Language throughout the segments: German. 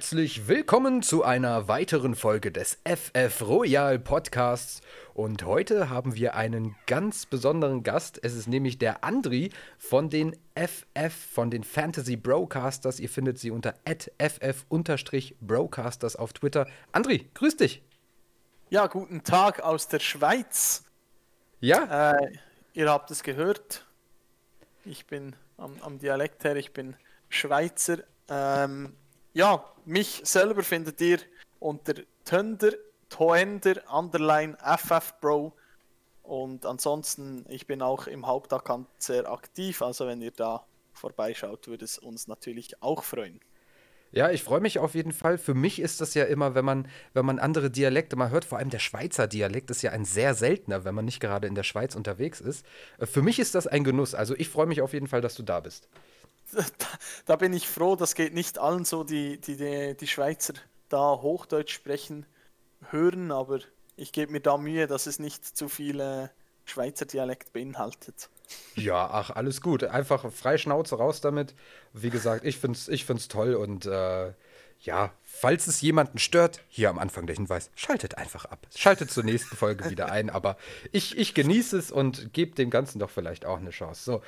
Herzlich willkommen zu einer weiteren Folge des FF Royal Podcasts. Und heute haben wir einen ganz besonderen Gast. Es ist nämlich der Andri von den FF, von den Fantasy Broadcasters. Ihr findet sie unter ff-broadcasters auf Twitter. Andri, grüß dich. Ja, guten Tag aus der Schweiz. Ja. Äh, ihr habt es gehört. Ich bin am, am Dialekt her, ich bin Schweizer. Ähm, ja, mich selber findet ihr unter Tönder, Toender, Underline, FF Bro. Und ansonsten, ich bin auch im Hauptaccount sehr aktiv, also wenn ihr da vorbeischaut, würde es uns natürlich auch freuen. Ja, ich freue mich auf jeden Fall. Für mich ist das ja immer, wenn man, wenn man andere Dialekte mal hört, vor allem der Schweizer Dialekt ist ja ein sehr seltener, wenn man nicht gerade in der Schweiz unterwegs ist. Äh, für mich ist das ein Genuss. Also ich freue mich auf jeden Fall, dass du da bist. da bin ich froh, das geht nicht allen so, die, die, die, die Schweizer da Hochdeutsch sprechen, hören, aber ich gebe mir da Mühe, dass es nicht zu viele Schweizer Dialekt beinhaltet. Ja, ach, alles gut. Einfach frei Schnauze raus damit. Wie gesagt, ich finde es ich find's toll und äh, ja, falls es jemanden stört, hier am Anfang der Hinweis, schaltet einfach ab. Schaltet zur nächsten Folge wieder ein, aber ich, ich genieße es und gebe dem Ganzen doch vielleicht auch eine Chance. So,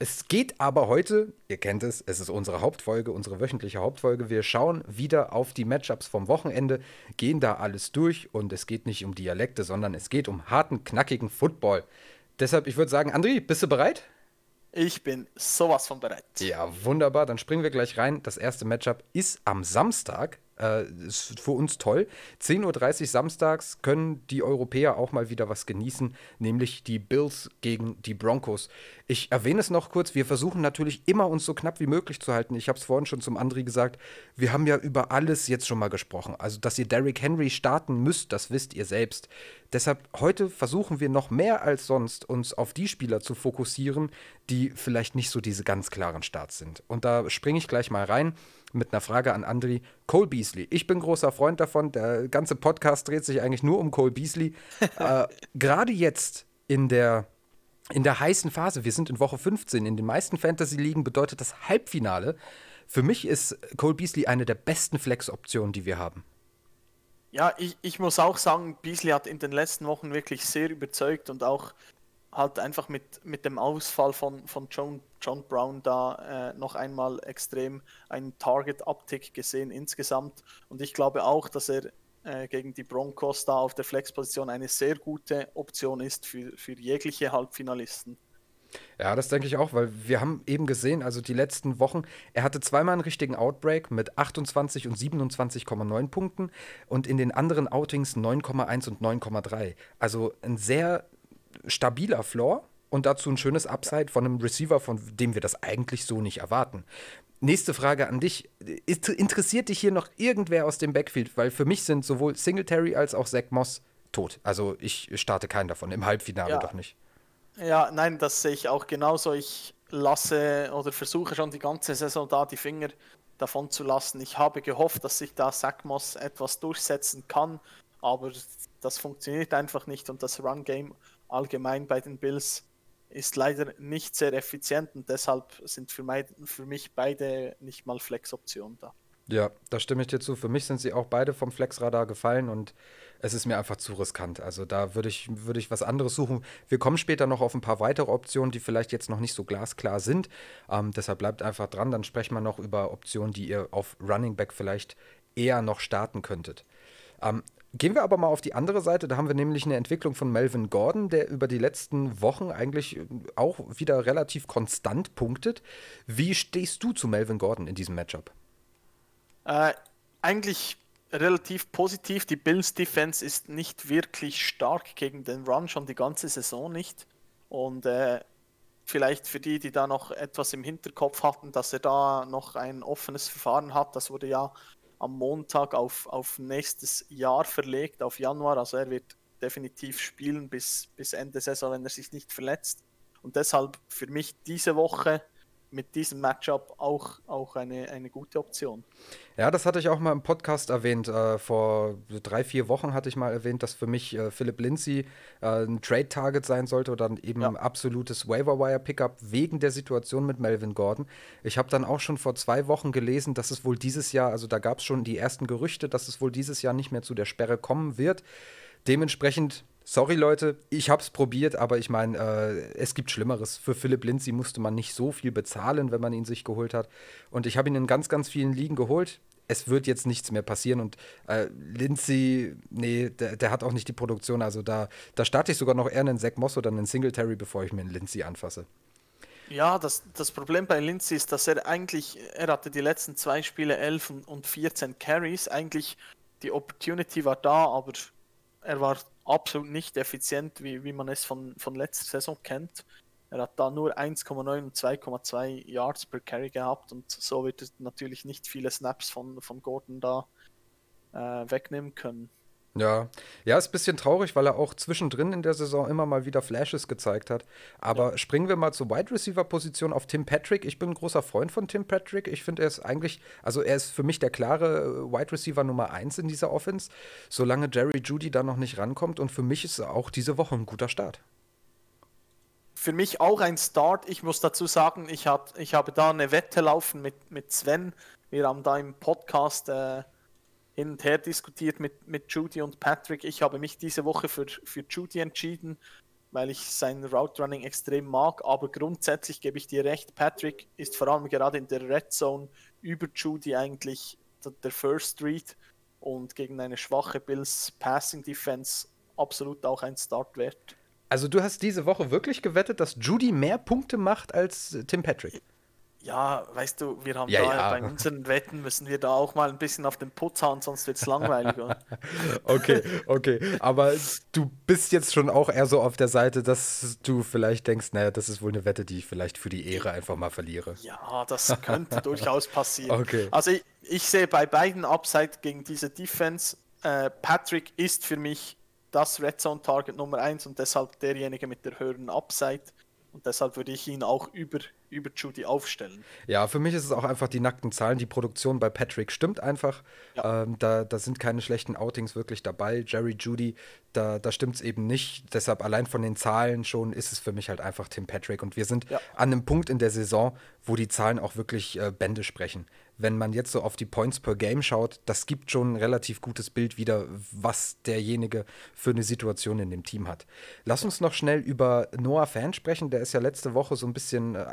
es geht aber heute, ihr kennt es, es ist unsere Hauptfolge, unsere wöchentliche Hauptfolge. Wir schauen wieder auf die Matchups vom Wochenende, gehen da alles durch und es geht nicht um Dialekte, sondern es geht um harten, knackigen Football. Deshalb, ich würde sagen, Andri, bist du bereit? Ich bin sowas von bereit. Ja, wunderbar. Dann springen wir gleich rein. Das erste Matchup ist am Samstag. Äh, ist für uns toll. 10.30 Uhr samstags können die Europäer auch mal wieder was genießen, nämlich die Bills gegen die Broncos. Ich erwähne es noch kurz, wir versuchen natürlich immer uns so knapp wie möglich zu halten. Ich habe es vorhin schon zum Andri gesagt, wir haben ja über alles jetzt schon mal gesprochen. Also, dass ihr Derrick Henry starten müsst, das wisst ihr selbst. Deshalb heute versuchen wir noch mehr als sonst uns auf die Spieler zu fokussieren, die vielleicht nicht so diese ganz klaren Starts sind. Und da springe ich gleich mal rein mit einer Frage an Andri. Cole Beasley. Ich bin großer Freund davon. Der ganze Podcast dreht sich eigentlich nur um Cole Beasley. äh, Gerade jetzt in der, in der heißen Phase, wir sind in Woche 15, in den meisten Fantasy-Ligen bedeutet das Halbfinale. Für mich ist Cole Beasley eine der besten Flex-Optionen, die wir haben. Ja, ich, ich muss auch sagen, Beasley hat in den letzten Wochen wirklich sehr überzeugt und auch halt einfach mit, mit dem Ausfall von, von John, John Brown da äh, noch einmal extrem einen Target-Uptick gesehen insgesamt. Und ich glaube auch, dass er äh, gegen die Broncos da auf der Flex-Position eine sehr gute Option ist für, für jegliche Halbfinalisten. Ja, das denke ich auch, weil wir haben eben gesehen, also die letzten Wochen, er hatte zweimal einen richtigen Outbreak mit 28 und 27,9 Punkten und in den anderen Outings 9,1 und 9,3. Also ein sehr stabiler Floor und dazu ein schönes Upside von einem Receiver, von dem wir das eigentlich so nicht erwarten. Nächste Frage an dich. Interessiert dich hier noch irgendwer aus dem Backfield? Weil für mich sind sowohl Singletary als auch Zach Moss tot. Also ich starte keinen davon. Im Halbfinale ja. doch nicht. Ja, nein, das sehe ich auch genauso. Ich lasse oder versuche schon die ganze Saison da die Finger davon zu lassen. Ich habe gehofft, dass sich da Zach Moss etwas durchsetzen kann, aber das funktioniert einfach nicht und das Run-Game allgemein bei den Bills ist leider nicht sehr effizient und deshalb sind für, mein, für mich beide nicht mal Flex-Optionen da. Ja, da stimme ich dir zu. Für mich sind sie auch beide vom Flex-Radar gefallen und es ist mir einfach zu riskant. Also da würde ich, würde ich was anderes suchen. Wir kommen später noch auf ein paar weitere Optionen, die vielleicht jetzt noch nicht so glasklar sind. Ähm, deshalb bleibt einfach dran, dann sprechen wir noch über Optionen, die ihr auf Running Back vielleicht eher noch starten könntet. Ähm, Gehen wir aber mal auf die andere Seite. Da haben wir nämlich eine Entwicklung von Melvin Gordon, der über die letzten Wochen eigentlich äh, auch wieder relativ konstant punktet. Wie stehst du zu Melvin Gordon in diesem Matchup? Äh, eigentlich relativ positiv. Die Bills Defense ist nicht wirklich stark gegen den Run, schon die ganze Saison nicht. Und äh, vielleicht für die, die da noch etwas im Hinterkopf hatten, dass er da noch ein offenes Verfahren hat, das wurde ja am Montag auf, auf nächstes Jahr verlegt, auf Januar. Also er wird definitiv spielen bis, bis Ende Saison, wenn er sich nicht verletzt. Und deshalb für mich diese Woche mit diesem Matchup auch, auch eine, eine gute Option. Ja, das hatte ich auch mal im Podcast erwähnt. Äh, vor drei, vier Wochen hatte ich mal erwähnt, dass für mich äh, Philip Lindsay äh, ein Trade-Target sein sollte oder eben ja. ein absolutes Waiver-Wire-Pickup wegen der Situation mit Melvin Gordon. Ich habe dann auch schon vor zwei Wochen gelesen, dass es wohl dieses Jahr, also da gab es schon die ersten Gerüchte, dass es wohl dieses Jahr nicht mehr zu der Sperre kommen wird. Dementsprechend sorry Leute, ich habe es probiert, aber ich meine, äh, es gibt Schlimmeres. Für Philipp Lindsay musste man nicht so viel bezahlen, wenn man ihn sich geholt hat. Und ich habe ihn in ganz, ganz vielen Ligen geholt. Es wird jetzt nichts mehr passieren und äh, Lindsay, nee, der, der, hat auch nicht die Produktion. Also da, da starte ich sogar noch eher einen Zack Moss oder einen Singletary, bevor ich mir einen Lindsay anfasse. Ja, das, das Problem bei Lindsay ist, dass er eigentlich, er hatte die letzten zwei Spiele 11 und 14 Carries. Eigentlich die Opportunity war da, aber er war absolut nicht effizient, wie, wie man es von, von letzter Saison kennt. Er hat da nur 1,9 und 2,2 Yards per Carry gehabt und so wird es natürlich nicht viele Snaps von, von Gordon da äh, wegnehmen können. Ja, ja, ist ein bisschen traurig, weil er auch zwischendrin in der Saison immer mal wieder Flashes gezeigt hat. Aber ja. springen wir mal zur Wide Receiver Position auf Tim Patrick. Ich bin ein großer Freund von Tim Patrick. Ich finde, er ist eigentlich, also er ist für mich der klare äh, Wide Receiver Nummer 1 in dieser Offense, solange Jerry Judy da noch nicht rankommt. Und für mich ist er auch diese Woche ein guter Start. Für mich auch ein Start. Ich muss dazu sagen, ich, hab, ich habe da eine Wette laufen mit, mit Sven. Wir haben da im Podcast. Äh hin und her diskutiert mit, mit Judy und Patrick. Ich habe mich diese Woche für, für Judy entschieden, weil ich sein Route Running extrem mag. Aber grundsätzlich gebe ich dir recht, Patrick ist vor allem gerade in der Red Zone über Judy eigentlich der First Street und gegen eine schwache Bills Passing Defense absolut auch ein Start wert. Also du hast diese Woche wirklich gewettet, dass Judy mehr Punkte macht als Tim Patrick? Ja, weißt du, wir haben ja, da ja. bei unseren Wetten müssen wir da auch mal ein bisschen auf den Putz hauen, sonst wird es langweilig. okay, okay. Aber du bist jetzt schon auch eher so auf der Seite, dass du vielleicht denkst, naja, das ist wohl eine Wette, die ich vielleicht für die Ehre einfach mal verliere. Ja, das könnte durchaus passieren. Okay. Also ich, ich, sehe bei beiden Upside gegen diese Defense, äh, Patrick ist für mich das Red Zone Target Nummer 1 und deshalb derjenige mit der höheren Upside. Und deshalb würde ich ihn auch über, über Judy aufstellen. Ja, für mich ist es auch einfach die nackten Zahlen. Die Produktion bei Patrick stimmt einfach. Ja. Ähm, da, da sind keine schlechten Outings wirklich dabei. Jerry Judy, da, da stimmt es eben nicht. Deshalb allein von den Zahlen schon ist es für mich halt einfach Tim Patrick. Und wir sind ja. an einem Punkt in der Saison, wo die Zahlen auch wirklich äh, Bände sprechen wenn man jetzt so auf die Points per Game schaut, das gibt schon ein relativ gutes Bild wieder, was derjenige für eine Situation in dem Team hat. Lass uns noch schnell über Noah Fan sprechen. Der ist ja letzte Woche so ein bisschen äh,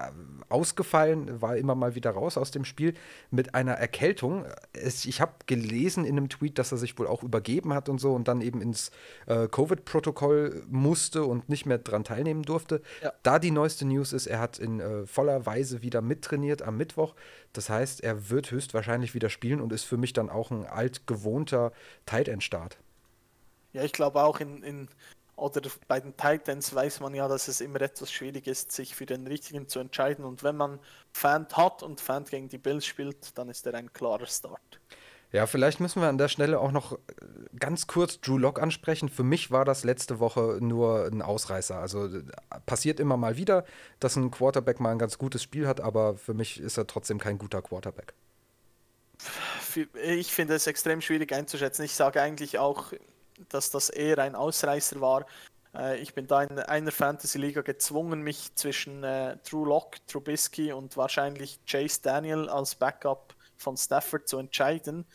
ausgefallen, war immer mal wieder raus aus dem Spiel mit einer Erkältung. Es, ich habe gelesen in einem Tweet, dass er sich wohl auch übergeben hat und so und dann eben ins äh, Covid-Protokoll musste und nicht mehr dran teilnehmen durfte. Ja. Da die neueste News ist, er hat in äh, voller Weise wieder mittrainiert am Mittwoch. Das heißt, er wird höchstwahrscheinlich wieder spielen und ist für mich dann auch ein altgewohnter Tight End Start. Ja, ich glaube auch in, in oder bei den Titans weiß man ja, dass es immer etwas schwierig ist, sich für den richtigen zu entscheiden. Und wenn man Fan hat und Fan gegen die Bills spielt, dann ist er ein klarer Start. Ja, vielleicht müssen wir an der Stelle auch noch äh, ganz kurz Drew Lock ansprechen. Für mich war das letzte Woche nur ein Ausreißer. Also äh, passiert immer mal wieder, dass ein Quarterback mal ein ganz gutes Spiel hat, aber für mich ist er trotzdem kein guter Quarterback. Ich finde es extrem schwierig einzuschätzen. Ich sage eigentlich auch, dass das eher ein Ausreißer war. Äh, ich bin da in einer Fantasy-Liga gezwungen, mich zwischen Drew Lock, Trubisky und wahrscheinlich Chase Daniel als Backup von Stafford zu entscheiden.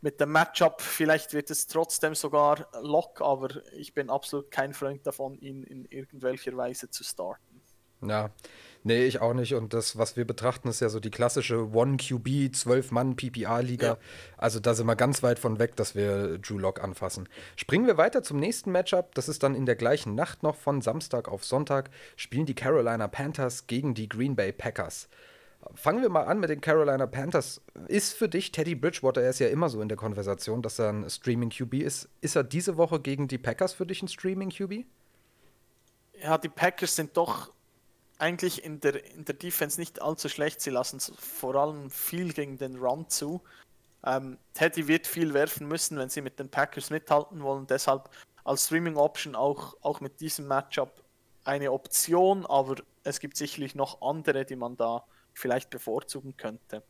Mit dem Matchup, vielleicht wird es trotzdem sogar Lock, aber ich bin absolut kein Freund davon, ihn in irgendwelcher Weise zu starten. Ja, nee, ich auch nicht. Und das, was wir betrachten, ist ja so die klassische One-QB, 12-Mann-PPR-Liga. Ja. Also da sind wir ganz weit von weg, dass wir Drew Lock anfassen. Springen wir weiter zum nächsten Matchup. Das ist dann in der gleichen Nacht noch von Samstag auf Sonntag. Spielen die Carolina Panthers gegen die Green Bay Packers. Fangen wir mal an mit den Carolina Panthers. Ist für dich Teddy Bridgewater, er ist ja immer so in der Konversation, dass er ein Streaming QB ist. Ist er diese Woche gegen die Packers für dich ein Streaming QB? Ja, die Packers sind doch eigentlich in der, in der Defense nicht allzu schlecht. Sie lassen vor allem viel gegen den Run zu. Ähm, Teddy wird viel werfen müssen, wenn sie mit den Packers mithalten wollen. Deshalb als Streaming Option auch, auch mit diesem Matchup eine Option, aber es gibt sicherlich noch andere, die man da vielleicht bevorzugen könnte.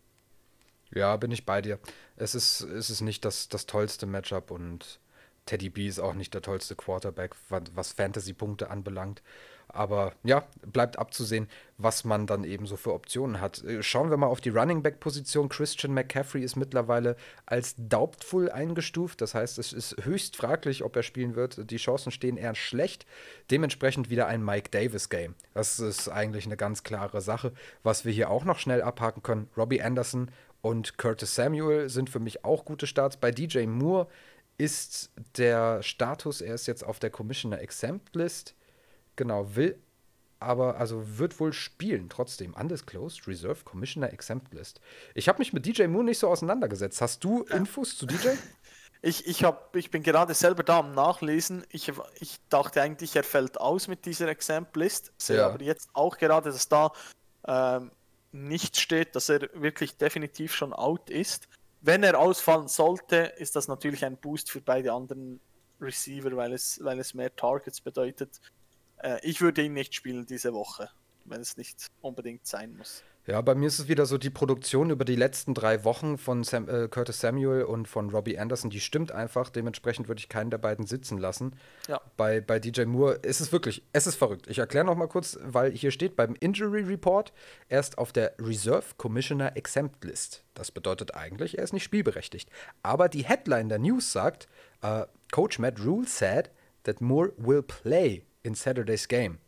Ja, bin ich bei dir. Es ist, es ist nicht das, das tollste Matchup und Teddy B ist auch nicht der tollste Quarterback, was Fantasy-Punkte anbelangt. Aber ja, bleibt abzusehen, was man dann eben so für Optionen hat. Äh, schauen wir mal auf die Running Back-Position. Christian McCaffrey ist mittlerweile als doubtful eingestuft. Das heißt, es ist höchst fraglich, ob er spielen wird. Die Chancen stehen eher schlecht. Dementsprechend wieder ein Mike Davis-Game. Das ist eigentlich eine ganz klare Sache. Was wir hier auch noch schnell abhaken können: Robbie Anderson und Curtis Samuel sind für mich auch gute Starts. Bei DJ Moore ist der Status, er ist jetzt auf der Commissioner Exempt List. Genau, will aber, also wird wohl spielen trotzdem. Undisclosed Reserve Commissioner Exempt List. Ich habe mich mit DJ Moore nicht so auseinandergesetzt. Hast du ja. Infos zu DJ? Ich, ich, hab, ich bin gerade selber da am Nachlesen. Ich, ich dachte eigentlich, er fällt aus mit dieser Exempt List. Sehe ja. aber jetzt auch gerade, dass da ähm, nicht steht, dass er wirklich definitiv schon out ist. Wenn er ausfallen sollte, ist das natürlich ein Boost für beide anderen Receiver, weil es, weil es mehr Targets bedeutet. Äh, ich würde ihn nicht spielen diese Woche, wenn es nicht unbedingt sein muss. Ja, bei mir ist es wieder so, die Produktion über die letzten drei Wochen von Sam, äh, Curtis Samuel und von Robbie Anderson, die stimmt einfach. Dementsprechend würde ich keinen der beiden sitzen lassen. Ja. Bei, bei DJ Moore ist es wirklich, es ist verrückt. Ich erkläre noch mal kurz, weil hier steht beim Injury Report erst auf der Reserve Commissioner Exempt List. Das bedeutet eigentlich, er ist nicht spielberechtigt. Aber die Headline der News sagt, uh, Coach Matt Rule said that Moore will play in Saturday's game.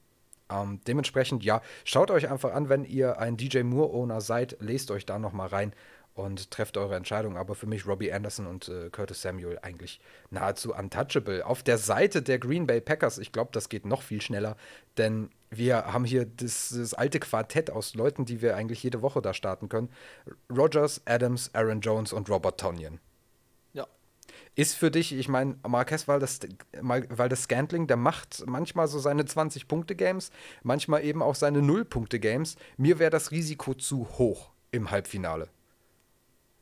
Ähm, dementsprechend, ja, schaut euch einfach an, wenn ihr ein DJ Moore-Owner seid, lest euch da nochmal rein und trefft eure Entscheidung. Aber für mich Robbie Anderson und äh, Curtis Samuel eigentlich nahezu untouchable. Auf der Seite der Green Bay Packers, ich glaube, das geht noch viel schneller, denn wir haben hier das, das, alte Quartett aus Leuten, die wir eigentlich jede Woche da starten können. Rogers, Adams, Aaron Jones und Robert Tonyan. Ist für dich, ich meine, Marquez weil das, Scantling, der macht manchmal so seine 20-Punkte-Games, manchmal eben auch seine 0-Punkte-Games. Mir wäre das Risiko zu hoch im Halbfinale.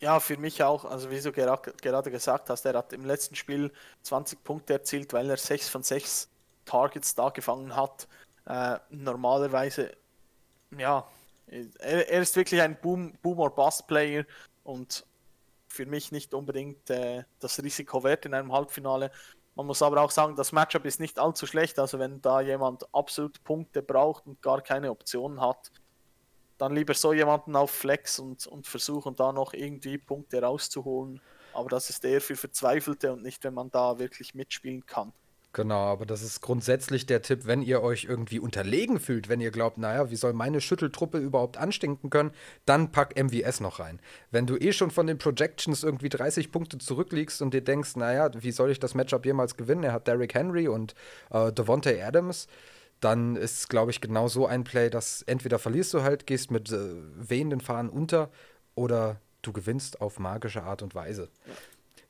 Ja, für mich auch. Also wie du gerade gesagt hast, er hat im letzten Spiel 20 Punkte erzielt, weil er 6 von 6 Targets da gefangen hat. Äh, normalerweise, ja, er, er, ist wirklich ein Boom, Boom or Bust Player und für mich nicht unbedingt äh, das Risiko wert in einem Halbfinale. Man muss aber auch sagen, das Matchup ist nicht allzu schlecht. Also wenn da jemand absolut Punkte braucht und gar keine Optionen hat, dann lieber so jemanden auf Flex und, und versuchen da noch irgendwie Punkte rauszuholen. Aber das ist eher für Verzweifelte und nicht, wenn man da wirklich mitspielen kann. Genau, aber das ist grundsätzlich der Tipp, wenn ihr euch irgendwie unterlegen fühlt, wenn ihr glaubt, naja, wie soll meine Schütteltruppe überhaupt anstinken können, dann pack MVS noch rein. Wenn du eh schon von den Projections irgendwie 30 Punkte zurückliegst und dir denkst, naja, wie soll ich das Matchup jemals gewinnen? Er hat Derrick Henry und äh, Devontae Adams. Dann ist, glaube ich, genau so ein Play, dass entweder verlierst du halt, gehst mit äh, wehenden Fahnen unter oder du gewinnst auf magische Art und Weise.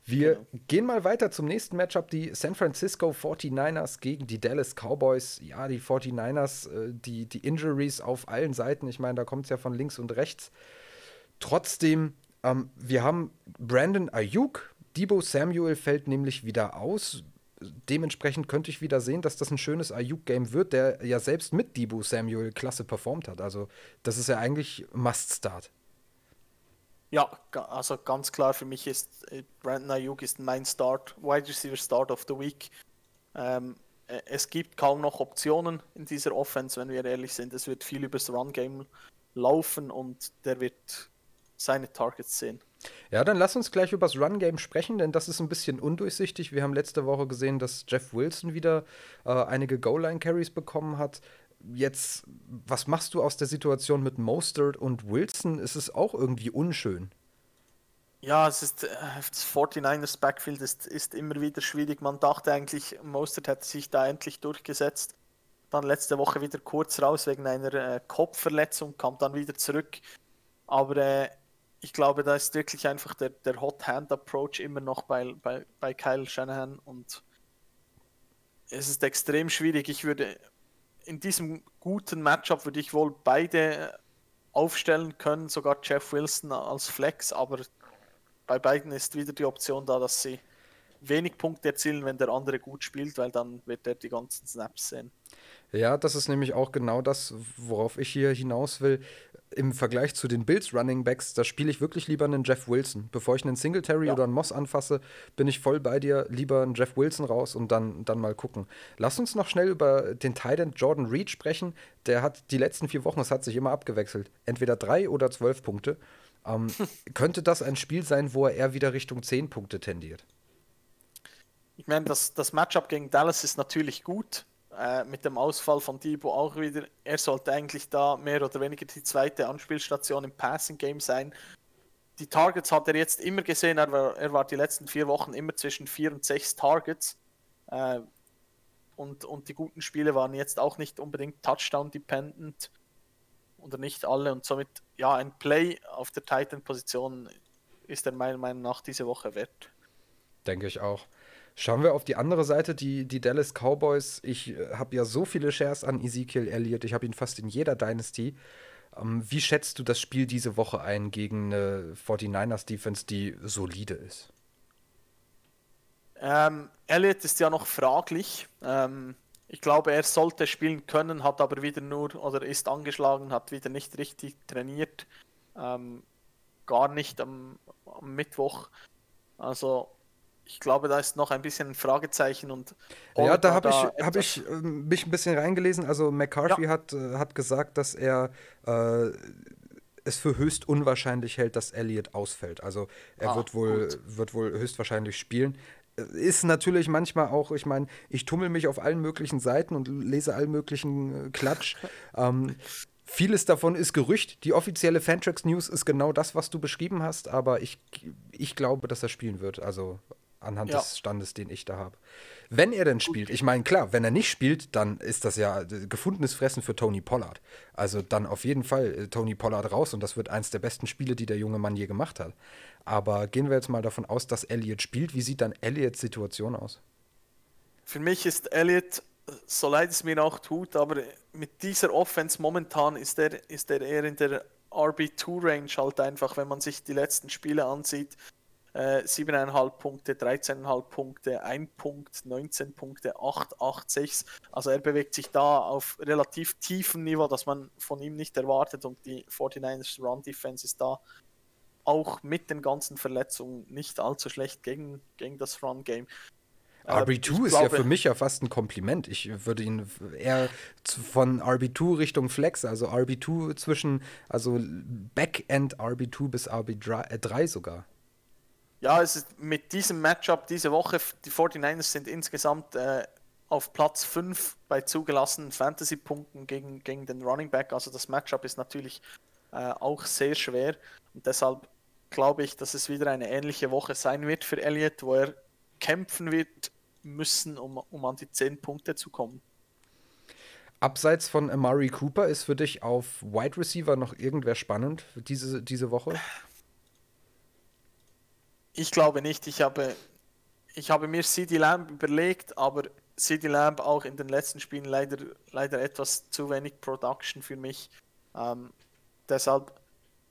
Wir genau. gehen mal weiter zum nächsten Matchup. Die San Francisco 49ers gegen die Dallas Cowboys. Ja, die 49ers, äh, die, die Injuries auf allen Seiten. Ich meine, da kommt es ja von links und rechts. Trotzdem, ähm, wir haben Brandon Ayuk. Debo Samuel fällt nämlich wieder aus. Dementsprechend könnte ich wieder sehen, dass das ein schönes Ayuk-Game wird, der ja selbst mit Debo Samuel klasse performt hat. Also, das ist ja eigentlich Must-Start. Ja, also ganz klar für mich ist äh, Brandon Ayuk ist mein Start, Wide Receiver Start of the Week. Ähm, äh, es gibt kaum noch Optionen in dieser Offense, wenn wir ehrlich sind. Es wird viel übers Run-Game laufen und der wird seine Targets sehen. Ja, dann lass uns gleich über das Run-Game sprechen, denn das ist ein bisschen undurchsichtig. Wir haben letzte Woche gesehen, dass Jeff Wilson wieder äh, einige Goal-Line-Carries bekommen hat jetzt, was machst du aus der Situation mit Mostert und Wilson? Ist es auch irgendwie unschön? Ja, es ist äh, das 49ers Backfield ist, ist immer wieder schwierig. Man dachte eigentlich, Mostert hätte sich da endlich durchgesetzt. Dann letzte Woche wieder kurz raus wegen einer äh, Kopfverletzung, kam dann wieder zurück. Aber äh, ich glaube, da ist wirklich einfach der, der Hot Hand Approach immer noch bei, bei, bei Kyle Shanahan und es ist extrem schwierig. Ich würde in diesem guten Matchup würde ich wohl beide aufstellen können, sogar Jeff Wilson als Flex, aber bei beiden ist wieder die Option da, dass sie wenig Punkte erzielen, wenn der andere gut spielt, weil dann wird er die ganzen Snaps sehen. Ja, das ist nämlich auch genau das, worauf ich hier hinaus will. Im Vergleich zu den Bills Running Backs, da spiele ich wirklich lieber einen Jeff Wilson. Bevor ich einen Singletary ja. oder einen Moss anfasse, bin ich voll bei dir. Lieber einen Jeff Wilson raus und dann, dann mal gucken. Lass uns noch schnell über den Titan Jordan Reed sprechen. Der hat die letzten vier Wochen, es hat sich immer abgewechselt, entweder drei oder zwölf Punkte. Ähm, könnte das ein Spiel sein, wo er eher wieder Richtung zehn Punkte tendiert? Ich meine, das, das Matchup gegen Dallas ist natürlich gut äh, mit dem Ausfall von Debo auch wieder. Er sollte eigentlich da mehr oder weniger die zweite Anspielstation im Passing Game sein. Die Targets hat er jetzt immer gesehen. Er war, er war die letzten vier Wochen immer zwischen vier und sechs Targets. Äh, und, und die guten Spiele waren jetzt auch nicht unbedingt Touchdown-dependent oder nicht alle. Und somit, ja, ein Play auf der Titan-Position ist er meiner Meinung nach diese Woche wert. Denke ich auch. Schauen wir auf die andere Seite, die, die Dallas Cowboys. Ich äh, habe ja so viele Shares an Ezekiel Elliott. Ich habe ihn fast in jeder Dynasty. Ähm, wie schätzt du das Spiel diese Woche ein gegen eine 49ers Defense, die solide ist? Ähm, Elliott ist ja noch fraglich. Ähm, ich glaube, er sollte spielen können, hat aber wieder nur oder ist angeschlagen, hat wieder nicht richtig trainiert. Ähm, gar nicht am, am Mittwoch. Also ich glaube, da ist noch ein bisschen ein Fragezeichen und ja, da habe ich, hab ich äh, mich ein bisschen reingelesen. Also McCarthy ja. hat, äh, hat gesagt, dass er äh, es für höchst unwahrscheinlich hält, dass Elliott ausfällt. Also er ah, wird, wohl, wird wohl höchstwahrscheinlich spielen. Äh, ist natürlich manchmal auch, ich meine, ich tummel mich auf allen möglichen Seiten und lese allen möglichen äh, Klatsch. ähm, Vieles davon ist Gerücht. Die offizielle Fantrax News ist genau das, was du beschrieben hast, aber ich, ich glaube, dass er spielen wird. Also anhand ja. des Standes, den ich da habe. Wenn er denn spielt, ich meine, klar, wenn er nicht spielt, dann ist das ja gefundenes Fressen für Tony Pollard. Also dann auf jeden Fall äh, Tony Pollard raus und das wird eins der besten Spiele, die der junge Mann je gemacht hat. Aber gehen wir jetzt mal davon aus, dass Elliott spielt. Wie sieht dann Elliots Situation aus? Für mich ist Elliott, so leid es mir auch tut, aber mit dieser Offense momentan ist er, ist er eher in der RB2-Range halt einfach, wenn man sich die letzten Spiele ansieht äh, 7,5 Punkte, 13,5 Punkte, 1 Punkt, 19 Punkte, 8, 8, 6. Also er bewegt sich da auf relativ tiefem Niveau, das man von ihm nicht erwartet und die 49ers Run Defense ist da auch mit den ganzen Verletzungen nicht allzu schlecht gegen, gegen das Run Game. Äh, RB2 ist glaube, ja für mich ja fast ein Kompliment. Ich würde ihn eher von RB2 Richtung Flex, also RB2 zwischen, also Backend RB2 bis RB3 sogar ja, es ist mit diesem Matchup diese Woche, die 49ers sind insgesamt äh, auf Platz 5 bei zugelassenen Fantasy-Punkten gegen, gegen den Running Back. Also das Matchup ist natürlich äh, auch sehr schwer. Und deshalb glaube ich, dass es wieder eine ähnliche Woche sein wird für Elliott, wo er kämpfen wird müssen, um, um an die 10 Punkte zu kommen. Abseits von Amari Cooper ist für dich auf Wide Receiver noch irgendwer spannend diese, diese Woche? Ich glaube nicht. Ich habe, ich habe mir CD Lamb überlegt, aber CD Lamb auch in den letzten Spielen leider, leider etwas zu wenig Production für mich. Ähm, deshalb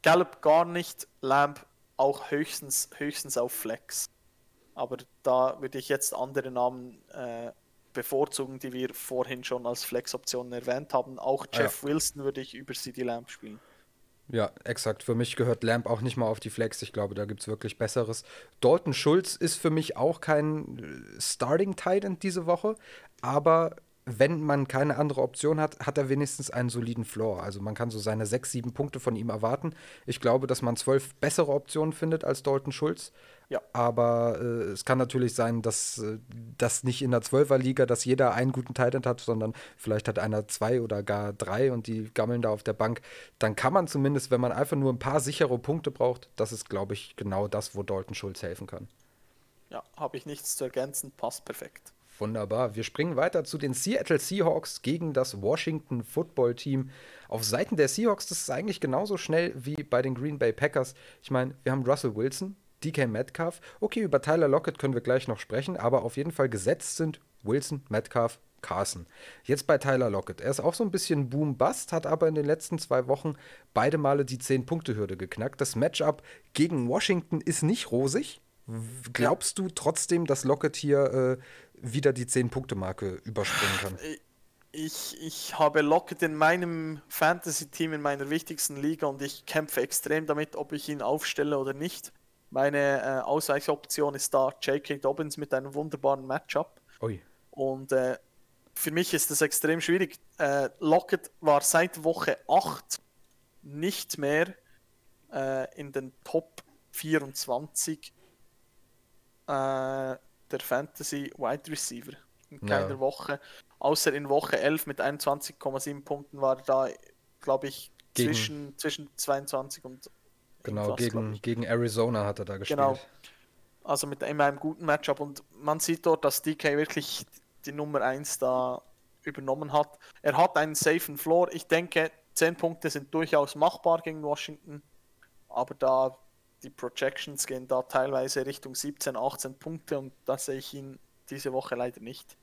Gallup gar nicht, Lamb auch höchstens, höchstens auf Flex. Aber da würde ich jetzt andere Namen äh, bevorzugen, die wir vorhin schon als Flex-Optionen erwähnt haben. Auch Jeff ja. Wilson würde ich über CD Lamb spielen. Ja, exakt. Für mich gehört Lamp auch nicht mal auf die Flex. Ich glaube, da gibt es wirklich Besseres. Dalton Schulz ist für mich auch kein äh, Starting Titan diese Woche, aber wenn man keine andere Option hat, hat er wenigstens einen soliden Floor. Also man kann so seine sechs, sieben Punkte von ihm erwarten. Ich glaube, dass man zwölf bessere Optionen findet als Dalton Schulz. Ja. Aber äh, es kann natürlich sein, dass äh, das nicht in der Zwölferliga, dass jeder einen guten Titan hat, sondern vielleicht hat einer zwei oder gar drei und die gammeln da auf der Bank. Dann kann man zumindest, wenn man einfach nur ein paar sichere Punkte braucht, das ist, glaube ich, genau das, wo Dalton Schulz helfen kann. Ja, habe ich nichts zu ergänzen, passt perfekt. Wunderbar. Wir springen weiter zu den Seattle Seahawks gegen das Washington Football Team. Auf Seiten der Seahawks, das ist eigentlich genauso schnell wie bei den Green Bay Packers. Ich meine, wir haben Russell Wilson, DK Metcalf. Okay, über Tyler Lockett können wir gleich noch sprechen, aber auf jeden Fall gesetzt sind Wilson, Metcalf, Carson. Jetzt bei Tyler Lockett. Er ist auch so ein bisschen Boom-Bust, hat aber in den letzten zwei Wochen beide Male die 10-Punkte-Hürde geknackt. Das Matchup gegen Washington ist nicht rosig. Glaubst du trotzdem, dass Lockett hier äh, wieder die 10-Punkte-Marke überspringen kann? ich, ich habe Lockett in meinem Fantasy-Team in meiner wichtigsten Liga und ich kämpfe extrem damit, ob ich ihn aufstelle oder nicht. Meine äh, Ausweichoption ist da J.K. Dobbins mit einem wunderbaren Matchup. Ui. Und äh, für mich ist das extrem schwierig. Äh, Lockett war seit Woche 8 nicht mehr äh, in den Top 24 äh, der Fantasy Wide Receiver. In keiner ja. Woche. Außer in Woche 11 mit 21,7 Punkten war er da, glaube ich, gegen, zwischen, zwischen 22 und. Genau, gegen, gegen Arizona hat er da gespielt. Genau. Also mit immer einem guten Matchup und man sieht dort, dass DK wirklich die Nummer 1 da übernommen hat. Er hat einen safen Floor. Ich denke, 10 Punkte sind durchaus machbar gegen Washington, aber da die Projections gehen da teilweise Richtung 17, 18 Punkte und da sehe ich ihn diese Woche leider nicht.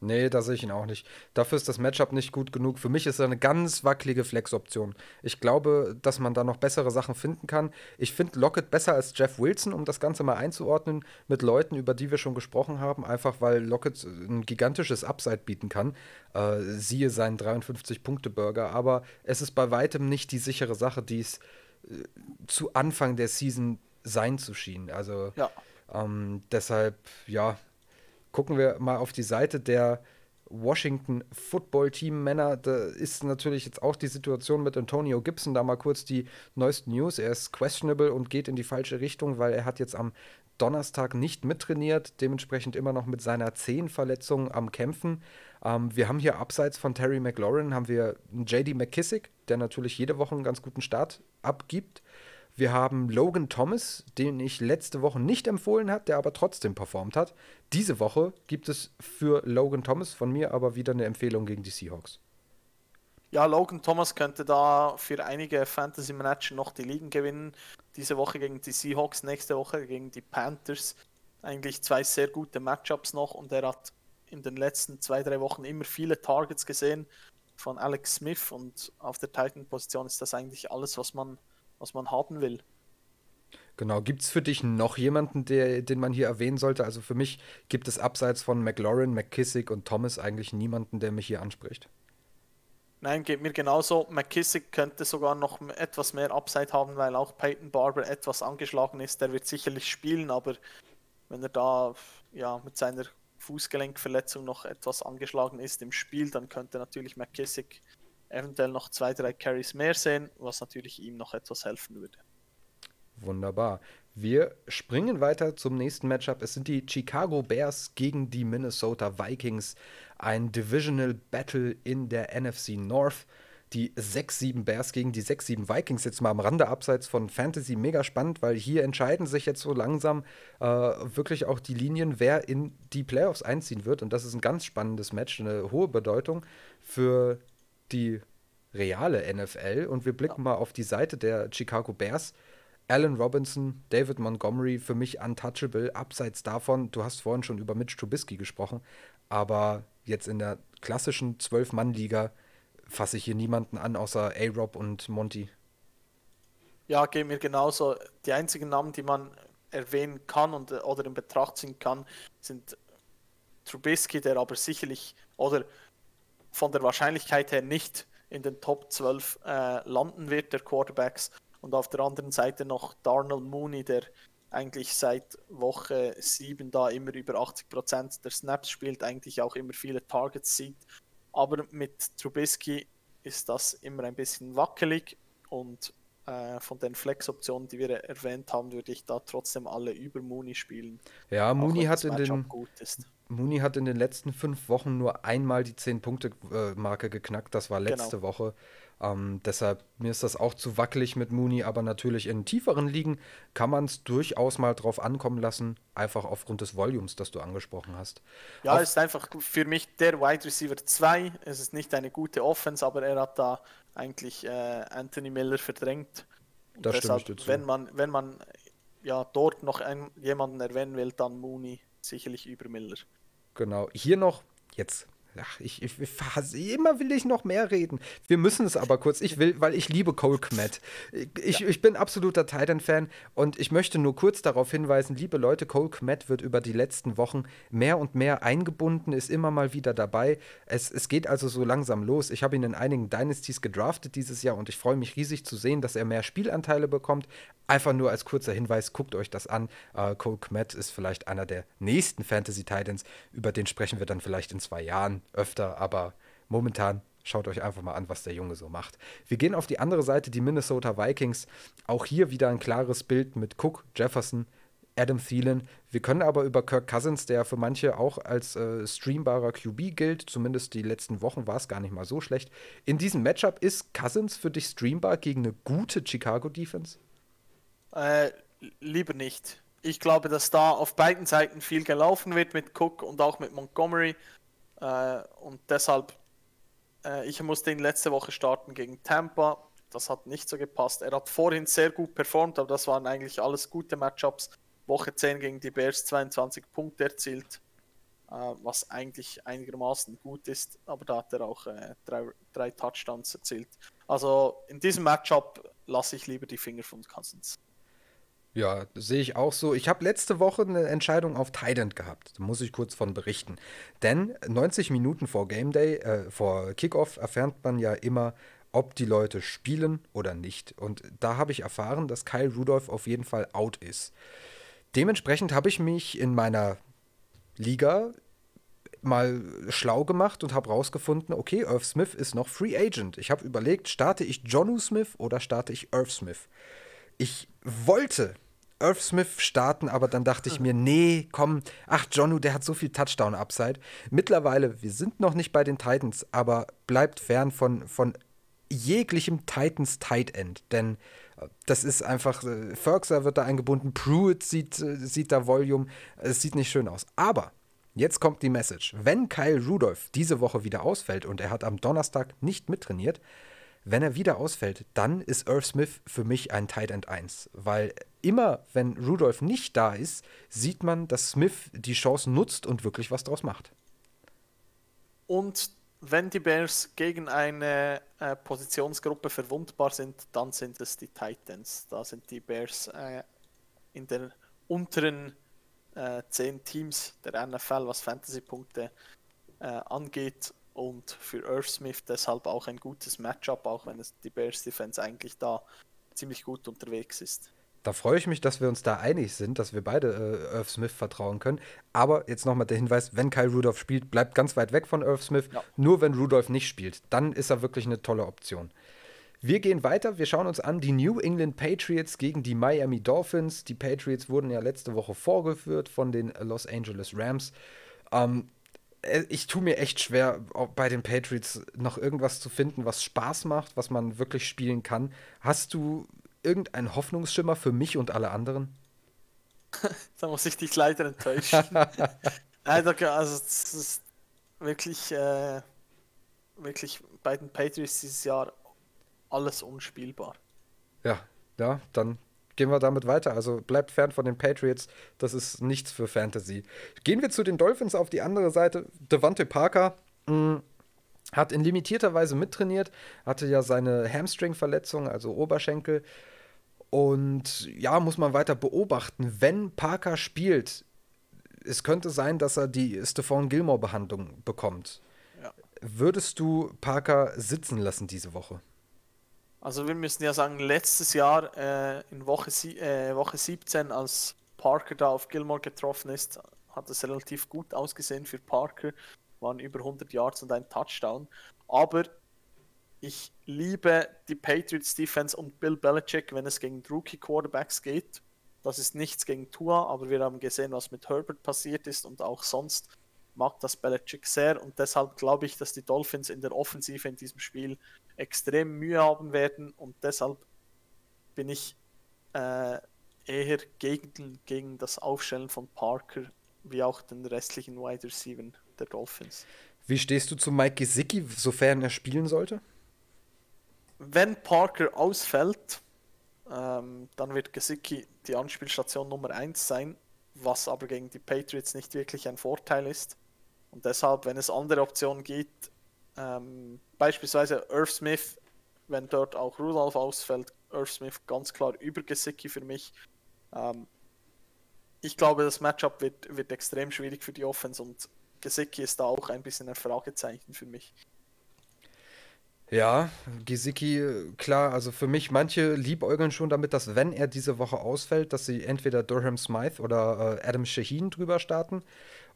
Nee, da sehe ich ihn auch nicht. Dafür ist das Matchup nicht gut genug. Für mich ist er eine ganz wackelige Flex-Option. Ich glaube, dass man da noch bessere Sachen finden kann. Ich finde Lockett besser als Jeff Wilson, um das Ganze mal einzuordnen, mit Leuten, über die wir schon gesprochen haben, einfach weil Lockett ein gigantisches Upside bieten kann. Äh, siehe seinen 53-Punkte-Burger. Aber es ist bei weitem nicht die sichere Sache, die es äh, zu Anfang der Season sein zu schien. Also ja. ähm, deshalb, ja, gucken wir mal auf die Seite der Washington Football Team Männer. Da ist natürlich jetzt auch die Situation mit Antonio Gibson. Da mal kurz die neuesten News. Er ist questionable und geht in die falsche Richtung, weil er hat jetzt am Donnerstag nicht mittrainiert, dementsprechend immer noch mit seiner Zehenverletzung am Kämpfen. Ähm, wir haben hier abseits von Terry McLaurin haben wir JD McKissick, der natürlich jede Woche einen ganz guten Start abgibt. Wir haben Logan Thomas, den ich letzte Woche nicht empfohlen habe, der aber trotzdem performt hat. Diese Woche gibt es für Logan Thomas von mir aber wieder eine Empfehlung gegen die Seahawks. Ja, Logan Thomas könnte da für einige Fantasy-Manager noch die Ligen gewinnen. Diese Woche gegen die Seahawks, nächste Woche gegen die Panthers. Eigentlich zwei sehr gute Matchups noch und er hat in den letzten zwei, drei Wochen immer viele Targets gesehen von Alex Smith und auf der Titan-Position ist das eigentlich alles, was man was man haben will. Genau, gibt es für dich noch jemanden, der, den man hier erwähnen sollte? Also für mich gibt es abseits von McLaurin, McKissick und Thomas eigentlich niemanden, der mich hier anspricht. Nein, geht mir genauso. McKissick könnte sogar noch etwas mehr Upside haben, weil auch Peyton Barber etwas angeschlagen ist. Der wird sicherlich spielen, aber wenn er da ja, mit seiner Fußgelenkverletzung noch etwas angeschlagen ist im Spiel, dann könnte natürlich McKissick eventuell noch zwei, drei Carries mehr sehen, was natürlich ihm noch etwas helfen würde. Wunderbar. Wir springen weiter zum nächsten Matchup. Es sind die Chicago Bears gegen die Minnesota Vikings. Ein Divisional Battle in der NFC North. Die 6-7 Bears gegen die 6-7 Vikings. Jetzt mal am Rande abseits von Fantasy. Mega spannend, weil hier entscheiden sich jetzt so langsam äh, wirklich auch die Linien, wer in die Playoffs einziehen wird. Und das ist ein ganz spannendes Match, eine hohe Bedeutung für die reale NFL und wir blicken mal auf die Seite der Chicago Bears. Allen Robinson, David Montgomery, für mich untouchable. Abseits davon, du hast vorhin schon über Mitch Trubisky gesprochen, aber jetzt in der klassischen Zwölf-Mann-Liga fasse ich hier niemanden an, außer A-Rob und Monty. Ja, geht mir genauso. Die einzigen Namen, die man erwähnen kann und, oder in Betracht ziehen kann, sind Trubisky, der aber sicherlich, oder von der Wahrscheinlichkeit her nicht in den Top 12 äh, landen wird, der Quarterbacks. Und auf der anderen Seite noch Darnell Mooney, der eigentlich seit Woche 7 da immer über 80% der Snaps spielt, eigentlich auch immer viele Targets sieht. Aber mit Trubisky ist das immer ein bisschen wackelig und äh, von den Flex-Optionen, die wir erwähnt haben, würde ich da trotzdem alle über Mooney spielen. Ja, Mooney hat in den gut ist. Mooney hat in den letzten fünf Wochen nur einmal die 10-Punkte-Marke geknackt. Das war letzte genau. Woche. Ähm, deshalb, mir ist das auch zu wackelig mit Mooney, aber natürlich in tieferen Ligen kann man es durchaus mal drauf ankommen lassen, einfach aufgrund des Volumes, das du angesprochen hast. Ja, es ist einfach für mich der Wide Receiver 2. Es ist nicht eine gute Offense, aber er hat da eigentlich äh, Anthony Miller verdrängt. Und das deshalb, stimmt wenn man, wenn man ja dort noch einen, jemanden erwähnen will, dann Mooney sicherlich über Miller. Genau. Hier noch, jetzt ach, ich, ich, ich, immer will ich noch mehr reden. Wir müssen es aber kurz. Ich will, weil ich liebe Cole Kmet. Ich, ja. ich bin absoluter Titan-Fan und ich möchte nur kurz darauf hinweisen, liebe Leute, Cole Kmet wird über die letzten Wochen mehr und mehr eingebunden, ist immer mal wieder dabei. Es, es geht also so langsam los. Ich habe ihn in einigen Dynasties gedraftet dieses Jahr und ich freue mich riesig zu sehen, dass er mehr Spielanteile bekommt. Einfach nur als kurzer Hinweis, guckt euch das an. Uh, Cole Kmet ist vielleicht einer der nächsten Fantasy Titans. Über den sprechen wir dann vielleicht in zwei Jahren öfter, aber momentan schaut euch einfach mal an, was der Junge so macht. Wir gehen auf die andere Seite, die Minnesota Vikings. Auch hier wieder ein klares Bild mit Cook, Jefferson, Adam Thielen. Wir können aber über Kirk Cousins, der für manche auch als äh, streambarer QB gilt, zumindest die letzten Wochen war es gar nicht mal so schlecht. In diesem Matchup ist Cousins für dich streambar gegen eine gute Chicago Defense? Äh, lieber nicht. Ich glaube, dass da auf beiden Seiten viel gelaufen wird mit Cook und auch mit Montgomery. Äh, und deshalb, äh, ich musste ihn letzte Woche starten gegen Tampa. Das hat nicht so gepasst. Er hat vorhin sehr gut performt, aber das waren eigentlich alles gute Matchups. Woche 10 gegen die Bears 22 Punkte erzielt, äh, was eigentlich einigermaßen gut ist, aber da hat er auch äh, drei, drei Touchdowns erzielt. Also in diesem Matchup lasse ich lieber die Finger von Cousins. Ja, sehe ich auch so. Ich habe letzte Woche eine Entscheidung auf Tident gehabt. Da muss ich kurz von berichten. Denn 90 Minuten vor Game Day, äh, vor Kickoff, erfährt man ja immer, ob die Leute spielen oder nicht. Und da habe ich erfahren, dass Kyle Rudolph auf jeden Fall out ist. Dementsprechend habe ich mich in meiner Liga mal schlau gemacht und habe rausgefunden, okay, Irv Smith ist noch Free Agent. Ich habe überlegt, starte ich Jonu Smith oder starte ich Irv Smith? Ich wollte Irv Smith starten, aber dann dachte ich mir, nee, komm, ach, Jonu, der hat so viel Touchdown-Upside. Mittlerweile, wir sind noch nicht bei den Titans, aber bleibt fern von, von jeglichem Titans Tight End, denn äh, das ist einfach, äh, Ferguson wird da eingebunden, Pruitt sieht, äh, sieht da Volume, es sieht nicht schön aus. Aber jetzt kommt die Message. Wenn Kyle Rudolph diese Woche wieder ausfällt und er hat am Donnerstag nicht mittrainiert, wenn er wieder ausfällt, dann ist Irv Smith für mich ein Tight End 1. Weil immer, wenn Rudolph nicht da ist, sieht man, dass Smith die Chance nutzt und wirklich was draus macht. Und wenn die Bears gegen eine äh, Positionsgruppe verwundbar sind, dann sind es die Titans. Da sind die Bears äh, in den unteren äh, zehn Teams der NFL, was Fantasy-Punkte äh, angeht und für Irv Smith deshalb auch ein gutes Matchup, auch wenn es die Bears Defense eigentlich da ziemlich gut unterwegs ist. Da freue ich mich, dass wir uns da einig sind, dass wir beide äh, Irv Smith vertrauen können. Aber jetzt nochmal der Hinweis, wenn Kyle Rudolph spielt, bleibt ganz weit weg von Irv Smith. Ja. Nur wenn Rudolph nicht spielt, dann ist er wirklich eine tolle Option. Wir gehen weiter, wir schauen uns an die New England Patriots gegen die Miami Dolphins. Die Patriots wurden ja letzte Woche vorgeführt von den Los Angeles Rams. Ähm, äh, ich tue mir echt schwer, bei den Patriots noch irgendwas zu finden, was Spaß macht, was man wirklich spielen kann. Hast du irgendeinen Hoffnungsschimmer für mich und alle anderen? da muss ich dich leider enttäuschen. also, es ist wirklich, äh, wirklich bei den Patriots dieses Jahr alles unspielbar. Ja, ja, dann gehen wir damit weiter. Also bleibt fern von den Patriots. Das ist nichts für Fantasy. Gehen wir zu den Dolphins auf die andere Seite. Devante Parker mh, mm, hat in limitierter Weise mittrainiert, hatte ja seine Hamstring-Verletzung, also Oberschenkel. Und ja, muss man weiter beobachten. Wenn Parker spielt, es könnte sein, dass er die Stephon Gilmore-Behandlung bekommt. Ja. Würdest du Parker sitzen lassen diese Woche? Also wir müssen ja sagen, letztes Jahr äh, in Woche, äh, Woche 17, als Parker da auf Gilmore getroffen ist, hat es relativ gut ausgesehen für Parker. Waren über 100 Yards und ein Touchdown. Aber ich liebe die Patriots Defense und Bill Belichick, wenn es gegen Rookie Quarterbacks geht. Das ist nichts gegen Tua, aber wir haben gesehen, was mit Herbert passiert ist und auch sonst mag das Belichick sehr und deshalb glaube ich, dass die Dolphins in der Offensive in diesem Spiel extrem Mühe haben werden und deshalb bin ich äh, eher gegen, gegen das Aufstellen von Parker wie auch den restlichen Wide Receiver der Dolphins. Wie stehst du zu Mike Gesicki, sofern er spielen sollte? Wenn Parker ausfällt, ähm, dann wird Gesicki die Anspielstation Nummer 1 sein, was aber gegen die Patriots nicht wirklich ein Vorteil ist. Und deshalb, wenn es andere Optionen gibt, ähm, beispielsweise Earth Smith, wenn dort auch Rudolph ausfällt, Earth Smith ganz klar über Gesicki für mich. Ähm, ich glaube, das Matchup wird, wird extrem schwierig für die Offense und Gesicki ist da auch ein bisschen ein Fragezeichen für mich. Ja, Gesicki, klar, also für mich, manche liebäugeln schon damit, dass wenn er diese Woche ausfällt, dass sie entweder Durham Smythe oder äh, Adam Shaheen drüber starten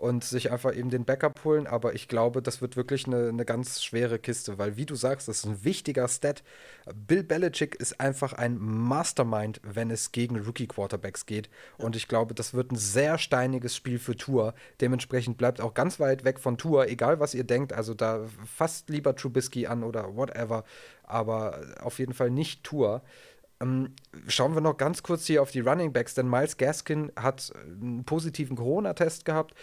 und sich einfach eben den Backup holen. Aber ich glaube, das wird wirklich eine, eine ganz schwere Kiste, weil, wie du sagst, das ist ein wichtiger Stat. Bill Belichick ist einfach ein Mastermind, wenn es gegen Rookie-Quarterbacks geht. Und ich glaube, das wird ein sehr steiniges Spiel für Tour. Dementsprechend bleibt auch ganz weit weg von Tour, egal was ihr denkt. Also da fasst lieber Trubisky an oder whatever. Aber auf jeden Fall nicht Tour. Ähm, schauen wir noch ganz kurz hier auf die Running Backs, denn Miles Gaskin hat einen positiven Corona-Test gehabt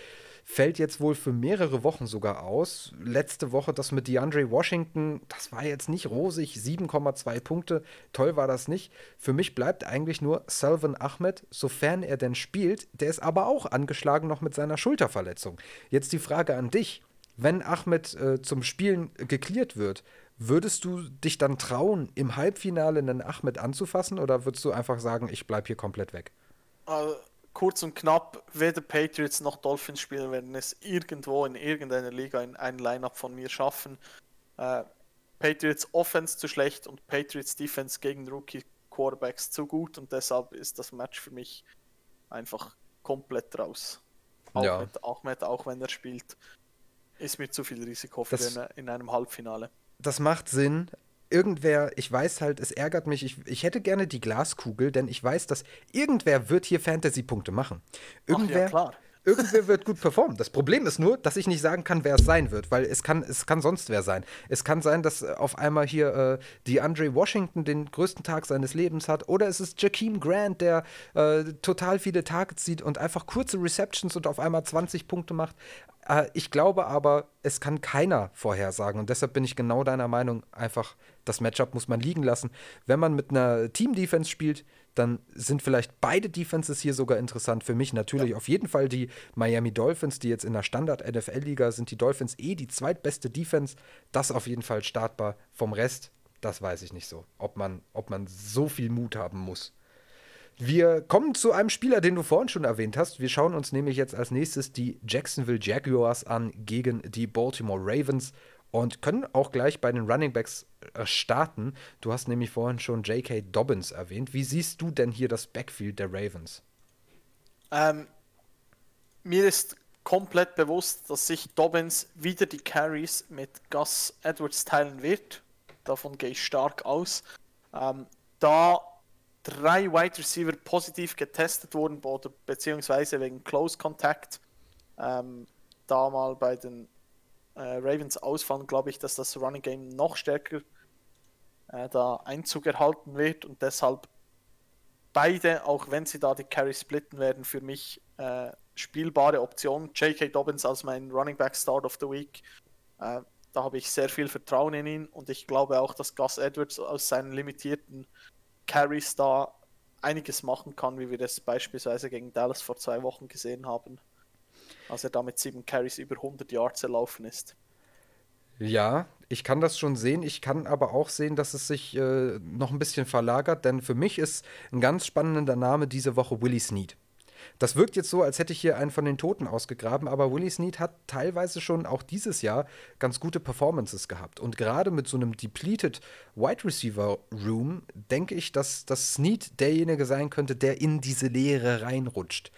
fällt jetzt wohl für mehrere Wochen sogar aus. Letzte Woche das mit DeAndre Washington, das war jetzt nicht rosig, 7,2 Punkte, toll war das nicht. Für mich bleibt eigentlich nur Salvan Ahmed, sofern er denn spielt. Der ist aber auch angeschlagen noch mit seiner Schulterverletzung. Jetzt die Frage an dich. Wenn Ahmed äh, zum Spielen geklärt wird, würdest du dich dann trauen, im Halbfinale einen Ahmed anzufassen oder würdest du einfach sagen, ich bleibe hier komplett weg? Also kurz und knapp, weder Patriots noch Dolphins Spieler werden es irgendwo in irgendeiner Liga in ein Lineup von mir schaffen. Äh, Patriots Offense zu schlecht und Patriots Defense gegen Rookie Quarterbacks zu gut und deshalb ist das Match für mich einfach komplett raus. Auch ja. mit Ahmed, auch wenn er spielt, ist mir zu viel Risiko für das, in einem Halbfinale. Das macht Sinn, irgendwer, ich weiß halt, es ärgert mich, ich, ich hätte gerne die Glaskugel, denn ich weiß, dass irgendwer wird hier Fantasy-Punkte machen. Irgendwer, Ach ja, klar. Irgendwer wird gut performen. Das Problem ist nur, dass ich nicht sagen kann, wer es sein wird, weil es kann, es kann sonst wer sein. Es kann sein, dass auf einmal hier äh, die Andre Washington den größten Tag seines Lebens hat, oder es ist Jakeem Grant, der äh, total viele Targets sieht und einfach kurze Receptions und auf einmal 20 Punkte macht. Äh, ich glaube aber, es kann keiner vorhersagen und deshalb bin ich genau deiner Meinung, einfach das Matchup muss man liegen lassen. Wenn man mit einer Team-Defense spielt, dann sind vielleicht beide Defenses hier sogar interessant. Für mich natürlich ja. auf jeden Fall die Miami Dolphins, die jetzt in der Standard-NFL-Liga sind. Die Dolphins eh die zweitbeste Defense. Das auf jeden Fall startbar. Vom Rest, das weiß ich nicht so. Ob man, ob man so viel Mut haben muss. Wir kommen zu einem Spieler, den du vorhin schon erwähnt hast. Wir schauen uns nämlich jetzt als nächstes die Jacksonville Jaguars an gegen die Baltimore Ravens und können auch gleich bei den Running Backs äh, starten. Du hast nämlich vorhin schon J.K. Dobbins erwähnt. Wie siehst du denn hier das Backfield der Ravens? Ähm, mir ist komplett bewusst, dass sich Dobbins wieder die Carries mit Gus Edwards teilen wird. Davon gehe ich stark aus. Ähm, da drei Wide Receiver positiv getestet wurden, oder beziehungsweise wegen Close Contact, ähm, da mal bei den äh, Ravens ausfallen, glaube ich, dass das Running Game noch stärker äh, da Einzug erhalten wird und deshalb beide, auch wenn sie da die Carry splitten werden, für mich äh, spielbare Optionen. J.K. Dobbins als mein Running Back Start of the Week. Äh, da habe ich sehr viel Vertrauen in ihn und ich glaube auch, dass Gus Edwards aus seinen limitierten Carries da einiges machen kann, wie wir das beispielsweise gegen Dallas vor zwei Wochen gesehen haben als er da mit sieben Carries über 100 Yards erlaufen ist. Ja, ich kann das schon sehen. Ich kann aber auch sehen, dass es sich äh, noch ein bisschen verlagert, denn für mich ist ein ganz spannender Name diese Woche Willie Snead. Das wirkt jetzt so, als hätte ich hier einen von den Toten ausgegraben, aber Willie Snead hat teilweise schon auch dieses Jahr ganz gute Performances gehabt. Und gerade mit so einem depleted Wide Receiver Room denke ich, dass, dass Snead derjenige sein könnte, der in diese Leere reinrutscht.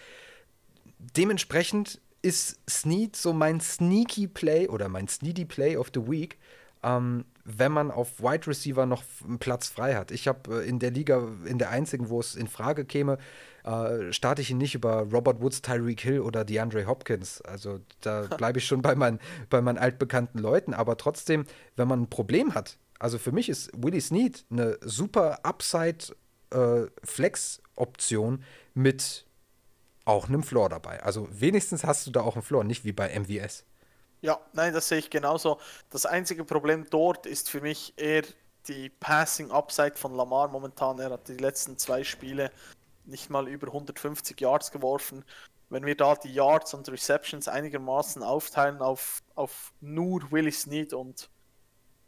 Dementsprechend ist Snead so mein sneaky Play oder mein sneedy Play of the Week, ähm, wenn man auf Wide Receiver noch einen Platz frei hat. Ich habe äh, in der Liga, in der einzigen, wo es in Frage käme, äh, starte ich ihn nicht über Robert Woods, Tyreek Hill oder DeAndre Hopkins. Also da bleibe ich schon bei, mein, bei meinen altbekannten Leuten. Aber trotzdem, wenn man ein Problem hat, also für mich ist Willie Snead eine super Upside-Flex-Option äh, mit auch einem Floor dabei. Also wenigstens hast du da auch einen Floor, nicht wie bei MVS. Ja, nein, das sehe ich genauso. Das einzige Problem dort ist für mich eher die Passing Upside von Lamar momentan. Er hat die letzten zwei Spiele nicht mal über 150 Yards geworfen. wenn wir da die Yards und Receptions einigermaßen aufteilen auf, auf nur Willie Snead und,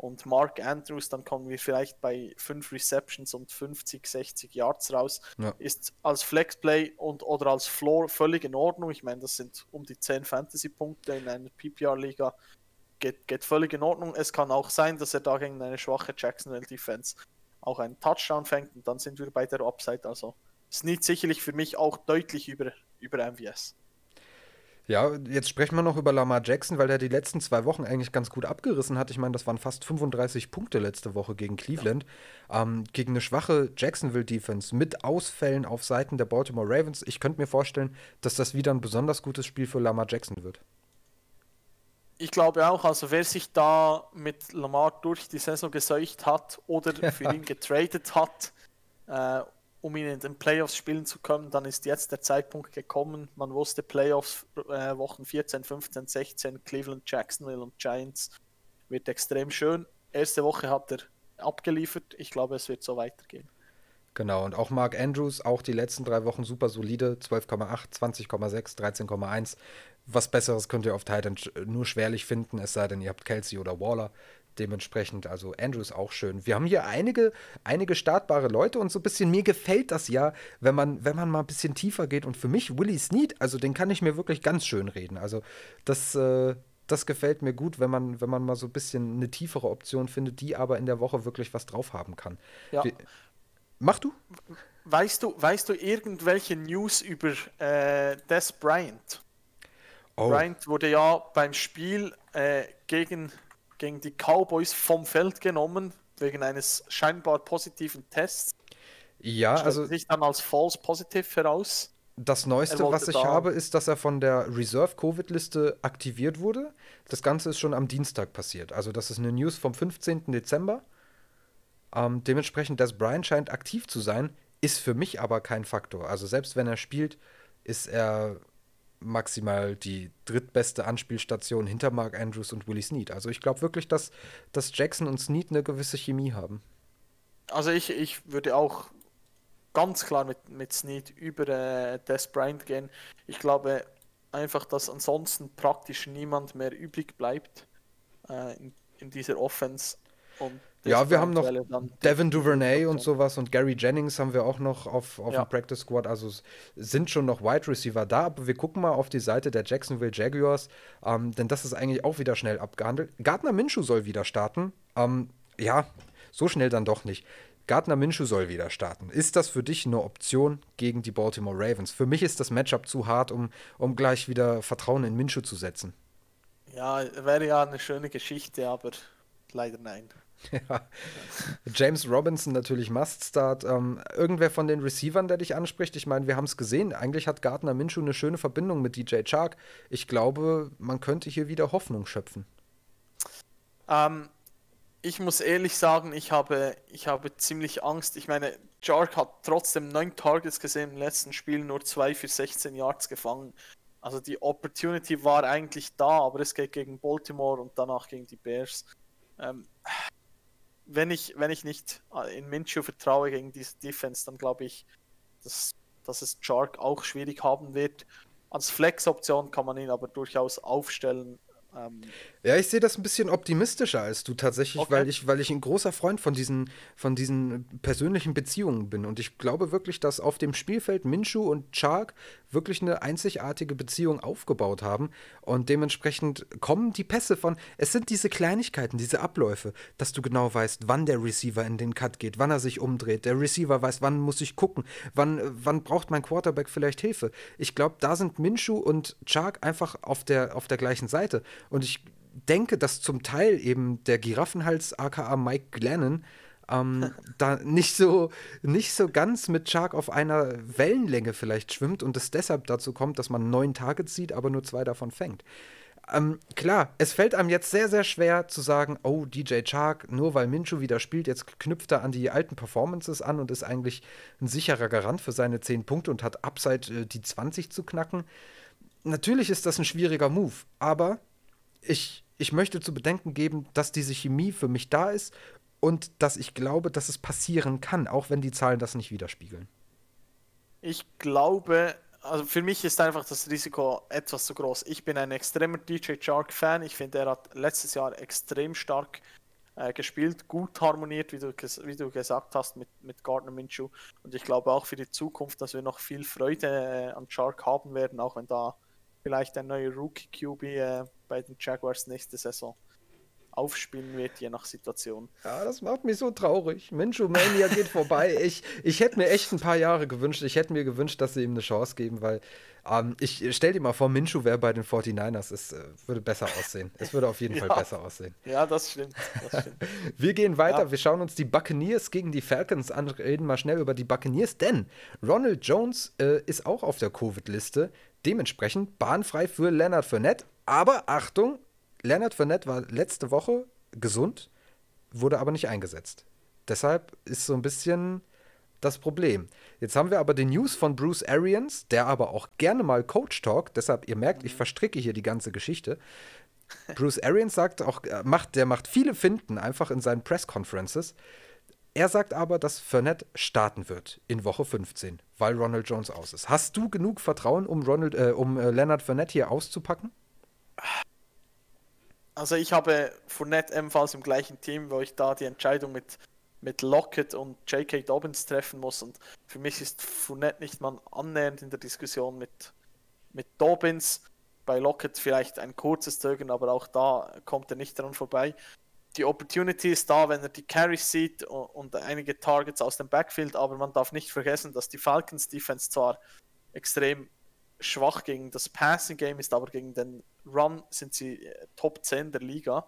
und Mark Andrews, dann kommen wir vielleicht bei 5 Receptions und 50, 60 Yards raus. Ja. Ist als Flexplay und oder als Floor völlig in Ordnung. Ich meine, das sind um die 10 Fantasy-Punkte in einer PPR-Liga. Geht, geht völlig in Ordnung. Es kann auch sein, dass er da gegen eine schwache Jacksonville-Defense auch einen Touchdown fängt und dann sind wir bei der Upside. Also Snead sicherlich für mich auch deutlich über, über MVS. Ja, jetzt sprechen wir noch über Lamar Jackson, weil der die letzten zwei Wochen eigentlich ganz gut abgerissen hat. Ich meine, das waren fast 35 Punkte letzte Woche gegen Cleveland. Ja. Ähm, gegen eine schwache Jacksonville-Defense mit Ausfällen auf Seiten der Baltimore Ravens. Ich könnte mir vorstellen, dass das wieder ein besonders gutes Spiel für Lamar Jackson wird. Ich glaube auch, also wer sich da mit Lamar durch die Saison geseucht hat oder für ihn getradet hat, äh, um ihn in den Playoffs spielen zu können, dann ist jetzt der Zeitpunkt gekommen. Man wusste Playoffs äh, Wochen 14, 15, 16, Cleveland, Jacksonville und Giants wird extrem schön. Erste Woche hat er abgeliefert. Ich glaube, es wird so weitergehen. Genau, und auch Mark Andrews, auch die letzten drei Wochen super solide. 12,8, 20,6, 13,1. Was Besseres könnt ihr auf Titan nur schwerlich finden, es sei denn, ihr habt Kelsey oder Waller dementsprechend, also Andrews auch schön. Wir haben hier einige, einige startbare Leute und so ein bisschen, mir gefällt das ja, wenn man, wenn man mal ein bisschen tiefer geht und für mich Willie Snead, also den kann ich mir wirklich ganz schön reden. Also das, äh, das gefällt mir gut, wenn man, wenn man mal so ein bisschen eine tiefere Option findet, die aber in der Woche wirklich was drauf haben kann. Ja. Wie, mach du? Weißt du, weißt du irgendwelche News über äh, Des Bryant? Oh. Bryant wurde ja beim Spiel äh, gegen gegen die Cowboys vom Feld genommen, wegen eines scheinbar positiven Tests. Ja, Stellt also. sich dann als false positive heraus. Das Neueste, was ich habe, ist, dass er von der Reserve-Covid-Liste aktiviert wurde. Das Ganze ist schon am Dienstag passiert. Also, das ist eine News vom 15. Dezember. Ähm, dementsprechend, dass Brian scheint aktiv zu sein, ist für mich aber kein Faktor. Also, selbst wenn er spielt, ist er maximal die drittbeste Anspielstation hinter Mark Andrews und Willie Snead. Also ich glaube wirklich, dass, dass Jackson und Snead eine gewisse Chemie haben. Also ich, ich würde auch ganz klar mit, mit Snead über äh, Des Bryant gehen. Ich glaube einfach, dass ansonsten praktisch niemand mehr übrig bleibt äh, in, in dieser Offense. Und ja, wir haben noch Devin Duvernay und sowas und Gary Jennings haben wir auch noch auf, auf ja. dem Practice Squad. Also es sind schon noch Wide Receiver da, aber wir gucken mal auf die Seite der Jacksonville Jaguars, ähm, denn das ist eigentlich auch wieder schnell abgehandelt. Gardner Minshew soll wieder starten. Ähm, ja, so schnell dann doch nicht. Gardner Minshew soll wieder starten. Ist das für dich eine Option gegen die Baltimore Ravens? Für mich ist das Matchup zu hart, um, um gleich wieder Vertrauen in Minshew zu setzen. Ja, wäre ja eine schöne Geschichte, aber leider nein. Ja. James Robinson natürlich Must-Start. Ähm, irgendwer von den Receivern, der dich anspricht? Ich meine, wir haben es gesehen. Eigentlich hat Gardner Minshew eine schöne Verbindung mit DJ Chark. Ich glaube, man könnte hier wieder Hoffnung schöpfen. Ähm, ich muss ehrlich sagen, ich habe, ich habe ziemlich Angst. Ich meine, Chark hat trotzdem neun Targets gesehen im letzten Spiel, nur zwei für 16 Yards gefangen. Also die Opportunity war eigentlich da, aber es geht gegen Baltimore und danach gegen die Bears. Ähm, wenn ich, wenn ich nicht äh, in Minshew vertraue gegen diese Defense, dann glaube ich, dass, dass es Shark auch schwierig haben wird. Als Flex-Option kann man ihn aber durchaus aufstellen, ähm, ja, ich sehe das ein bisschen optimistischer als du tatsächlich, okay. weil, ich, weil ich ein großer Freund von diesen, von diesen persönlichen Beziehungen bin. Und ich glaube wirklich, dass auf dem Spielfeld Minshu und Chark wirklich eine einzigartige Beziehung aufgebaut haben. Und dementsprechend kommen die Pässe von, es sind diese Kleinigkeiten, diese Abläufe, dass du genau weißt, wann der Receiver in den Cut geht, wann er sich umdreht. Der Receiver weiß, wann muss ich gucken, wann, wann braucht mein Quarterback vielleicht Hilfe. Ich glaube, da sind Minshu und Chark einfach auf der, auf der gleichen Seite. Und ich denke, dass zum Teil eben der Giraffenhals aka Mike Glennon ähm, da nicht so, nicht so ganz mit Shark auf einer Wellenlänge vielleicht schwimmt und es deshalb dazu kommt, dass man neun Targets sieht, aber nur zwei davon fängt. Ähm, klar, es fällt einem jetzt sehr, sehr schwer zu sagen, oh, DJ Chark, nur weil Minshu wieder spielt, jetzt knüpft er an die alten Performances an und ist eigentlich ein sicherer Garant für seine 10 Punkte und hat Upside, äh, die 20 zu knacken. Natürlich ist das ein schwieriger Move, aber ich, ich möchte zu bedenken geben, dass diese Chemie für mich da ist und dass ich glaube, dass es passieren kann, auch wenn die Zahlen das nicht widerspiegeln. Ich glaube, also für mich ist einfach das Risiko etwas zu groß. Ich bin ein extremer DJ Shark-Fan. Ich finde, er hat letztes Jahr extrem stark äh, gespielt, gut harmoniert, wie du, wie du gesagt hast, mit, mit Gardner Minshew. Und ich glaube auch für die Zukunft, dass wir noch viel Freude äh, an Shark haben werden, auch wenn da vielleicht ein neuer Rookie-QB äh, bei den Jaguars nächste Saison aufspielen wird, je nach Situation. Ja, das macht mich so traurig. Minshew Mania geht vorbei. Ich, ich hätte mir echt ein paar Jahre gewünscht. Ich hätte mir gewünscht, dass sie ihm eine Chance geben, weil ähm, ich stell dir mal vor, Minshew wäre bei den 49ers. Es äh, würde besser aussehen. Es würde auf jeden ja. Fall besser aussehen. Ja, das stimmt. Das stimmt. Wir gehen weiter. Ja. Wir schauen uns die Buccaneers gegen die Falcons an. Reden mal schnell über die Buccaneers, denn Ronald Jones äh, ist auch auf der Covid-Liste. Dementsprechend bahnfrei für Leonard Fournette. Aber Achtung, Leonard Fournette war letzte Woche gesund, wurde aber nicht eingesetzt. Deshalb ist so ein bisschen das Problem. Jetzt haben wir aber die News von Bruce Arians, der aber auch gerne mal Coach Talk, deshalb ihr merkt, ich verstricke hier die ganze Geschichte. Bruce Arians sagt auch, äh, macht, der macht viele Finden einfach in seinen Press Conferences. Er sagt aber, dass Fournette starten wird in Woche 15, weil Ronald Jones aus ist. Hast du genug Vertrauen, um, Ronald, äh, um äh, Leonard Fournette hier auszupacken? Also ich habe Fournette ebenfalls im gleichen Team, wo ich da die Entscheidung mit, mit Lockett und J.K. Dobbins treffen muss. Und für mich ist Fournette nicht mal annähernd in der Diskussion mit, mit Dobbins. Bei Lockett vielleicht ein kurzes Zögern, aber auch da kommt er nicht dran vorbei. Die Opportunity ist da, wenn er die Carries sieht und, und einige Targets aus dem Backfield, aber man darf nicht vergessen, dass die Falcons Defense zwar extrem schwach gegen das Passing Game ist, aber gegen den Run sind sie äh, Top 10 der Liga.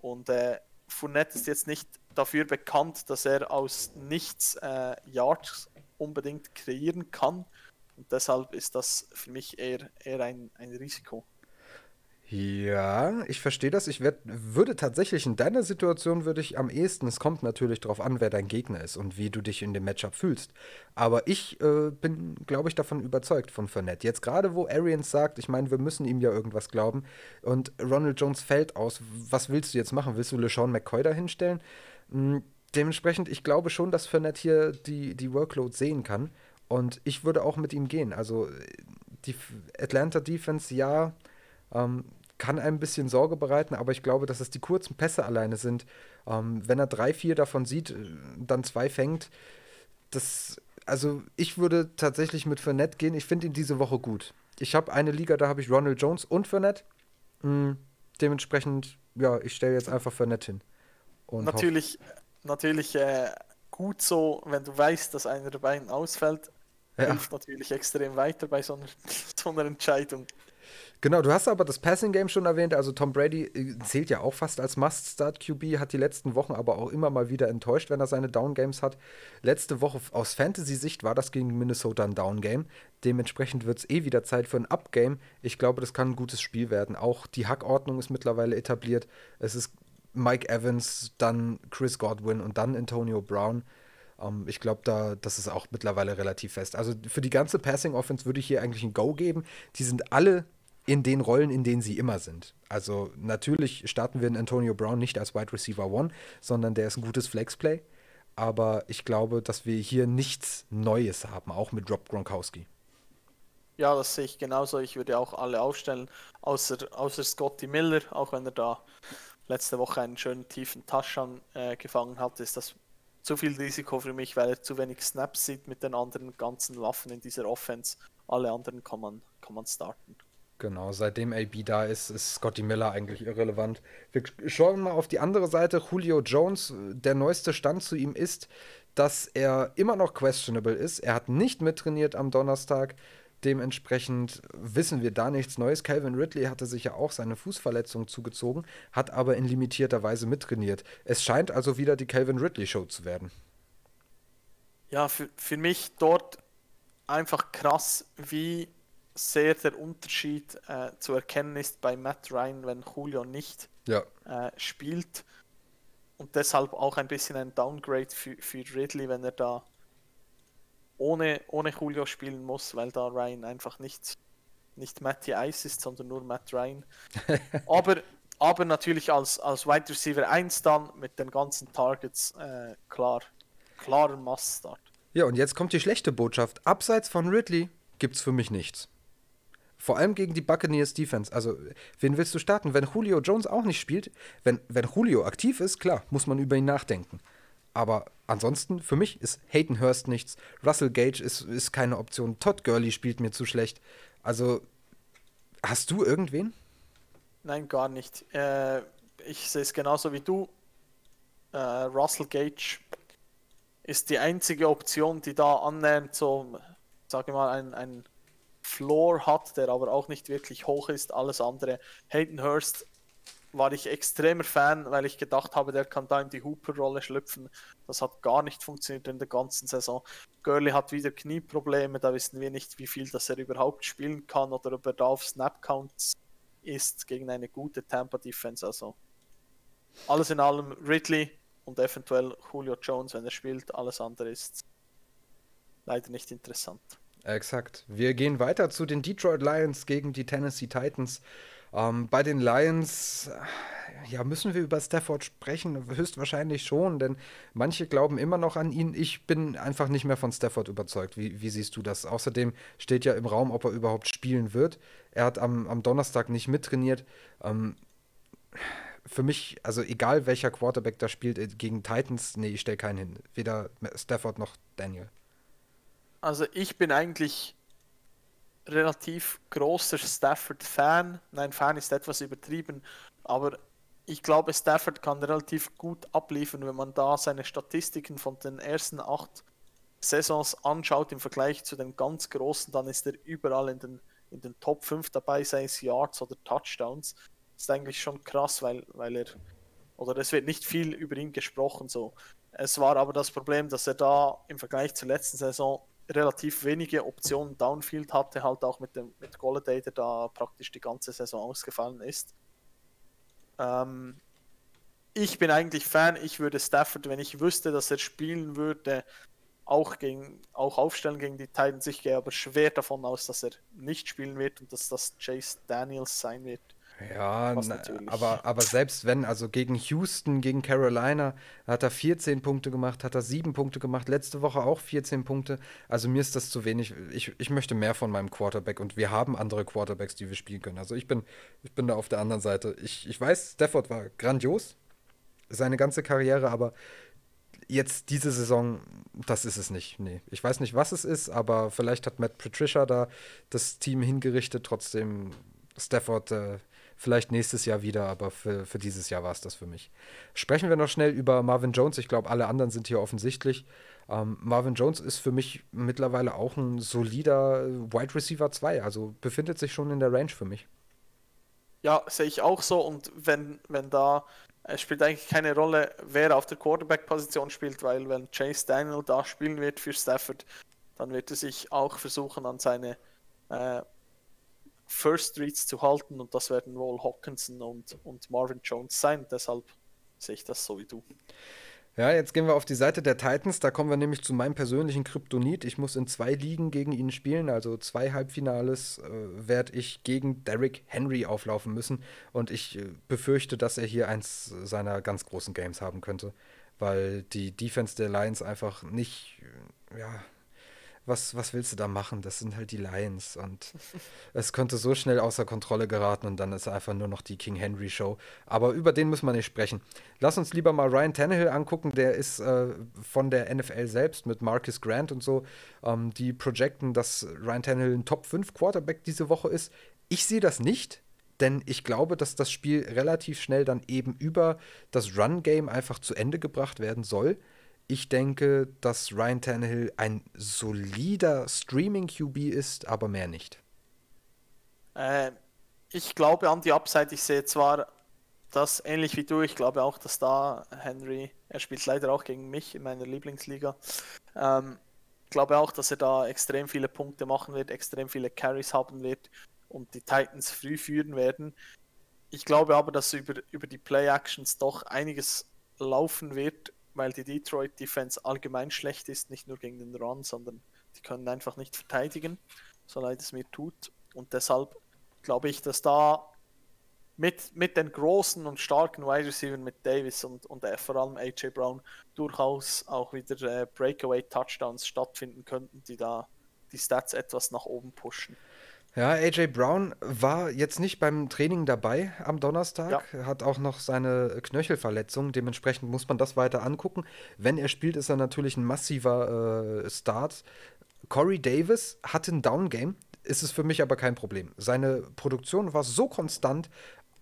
Und äh, Fournette ist jetzt nicht dafür bekannt, dass er aus nichts äh, Yards unbedingt kreieren kann. Und deshalb ist das für mich eher, eher ein, ein Risiko. Ja, ich verstehe das. Ich werd, würde tatsächlich in deiner Situation würde ich am ehesten, es kommt natürlich darauf an, wer dein Gegner ist und wie du dich in dem Matchup fühlst. Aber ich äh, bin, glaube ich, davon überzeugt von Fournette. Jetzt gerade, wo Arians sagt, ich meine, wir müssen ihm ja irgendwas glauben und Ronald Jones fällt aus, was willst du jetzt machen? Willst du LeSean McCoy da hinstellen? Hm, dementsprechend, ich glaube schon, dass Fournette hier die, die Workload sehen kann und ich würde auch mit ihm gehen. Also die Atlanta Defense, ja, ähm, kann ein bisschen Sorge bereiten, aber ich glaube, dass es die kurzen Pässe alleine sind. Ähm, wenn er drei, vier davon sieht, äh, dann zwei fängt, das, also ich würde tatsächlich mit Fournette gehen. Ich finde ihn diese Woche gut. Ich habe eine Liga, da habe ich Ronald Jones und Fournette. Mhm, dementsprechend, ja, ich stelle jetzt einfach Fournette hin. Und natürlich, natürlich äh, gut so, wenn du weißt, dass einer der beiden ausfällt, ja. hilft natürlich extrem weiter bei so einer, so einer Entscheidung. Genau, du hast aber das Passing Game schon erwähnt. Also Tom Brady äh, zählt ja auch fast als Must-Start-QB, hat die letzten Wochen aber auch immer mal wieder enttäuscht, wenn er seine Down-Games hat. Letzte Woche aus Fantasy-Sicht war das gegen Minnesota ein Down-Game. Dementsprechend wird es eh wieder Zeit für ein Up-Game. Ich glaube, das kann ein gutes Spiel werden. Auch die Hackordnung ist mittlerweile etabliert. Es ist Mike Evans, dann Chris Godwin und dann Antonio Brown. Um, ähm, ich glaube, da, das ist auch mittlerweile relativ fest. Also für die ganze Passing Offense würde ich hier eigentlich ein Go geben. Die sind alle in den Rollen, in denen sie immer sind. Also natürlich starten wir in Antonio Brown nicht als Wide Receiver One, sondern der ist ein gutes Flexplay. Aber ich glaube, dass wir hier nichts Neues haben, auch mit Rob Gronkowski. Ja, das sehe ich genauso. Ich würde auch alle aufstellen, außer, außer Scotty Miller, auch wenn er da letzte Woche einen schönen tiefen Touchdown äh, gefangen hat, ist das zu viel Risiko für mich, weil er zu wenig Snaps sieht mit den anderen ganzen Waffen in dieser Offense. Alle anderen kann man, kann man starten. Genau, seitdem AB da ist, ist Scotty Miller eigentlich irrelevant. Wir schauen mal auf die andere Seite. Julio Jones, der neueste Stand zu ihm ist, dass er immer noch questionable ist. Er hat nicht mittrainiert am Donnerstag. Dementsprechend wissen wir da nichts Neues. Calvin Ridley hatte sich ja auch seine Fußverletzung zugezogen, hat aber in limitierter Weise mittrainiert. Es scheint also wieder die Calvin Ridley Show zu werden. Ja, für, für mich dort einfach krass, wie sehr der Unterschied äh, zu erkennen ist bei Matt Ryan, wenn Julio nicht ja. äh, spielt. Und deshalb auch ein bisschen ein Downgrade für, für Ridley, wenn er da ohne, ohne Julio spielen muss, weil da Ryan einfach nicht, nicht Matty Ice ist, sondern nur Matt Ryan. aber, aber natürlich als, als Wide Receiver 1 dann mit den ganzen Targets äh, klar, klarer Must-Start. Ja, und jetzt kommt die schlechte Botschaft. Abseits von Ridley gibt es für mich nichts. Vor allem gegen die Buccaneers Defense. Also, wen willst du starten? Wenn Julio Jones auch nicht spielt, wenn, wenn Julio aktiv ist, klar, muss man über ihn nachdenken. Aber ansonsten, für mich ist Hayden Hurst nichts. Russell Gage ist, ist keine Option. Todd Gurley spielt mir zu schlecht. Also, hast du irgendwen? Nein, gar nicht. Äh, ich sehe es genauso wie du. Äh, Russell Gage ist die einzige Option, die da annähernd so, sage ich mal, ein, ein Floor hat, der aber auch nicht wirklich hoch ist. Alles andere. Hayden Hurst war ich extremer Fan, weil ich gedacht habe, der kann da in die Hooper-Rolle schlüpfen. Das hat gar nicht funktioniert in der ganzen Saison. Gurley hat wieder Knieprobleme, da wissen wir nicht, wie viel das er überhaupt spielen kann oder ob er da auf Snap-Counts ist gegen eine gute Tampa-Defense. Also alles in allem Ridley und eventuell Julio Jones, wenn er spielt. Alles andere ist leider nicht interessant. Exakt. Wir gehen weiter zu den Detroit Lions gegen die Tennessee Titans. Ähm, bei den Lions, ja, müssen wir über Stafford sprechen? Höchstwahrscheinlich schon, denn manche glauben immer noch an ihn. Ich bin einfach nicht mehr von Stafford überzeugt. Wie, wie siehst du das? Außerdem steht ja im Raum, ob er überhaupt spielen wird. Er hat am, am Donnerstag nicht mittrainiert. Ähm, für mich, also egal welcher Quarterback da spielt, äh, gegen Titans, nee, ich stelle keinen hin. Weder Stafford noch Daniel. Also ich bin eigentlich relativ großer Stafford-Fan. Nein, Fan ist etwas übertrieben, aber ich glaube, Stafford kann relativ gut abliefern, wenn man da seine Statistiken von den ersten acht Saisons anschaut im Vergleich zu den ganz großen, dann ist er überall in den, in den Top 5 dabei, sei es Yards oder Touchdowns. Das ist eigentlich schon krass, weil, weil er, oder es wird nicht viel über ihn gesprochen so. Es war aber das Problem, dass er da im Vergleich zur letzten Saison relativ wenige Optionen Downfield hatte, halt auch mit dem mit Golladay, der da praktisch die ganze Saison ausgefallen ist. Ähm, ich bin eigentlich Fan, ich würde Stafford, wenn ich wüsste, dass er spielen würde, auch, gegen, auch aufstellen gegen die Titans. Ich gehe aber schwer davon aus, dass er nicht spielen wird und dass das Chase Daniels sein wird. Ja, na, aber, aber selbst wenn, also gegen Houston, gegen Carolina, hat er 14 Punkte gemacht, hat er 7 Punkte gemacht, letzte Woche auch 14 Punkte. Also mir ist das zu wenig. Ich, ich möchte mehr von meinem Quarterback und wir haben andere Quarterbacks, die wir spielen können. Also ich bin, ich bin da auf der anderen Seite. Ich, ich weiß, Stafford war grandios, seine ganze Karriere, aber jetzt diese Saison, das ist es nicht. Nee. Ich weiß nicht, was es ist, aber vielleicht hat Matt Patricia da das Team hingerichtet. Trotzdem, Stafford. Äh, Vielleicht nächstes Jahr wieder, aber für, für dieses Jahr war es das für mich. Sprechen wir noch schnell über Marvin Jones. Ich glaube, alle anderen sind hier offensichtlich. Ähm, Marvin Jones ist für mich mittlerweile auch ein solider Wide Receiver 2, also befindet sich schon in der Range für mich. Ja, sehe ich auch so. Und wenn, wenn da, es spielt eigentlich keine Rolle, wer auf der Quarterback-Position spielt, weil wenn Chase Daniel da spielen wird für Stafford, dann wird er sich auch versuchen, an seine äh, First Streets zu halten und das werden wohl Hawkinson und, und Marvin Jones sein. Deshalb sehe ich das so wie du. Ja, jetzt gehen wir auf die Seite der Titans. Da kommen wir nämlich zu meinem persönlichen Kryptonit. Ich muss in zwei Ligen gegen ihn spielen, also zwei Halbfinales äh, werde ich gegen Derrick Henry auflaufen müssen. Und ich äh, befürchte, dass er hier eins seiner ganz großen Games haben könnte, weil die Defense der Lions einfach nicht, äh, ja, was, was willst du da machen? Das sind halt die Lions und es könnte so schnell außer Kontrolle geraten und dann ist einfach nur noch die King Henry Show. Aber über den müssen wir nicht sprechen. Lass uns lieber mal Ryan Tannehill angucken, der ist äh, von der NFL selbst mit Marcus Grant und so. Ähm, die projecten, dass Ryan Tannehill ein Top 5 Quarterback diese Woche ist. Ich sehe das nicht, denn ich glaube, dass das Spiel relativ schnell dann eben über das Run-Game einfach zu Ende gebracht werden soll. Ich denke, dass Ryan Tannehill ein solider Streaming-QB ist, aber mehr nicht. Äh, ich glaube an die Upside. Ich sehe zwar das ähnlich wie du. Ich glaube auch, dass da Henry, er spielt leider auch gegen mich in meiner Lieblingsliga. Ähm, ich glaube auch, dass er da extrem viele Punkte machen wird, extrem viele Carries haben wird und die Titans früh führen werden. Ich glaube aber, dass über, über die Play-Actions doch einiges laufen wird weil die Detroit Defense allgemein schlecht ist, nicht nur gegen den Run, sondern die können einfach nicht verteidigen, so leid es mir tut. Und deshalb glaube ich, dass da mit, mit den großen und starken Wide Receivers mit Davis und, und äh, vor allem AJ Brown durchaus auch wieder äh, Breakaway-Touchdowns stattfinden könnten, die da die Stats etwas nach oben pushen. Ja, AJ Brown war jetzt nicht beim Training dabei am Donnerstag, ja. hat auch noch seine Knöchelverletzung. Dementsprechend muss man das weiter angucken. Wenn er spielt, ist er natürlich ein massiver äh, Start. Corey Davis hatte ein Down-Game, ist es für mich aber kein Problem. Seine Produktion war so konstant.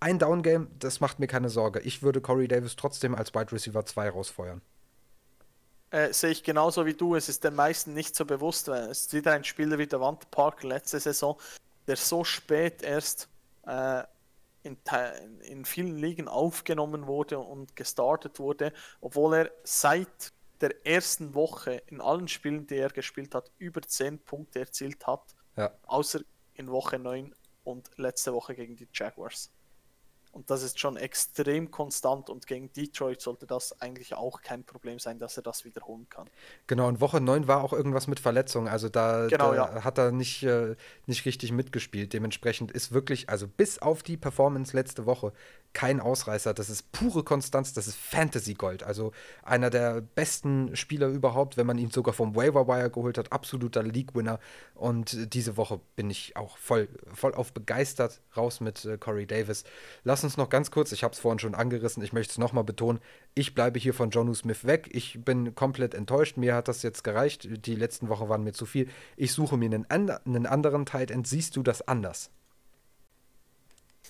Ein Down-Game, das macht mir keine Sorge. Ich würde Corey Davis trotzdem als Wide Receiver 2 rausfeuern. Äh, sehe ich genauso wie du. Es ist den meisten nicht so bewusst. Es ist wieder ein Spieler wie der Wand Park letzte Saison, der so spät erst äh, in, in vielen Ligen aufgenommen wurde und gestartet wurde, obwohl er seit der ersten Woche in allen Spielen, die er gespielt hat, über 10 Punkte erzielt hat. Ja. Außer in Woche 9 und letzte Woche gegen die Jaguars. Und das ist schon extrem konstant und gegen Detroit sollte das eigentlich auch kein Problem sein, dass er das wiederholen kann. Genau, und Woche 9 war auch irgendwas mit Verletzungen. Also da, genau, da ja. hat er nicht, äh, nicht richtig mitgespielt. Dementsprechend ist wirklich, also bis auf die Performance letzte Woche, kein Ausreißer. Das ist pure Konstanz, das ist Fantasy Gold. Also einer der besten Spieler überhaupt, wenn man ihn sogar vom Waiver Wire geholt hat, absoluter League Winner. Und diese Woche bin ich auch voll, voll auf begeistert raus mit äh, Corey Davis. Lass uns noch ganz kurz, ich habe es vorhin schon angerissen, ich möchte es nochmal betonen, ich bleibe hier von Jonu Smith weg. Ich bin komplett enttäuscht. Mir hat das jetzt gereicht. Die letzten Wochen waren mir zu viel. Ich suche mir einen, einen anderen Tight End. Siehst du das anders?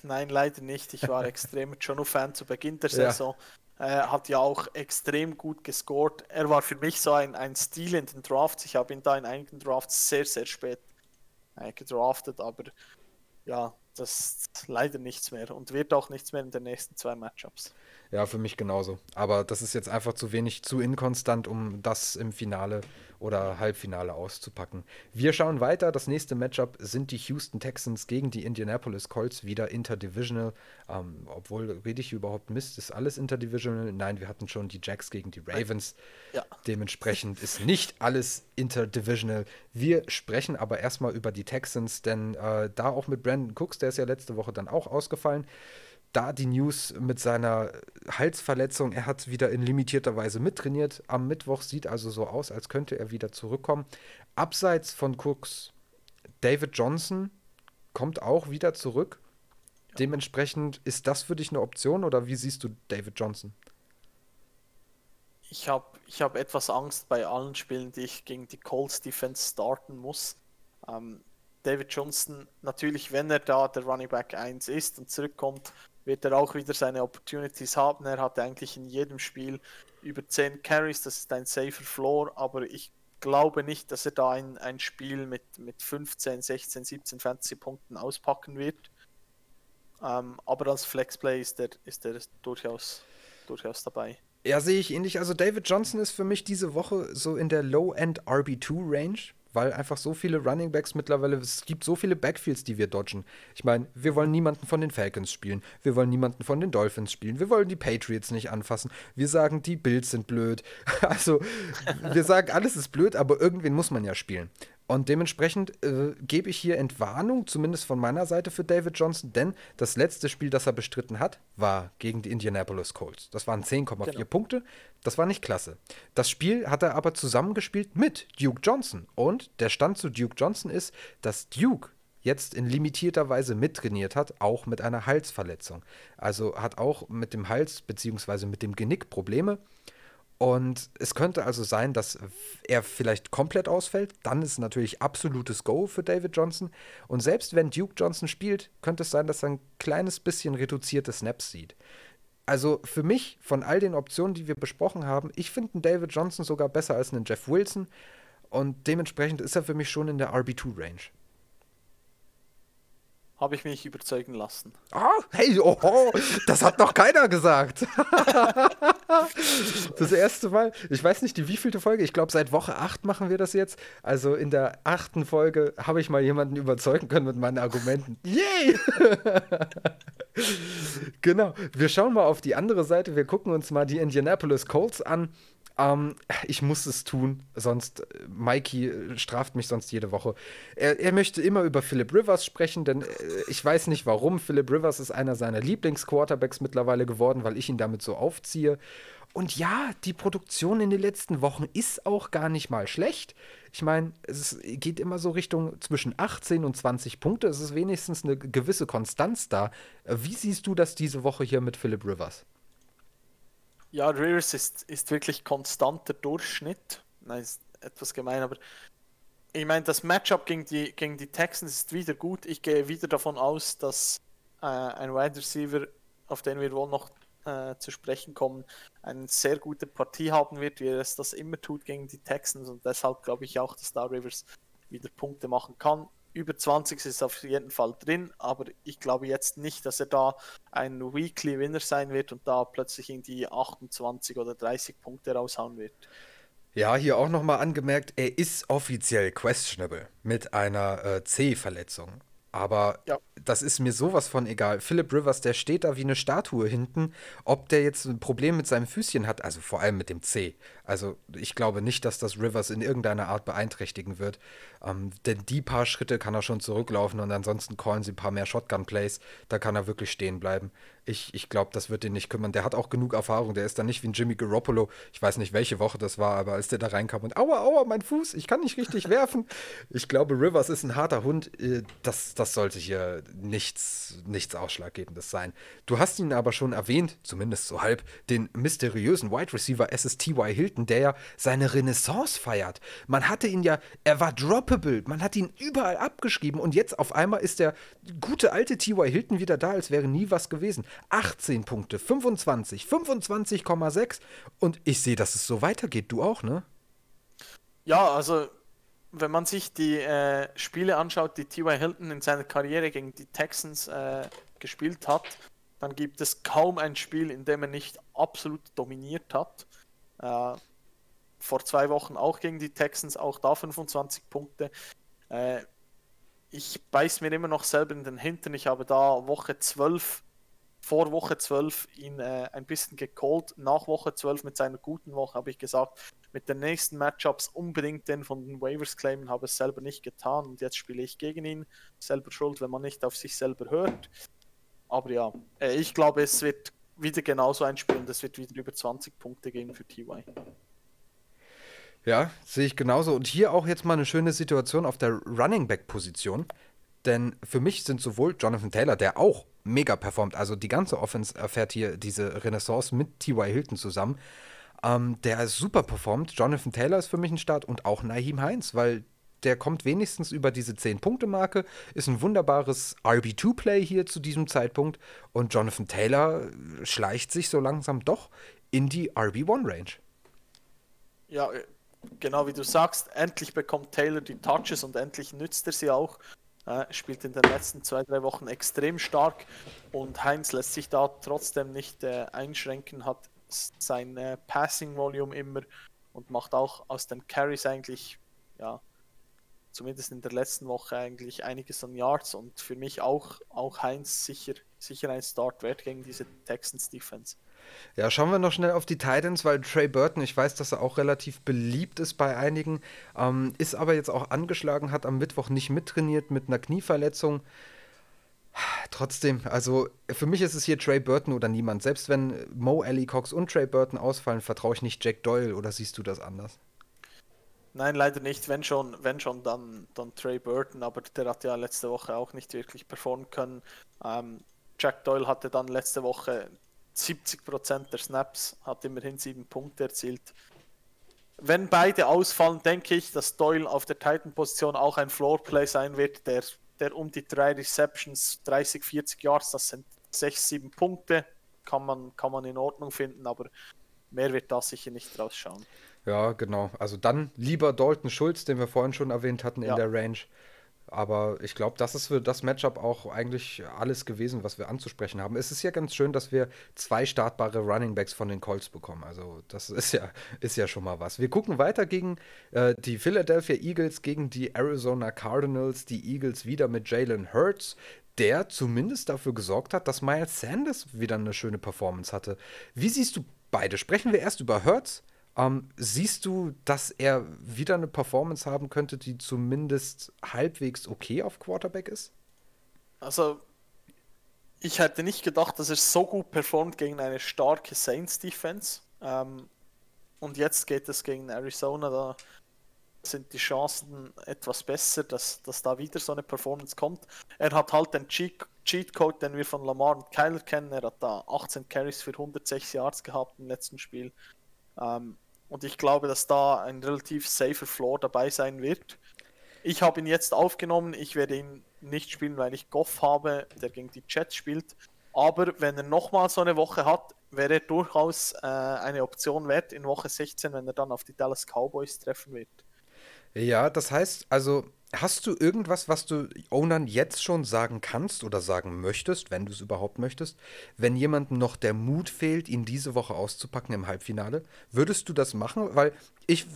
Nein, leider nicht. Ich war extrem Jono-Fan zu Beginn der Saison. Ja. Hat ja auch extrem gut gescored. Er war für mich so ein, ein Stil in den Drafts. Ich habe ihn da in einigen Drafts sehr, sehr spät äh, gedraftet, aber ja, das ist leider nichts mehr und wird auch nichts mehr in den nächsten zwei Matchups. Ja, für mich genauso. Aber das ist jetzt einfach zu wenig, zu inkonstant, um das im Finale oder Halbfinale auszupacken. Wir schauen weiter. Das nächste Matchup sind die Houston Texans gegen die Indianapolis Colts, wieder interdivisional. Ähm, obwohl, rede ich überhaupt Mist, ist alles interdivisional? Nein, wir hatten schon die Jacks gegen die Ravens. Ja. Dementsprechend ist nicht alles interdivisional. Wir sprechen aber erstmal über die Texans, denn äh, da auch mit Brandon Cooks, der ist ja letzte Woche dann auch ausgefallen da die News mit seiner Halsverletzung. Er hat wieder in limitierter Weise mittrainiert. Am Mittwoch sieht also so aus, als könnte er wieder zurückkommen. Abseits von Cooks, David Johnson kommt auch wieder zurück. Ja. Dementsprechend ist das für dich eine Option oder wie siehst du David Johnson? Ich habe ich hab etwas Angst bei allen Spielen, die ich gegen die Colts Defense starten muss. Ähm, David Johnson, natürlich, wenn er da der Running Back 1 ist und zurückkommt, wird er auch wieder seine Opportunities haben. Er hatte eigentlich in jedem Spiel über 10 Carries, das ist ein safer Floor, aber ich glaube nicht, dass er da ein, ein Spiel mit, mit 15, 16, 17 Fantasy-Punkten auspacken wird. Ähm, aber als Flexplay ist er, ist er durchaus, durchaus dabei. Ja, sehe ich ähnlich. Also David Johnson ist für mich diese Woche so in der Low-End RB2-Range weil einfach so viele Running Backs mittlerweile, es gibt so viele Backfields, die wir dodgen. Ich meine, wir wollen niemanden von den Falcons spielen, wir wollen niemanden von den Dolphins spielen, wir wollen die Patriots nicht anfassen, wir sagen, die Bills sind blöd. Also, wir sagen, alles ist blöd, aber irgendwen muss man ja spielen. Und dementsprechend äh, gebe ich hier Entwarnung, zumindest von meiner Seite für David Johnson, denn das letzte Spiel, das er bestritten hat, war gegen die Indianapolis Colts. Das waren 10,4 genau. Punkte. Das war nicht klasse. Das Spiel hat er aber zusammengespielt mit Duke Johnson. Und der Stand zu Duke Johnson ist, dass Duke jetzt in limitierter Weise mittrainiert hat, auch mit einer Halsverletzung. Also hat auch mit dem Hals bzw. mit dem Genick Probleme. Und es könnte also sein, dass er vielleicht komplett ausfällt. Dann ist natürlich absolutes Go für David Johnson. Und selbst wenn Duke Johnson spielt, könnte es sein, dass er ein kleines bisschen reduzierte Snaps sieht. Also für mich, von all den Optionen, die wir besprochen haben, ich finde einen David Johnson sogar besser als einen Jeff Wilson. Und dementsprechend ist er für mich schon in der RB2-Range habe ich mich überzeugen lassen. Ah, hey, oh, das hat noch keiner gesagt. das erste Mal, ich weiß nicht, die wievielte Folge, ich glaube, seit Woche 8 machen wir das jetzt. Also in der achten Folge habe ich mal jemanden überzeugen können mit meinen Argumenten. Yay! genau, wir schauen mal auf die andere Seite. Wir gucken uns mal die Indianapolis Colts an. Ähm, ich muss es tun, sonst äh, Mikey äh, straft mich sonst jede Woche. Er, er, möchte immer über Philip Rivers sprechen, denn äh, ich weiß nicht warum. Philip Rivers ist einer seiner Lieblingsquarterbacks mittlerweile geworden, weil ich ihn damit so aufziehe. Und ja, die Produktion in den letzten Wochen ist auch gar nicht mal schlecht. Ich meine, es geht immer so Richtung zwischen 18 und 20 Punkte. Es ist wenigstens eine gewisse Konstanz da. Wie siehst du das diese Woche hier mit Philip Rivers? Ja, Rivers ist, ist wirklich konstanter Durchschnitt. Nein, ist etwas gemein, aber ich meine, das Matchup gegen die, gegen die Texans ist wieder gut. Ich gehe wieder davon aus, dass äh, ein Wide Receiver, auf den wir wohl noch äh, zu sprechen kommen, eine sehr gute Partie haben wird, wie er es das immer tut gegen die Texans. Und deshalb glaube ich auch, dass da Rivers wieder Punkte machen kann. Über 20 ist auf jeden Fall drin, aber ich glaube jetzt nicht, dass er da ein Weekly Winner sein wird und da plötzlich in die 28 oder 30 Punkte raushauen wird. Ja, hier auch nochmal angemerkt, er ist offiziell questionable mit einer äh, C-Verletzung. Aber ja. das ist mir sowas von egal. Philip Rivers, der steht da wie eine Statue hinten. Ob der jetzt ein Problem mit seinem Füßchen hat, also vor allem mit dem C. Also ich glaube nicht, dass das Rivers in irgendeiner Art beeinträchtigen wird. Ähm, denn die paar Schritte kann er schon zurücklaufen und ansonsten callen sie ein paar mehr Shotgun-Plays. Da kann er wirklich stehen bleiben. Ich, ich glaube, das wird ihn nicht kümmern. Der hat auch genug Erfahrung. Der ist dann nicht wie ein Jimmy Garoppolo. Ich weiß nicht, welche Woche das war, aber als der da reinkam und aua, aua, mein Fuß, ich kann nicht richtig werfen. Ich glaube, Rivers ist ein harter Hund. Äh, das, das sollte hier nichts, nichts Ausschlaggebendes sein. Du hast ihn aber schon erwähnt, zumindest so halb, den mysteriösen Wide Receiver SSTY Hilton, der ja seine Renaissance feiert. Man hatte ihn ja, er war droppable, man hat ihn überall abgeschrieben und jetzt auf einmal ist der gute alte TY Hilton wieder da, als wäre nie was gewesen. 18 Punkte, 25, 25,6 und ich sehe, dass es so weitergeht. Du auch, ne? Ja, also wenn man sich die äh, Spiele anschaut, die T.Y. Hilton in seiner Karriere gegen die Texans äh, gespielt hat, dann gibt es kaum ein Spiel, in dem er nicht absolut dominiert hat. Äh, vor zwei Wochen auch gegen die Texans, auch da 25 Punkte. Äh, ich beiß mir immer noch selber in den Hintern. Ich habe da Woche 12 vor Woche 12 ihn äh, ein bisschen gecallt. Nach Woche 12 mit seiner guten Woche habe ich gesagt, mit den nächsten Matchups unbedingt den von den Waivers claimen, habe es selber nicht getan und jetzt spiele ich gegen ihn. Selber schuld, wenn man nicht auf sich selber hört. Aber ja, äh, ich glaube, es wird wieder genauso ein Spiel und es wird wieder über 20 Punkte geben für TY. Ja, sehe ich genauso. Und hier auch jetzt mal eine schöne Situation auf der Running Back Position. Denn für mich sind sowohl Jonathan Taylor, der auch mega performt. Also die ganze Offense erfährt hier diese Renaissance mit T.Y. Hilton zusammen. Ähm, der super performt. Jonathan Taylor ist für mich ein Start und auch Naheem Heinz, weil der kommt wenigstens über diese 10-Punkte-Marke, ist ein wunderbares RB2-Play hier zu diesem Zeitpunkt und Jonathan Taylor schleicht sich so langsam doch in die RB1-Range. Ja, genau wie du sagst, endlich bekommt Taylor die Touches und endlich nützt er sie auch. Äh, spielt in den letzten zwei, drei Wochen extrem stark und Heinz lässt sich da trotzdem nicht äh, einschränken, hat sein äh, Passing Volume immer und macht auch aus den Carries eigentlich, ja, zumindest in der letzten Woche eigentlich einiges an Yards und für mich auch, auch Heinz sicher, sicher ein Start wert gegen diese Texans Defense. Ja, schauen wir noch schnell auf die Titans, weil Trey Burton, ich weiß, dass er auch relativ beliebt ist bei einigen, ähm, ist aber jetzt auch angeschlagen, hat am Mittwoch nicht mittrainiert mit einer Knieverletzung. Trotzdem, also für mich ist es hier Trey Burton oder niemand. Selbst wenn Mo Alley Cox und Trey Burton ausfallen, vertraue ich nicht Jack Doyle oder siehst du das anders? Nein, leider nicht. Wenn schon, wenn schon dann, dann Trey Burton, aber der hat ja letzte Woche auch nicht wirklich performen können. Ähm, Jack Doyle hatte dann letzte Woche 70% der Snaps, hat immerhin 7 Punkte erzielt. Wenn beide ausfallen, denke ich, dass Doyle auf der Titan-Position auch ein Floorplay sein wird, der, der um die drei Receptions, 30, 40 Yards, das sind 6, 7 Punkte, kann man, kann man in Ordnung finden, aber mehr wird da sicher nicht rausschauen. Ja, genau. Also dann lieber Dalton Schulz, den wir vorhin schon erwähnt hatten in ja. der Range. Aber ich glaube, das ist für das Matchup auch eigentlich alles gewesen, was wir anzusprechen haben. Es ist ja ganz schön, dass wir zwei startbare Running Backs von den Colts bekommen. Also das ist ja, ist ja schon mal was. Wir gucken weiter gegen äh, die Philadelphia Eagles, gegen die Arizona Cardinals. Die Eagles wieder mit Jalen Hurts, der zumindest dafür gesorgt hat, dass Miles Sanders wieder eine schöne Performance hatte. Wie siehst du beide? Sprechen wir erst über Hurts ähm, siehst du, dass er wieder eine Performance haben könnte, die zumindest halbwegs okay auf Quarterback ist? Also, ich hätte nicht gedacht, dass er so gut performt gegen eine starke Saints-Defense. Ähm, und jetzt geht es gegen Arizona, da sind die Chancen etwas besser, dass, dass da wieder so eine Performance kommt. Er hat halt den Cheat, den wir von Lamar und Kyler kennen. Er hat da 18 Carries für 106 Yards gehabt im letzten Spiel. Ähm, und ich glaube, dass da ein relativ safer Floor dabei sein wird. Ich habe ihn jetzt aufgenommen. Ich werde ihn nicht spielen, weil ich Goff habe, der gegen die Jets spielt. Aber wenn er nochmal so eine Woche hat, wäre er durchaus äh, eine Option wert in Woche 16, wenn er dann auf die Dallas Cowboys treffen wird. Ja, das heißt, also hast du irgendwas, was du Ownern jetzt schon sagen kannst oder sagen möchtest, wenn du es überhaupt möchtest, wenn jemandem noch der Mut fehlt, ihn diese Woche auszupacken im Halbfinale? Würdest du das machen? Weil ich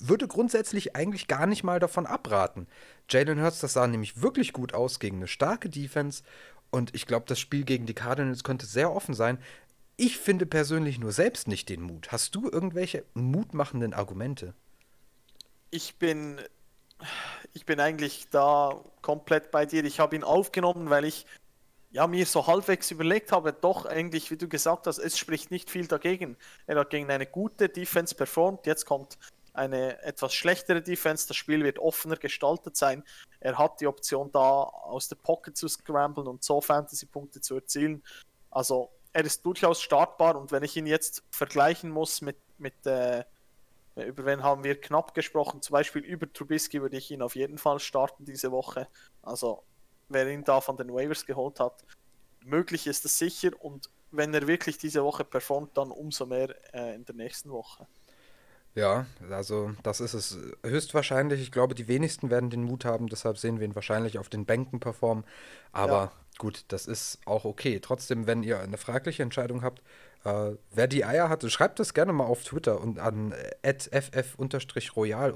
würde grundsätzlich eigentlich gar nicht mal davon abraten. Jalen Hurts, das sah nämlich wirklich gut aus gegen eine starke Defense und ich glaube, das Spiel gegen die Cardinals könnte sehr offen sein. Ich finde persönlich nur selbst nicht den Mut. Hast du irgendwelche mutmachenden Argumente? Ich bin, ich bin eigentlich da komplett bei dir. Ich habe ihn aufgenommen, weil ich ja, mir so halbwegs überlegt habe, doch eigentlich, wie du gesagt hast, es spricht nicht viel dagegen. Er hat gegen eine gute Defense performt. Jetzt kommt eine etwas schlechtere Defense. Das Spiel wird offener gestaltet sein. Er hat die Option da, aus der Pocket zu scramblen und so Fantasy-Punkte zu erzielen. Also er ist durchaus startbar und wenn ich ihn jetzt vergleichen muss mit, mit äh, über wen haben wir knapp gesprochen, zum Beispiel über Trubisky würde ich ihn auf jeden Fall starten diese Woche. Also wer ihn da von den Waivers geholt hat, möglich ist es sicher und wenn er wirklich diese Woche performt, dann umso mehr äh, in der nächsten Woche. Ja, also das ist es höchstwahrscheinlich. Ich glaube, die wenigsten werden den Mut haben, deshalb sehen wir ihn wahrscheinlich auf den Bänken performen. Aber ja. gut, das ist auch okay. Trotzdem, wenn ihr eine fragliche Entscheidung habt, äh, wer die Eier hatte, schreibt das gerne mal auf Twitter und an ff-royal-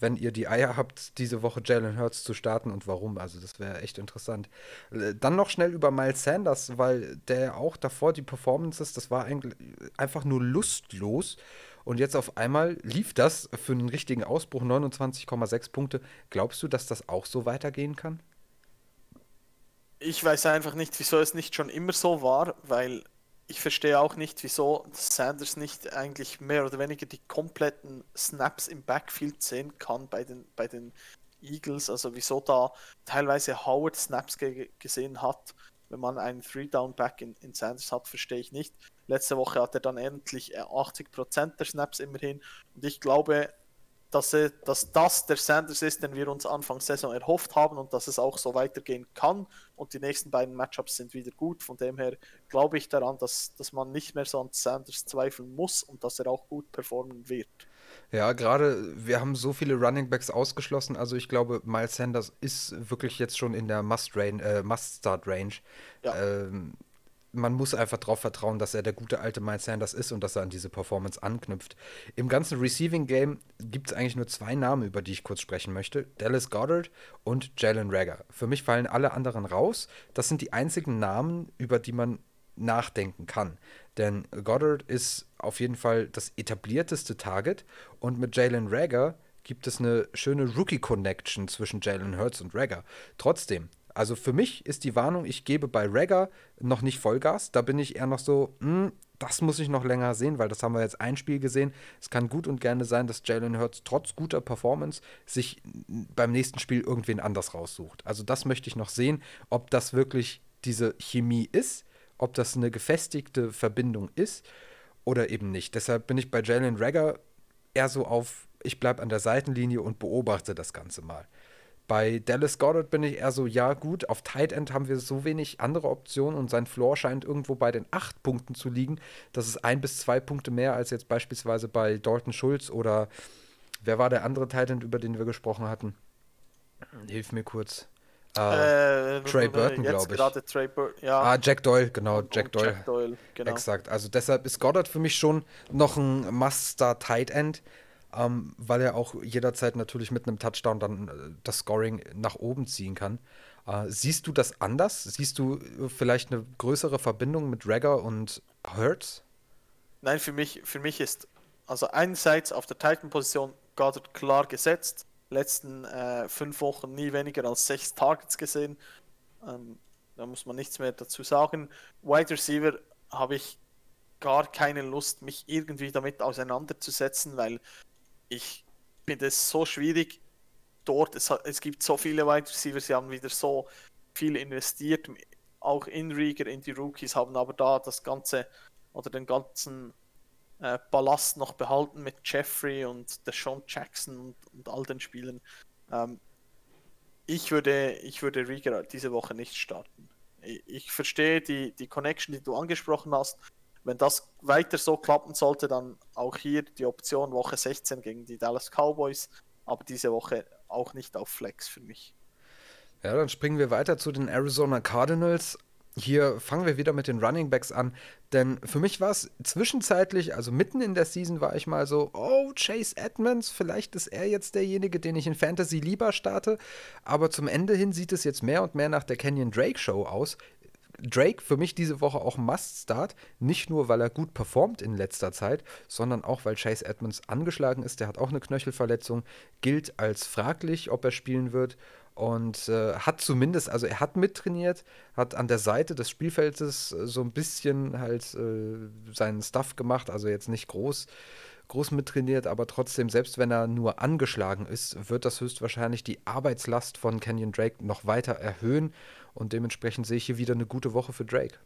wenn ihr die Eier habt, diese Woche Jalen Hurts zu starten und warum. Also das wäre echt interessant. Äh, dann noch schnell über Miles Sanders, weil der auch davor die Performances, das war eigentlich einfach nur lustlos. Und jetzt auf einmal lief das für einen richtigen Ausbruch 29,6 Punkte. Glaubst du, dass das auch so weitergehen kann? Ich weiß einfach nicht, wieso es nicht schon immer so war, weil ich verstehe auch nicht, wieso Sanders nicht eigentlich mehr oder weniger die kompletten Snaps im Backfield sehen kann bei den, bei den Eagles. Also wieso da teilweise Howard Snaps ge gesehen hat, wenn man einen Three-Down-Back in, in Sanders hat, verstehe ich nicht. Letzte Woche hat er dann endlich 80% äh, der Snaps immerhin. Und ich glaube, dass, er, dass das der Sanders ist, den wir uns Anfang Saison erhofft haben und dass es auch so weitergehen kann. Und die nächsten beiden Matchups sind wieder gut. Von dem her glaube ich daran, dass, dass man nicht mehr so an Sanders zweifeln muss und dass er auch gut performen wird. Ja, gerade wir haben so viele Running Backs ausgeschlossen. Also ich glaube, Miles Sanders ist wirklich jetzt schon in der Must-Start-Range. Äh, Must ja. ähm, man muss einfach darauf vertrauen, dass er der gute alte Miles Sanders ist und dass er an diese Performance anknüpft. Im ganzen Receiving Game gibt es eigentlich nur zwei Namen, über die ich kurz sprechen möchte: Dallas Goddard und Jalen Rager. Für mich fallen alle anderen raus. Das sind die einzigen Namen, über die man nachdenken kann. Denn Goddard ist auf jeden Fall das etablierteste Target und mit Jalen Rager gibt es eine schöne Rookie-Connection zwischen Jalen Hurts und Rager. Trotzdem, also für mich ist die Warnung, ich gebe bei Ragger noch nicht Vollgas. Da bin ich eher noch so, mh, hm, das muss ich noch länger sehen, weil das haben wir jetzt ein Spiel gesehen. Es kann gut und gerne sein, dass Jalen Hurts trotz guter Performance sich beim nächsten Spiel irgendwen anders raussucht. Also das möchte ich noch sehen, ob das wirklich diese Chemie ist, ob das eine gefestigte Verbindung ist oder eben nicht. Deshalb bin ich bei Jalen Ragger eher so auf, ich bleibe an der Seitenlinie und beobachte das Ganze mal. Bei Dallas Goddard bin ich eher so, ja gut, auf Tight End haben wir so wenig andere Optionen und sein Floor scheint irgendwo bei den acht Punkten zu liegen. Das ist ein bis zwei Punkte mehr als jetzt beispielsweise bei Dalton Schulz oder wer war der andere Tight End, über den wir gesprochen hatten? Hilf mir kurz. Äh, äh, Trey Burton, glaube ich. Trey Bur ja. Ah, Jack Doyle, genau, Jack Doyle. Jack Doyle genau. Exakt. Also deshalb ist Goddard für mich schon noch ein Must-Star-Tight End ähm, weil er auch jederzeit natürlich mit einem Touchdown dann äh, das Scoring nach oben ziehen kann. Äh, siehst du das anders? Siehst du äh, vielleicht eine größere Verbindung mit Ragger und Hurts? Nein, für mich, für mich ist also einerseits auf der Titan-Position Goddard klar gesetzt. Letzten äh, fünf Wochen nie weniger als sechs Targets gesehen. Ähm, da muss man nichts mehr dazu sagen. Wide Receiver habe ich gar keine Lust, mich irgendwie damit auseinanderzusetzen, weil ich finde es so schwierig dort. Es, es gibt so viele Wide Receiver, sie haben wieder so viel investiert, auch in Rieger, in die Rookies, haben aber da das Ganze oder den ganzen äh, Ballast noch behalten mit Jeffrey und der Sean Jackson und, und all den Spielen. Ähm, ich würde, ich würde Rieger diese Woche nicht starten. Ich, ich verstehe die, die Connection, die du angesprochen hast. Wenn das weiter so klappen sollte, dann auch hier die Option Woche 16 gegen die Dallas Cowboys, aber diese Woche auch nicht auf Flex für mich. Ja, dann springen wir weiter zu den Arizona Cardinals. Hier fangen wir wieder mit den Running Backs an, denn für mich war es zwischenzeitlich, also mitten in der Season war ich mal so, oh, Chase Edmonds, vielleicht ist er jetzt derjenige, den ich in Fantasy lieber starte, aber zum Ende hin sieht es jetzt mehr und mehr nach der Kenyon Drake Show aus. Drake für mich diese Woche auch Must-Start, nicht nur, weil er gut performt in letzter Zeit, sondern auch, weil Chase Edmonds angeschlagen ist. Der hat auch eine Knöchelverletzung, gilt als fraglich, ob er spielen wird. Und äh, hat zumindest, also er hat mittrainiert, hat an der Seite des Spielfeldes äh, so ein bisschen halt äh, seinen Stuff gemacht, also jetzt nicht groß, groß mittrainiert, aber trotzdem, selbst wenn er nur angeschlagen ist, wird das höchstwahrscheinlich die Arbeitslast von Kenyon Drake noch weiter erhöhen und dementsprechend sehe ich hier wieder eine gute Woche für Drake.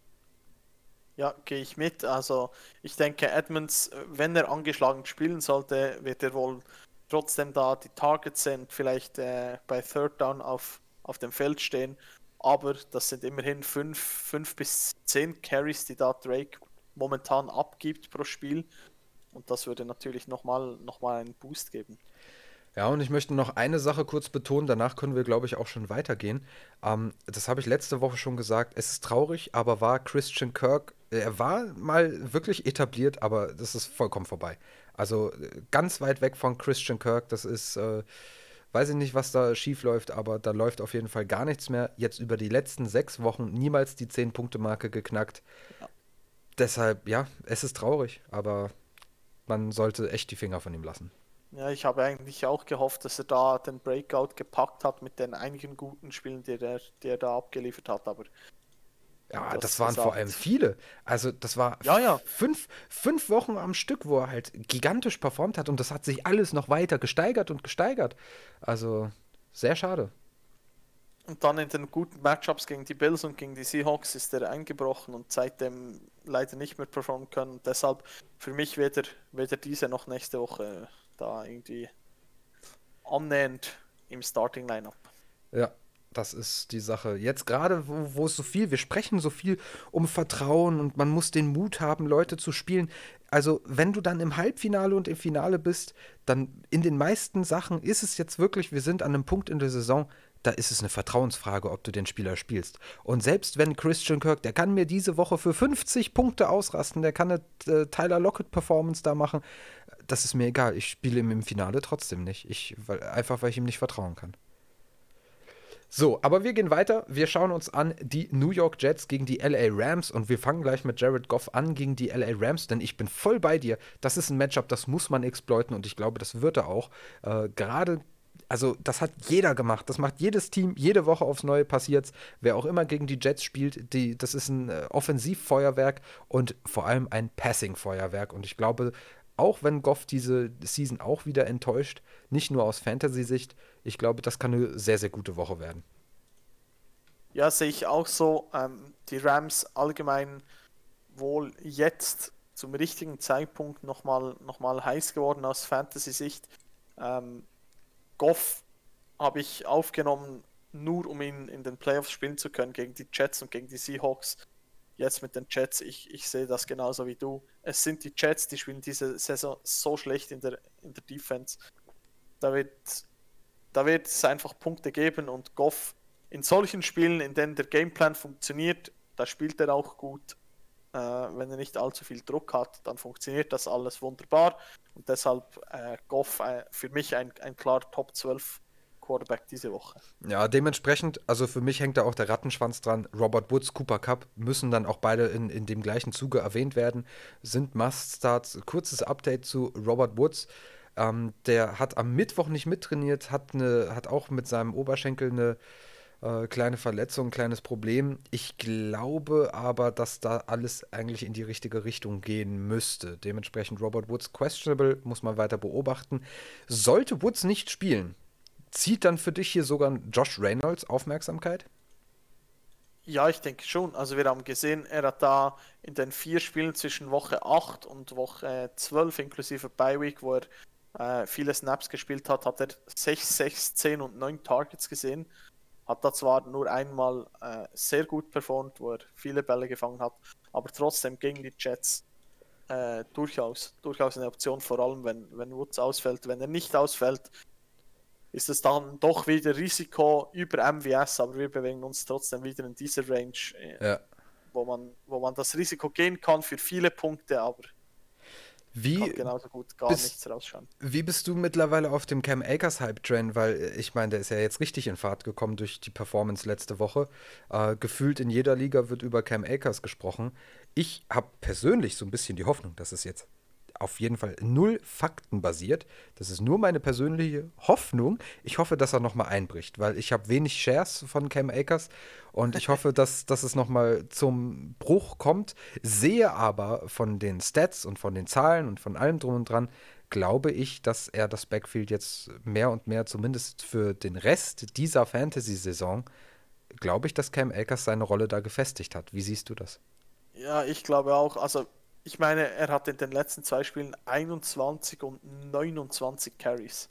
Ja, gehe ich mit. Also ich denke, Edmonds, wenn er angeschlagen spielen sollte, wird er wohl trotzdem da die Targets sind, vielleicht äh, bei Third Down auf, auf dem Feld stehen. Aber das sind immerhin 5 fünf, fünf bis 10 Carries, die da Drake momentan abgibt pro Spiel. Und das würde natürlich nochmal noch mal einen Boost geben. Ja, und ich möchte noch eine Sache kurz betonen, danach können wir, glaube ich, auch schon weitergehen. Ähm, das habe ich letzte Woche schon gesagt. Es ist traurig, aber war Christian Kirk, er war mal wirklich etabliert, aber das ist vollkommen vorbei. Also ganz weit weg von Christian Kirk. Das ist, äh, weiß ich nicht, was da schief läuft, aber da läuft auf jeden Fall gar nichts mehr. Jetzt über die letzten sechs Wochen niemals die 10-Punkte-Marke geknackt. Ja. Deshalb, ja, es ist traurig, aber man sollte echt die Finger von ihm lassen. Ja, ich habe eigentlich auch gehofft, dass er da den Breakout gepackt hat mit den einigen guten Spielen, die er, die er da abgeliefert hat, aber ja, das, das waren gesagt. vor allem viele. Also das war ja, ja. Fünf, fünf Wochen am Stück, wo er halt gigantisch performt hat und das hat sich alles noch weiter gesteigert und gesteigert. Also sehr schade. Und dann in den guten Matchups gegen die Bills und gegen die Seahawks ist er eingebrochen und seitdem leider nicht mehr performen können. Deshalb für mich weder, weder diese noch nächste Woche da irgendwie annähernd im Starting Lineup. Ja, das ist die Sache. Jetzt gerade, wo, wo, es so viel, wir sprechen so viel um Vertrauen und man muss den Mut haben, Leute zu spielen. Also, wenn du dann im Halbfinale und im Finale bist, dann in den meisten Sachen ist es jetzt wirklich, wir sind an einem Punkt in der Saison, da ist es eine Vertrauensfrage, ob du den Spieler spielst. Und selbst wenn Christian Kirk, der kann mir diese Woche für 50 Punkte ausrasten, der kann eine äh, Tyler Lockett-Performance da machen, das ist mir egal. Ich spiele ihm im Finale trotzdem nicht. Ich, weil, einfach weil ich ihm nicht vertrauen kann. So, aber wir gehen weiter. Wir schauen uns an die New York Jets gegen die LA Rams und wir fangen gleich mit Jared Goff an gegen die LA Rams, denn ich bin voll bei dir. Das ist ein Matchup, das muss man exploiten und ich glaube, das wird er auch. Äh, Gerade also das hat jeder gemacht. Das macht jedes Team, jede Woche aufs Neue passiert's. Wer auch immer gegen die Jets spielt, die, das ist ein äh, Offensivfeuerwerk und vor allem ein Passing-Feuerwerk. Und ich glaube, auch wenn Goff diese Season auch wieder enttäuscht, nicht nur aus Fantasy-Sicht, ich glaube, das kann eine sehr, sehr gute Woche werden. Ja, sehe ich auch so. Ähm, die Rams allgemein wohl jetzt zum richtigen Zeitpunkt nochmal noch mal heiß geworden aus Fantasy-Sicht. Ähm, Goff habe ich aufgenommen, nur um ihn in den Playoffs spielen zu können gegen die Jets und gegen die Seahawks. Jetzt mit den Jets, ich, ich sehe das genauso wie du. Es sind die Jets, die spielen diese Saison so schlecht in der, in der Defense. Da wird da wird es einfach Punkte geben und Goff in solchen Spielen, in denen der Gameplan funktioniert, da spielt er auch gut. Äh, wenn er nicht allzu viel Druck hat, dann funktioniert das alles wunderbar. Und deshalb äh, Goff äh, für mich ein, ein klar Top 12 Quarterback diese Woche. Ja, dementsprechend, also für mich hängt da auch der Rattenschwanz dran. Robert Woods, Cooper Cup müssen dann auch beide in, in dem gleichen Zuge erwähnt werden, sind Must-Starts. Kurzes Update zu Robert Woods. Ähm, der hat am Mittwoch nicht mittrainiert, hat, eine, hat auch mit seinem Oberschenkel eine, Äh, kleine Verletzung, kleines Problem. Ich glaube aber, dass da alles eigentlich in die richtige Richtung gehen müsste. Dementsprechend Robert Woods questionable, muss man weiter beobachten. Sollte Woods nicht spielen, zieht dann für dich hier sogar Josh Reynolds Aufmerksamkeit? Ja, ich denke schon. Also wir haben gesehen, er hat da in den vier Spielen zwischen Woche 8 und Woche 12 inklusive Bye Week, wo er äh, viele Snaps gespielt hat, hat er 6, 6, 10 und 9 Targets gesehen. Hat da zwar nur einmal äh, sehr gut performt, wo er viele Bälle gefangen hat, aber trotzdem gegen die Jets äh, durchaus, durchaus eine Option, vor allem wenn, wenn Woods ausfällt. Wenn er nicht ausfällt, ist es dann doch wieder Risiko über MWS, aber wir bewegen uns trotzdem wieder in dieser Range, äh, ja. wo, man, wo man das Risiko gehen kann für viele Punkte, aber wie genauso gut gar bist, nichts rausschauen. Wie bist du mittlerweile auf dem Cam Akers Hype-Train? Weil äh, ich meine, der ist ja jetzt richtig in Fahrt gekommen durch die Performance letzte Woche. Äh, gefühlt in jeder Liga wird über Cam Akers gesprochen. Ich habe persönlich so ein bisschen die Hoffnung, dass es jetzt auf jeden Fall null Fakten basiert. Das ist nur meine persönliche Hoffnung. Ich hoffe, dass er nochmal einbricht, weil ich habe wenig Shares von Cam Akers und ich hoffe, dass, dass es nochmal zum Bruch kommt. Sehe aber von den Stats und von den Zahlen und von allem drum und dran, glaube ich, dass er das Backfield jetzt mehr und mehr, zumindest für den Rest dieser Fantasy-Saison, glaube ich, dass Cam Akers seine Rolle da gefestigt hat. Wie siehst du das? Ja, ich glaube auch. Also ich meine, er hat in den letzten zwei Spielen 21 und 29 Carries.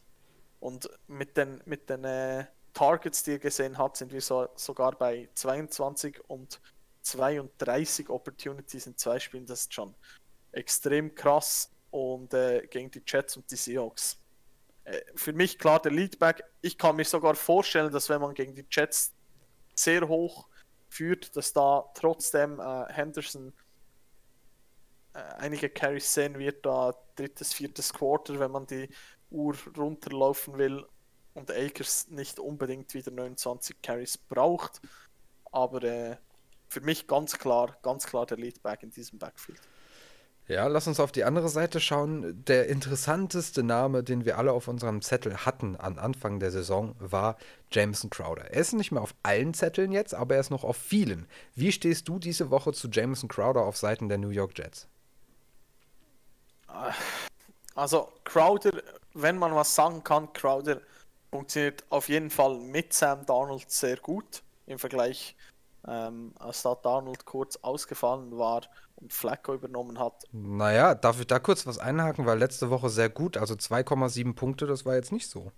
Und mit den, mit den äh, Targets, die er gesehen hat, sind wir so, sogar bei 22 und 32 Opportunities in zwei Spielen. Das ist schon extrem krass. Und äh, gegen die Jets und die Seahawks. Äh, für mich klar der Leadback. Ich kann mir sogar vorstellen, dass wenn man gegen die Jets sehr hoch führt, dass da trotzdem äh, Henderson einige Carries sehen wird, da drittes, viertes Quarter, wenn man die Uhr runterlaufen will und Akers nicht unbedingt wieder 29 Carries braucht. Aber äh, für mich ganz klar, ganz klar der Leadback in diesem Backfield. Ja, lass uns auf die andere Seite schauen. Der interessanteste Name, den wir alle auf unserem Zettel hatten an Anfang der Saison, war Jameson Crowder. Er ist nicht mehr auf allen Zetteln jetzt, aber er ist noch auf vielen. Wie stehst du diese Woche zu Jameson Crowder auf Seiten der New York Jets? Also Crowder, wenn man was sagen kann, Crowder funktioniert auf jeden Fall mit Sam Darnold sehr gut im Vergleich, ähm, als da Darnold kurz ausgefallen war und Flacco übernommen hat. Naja, darf ich da kurz was einhaken, weil letzte Woche sehr gut, also 2,7 Punkte, das war jetzt nicht so.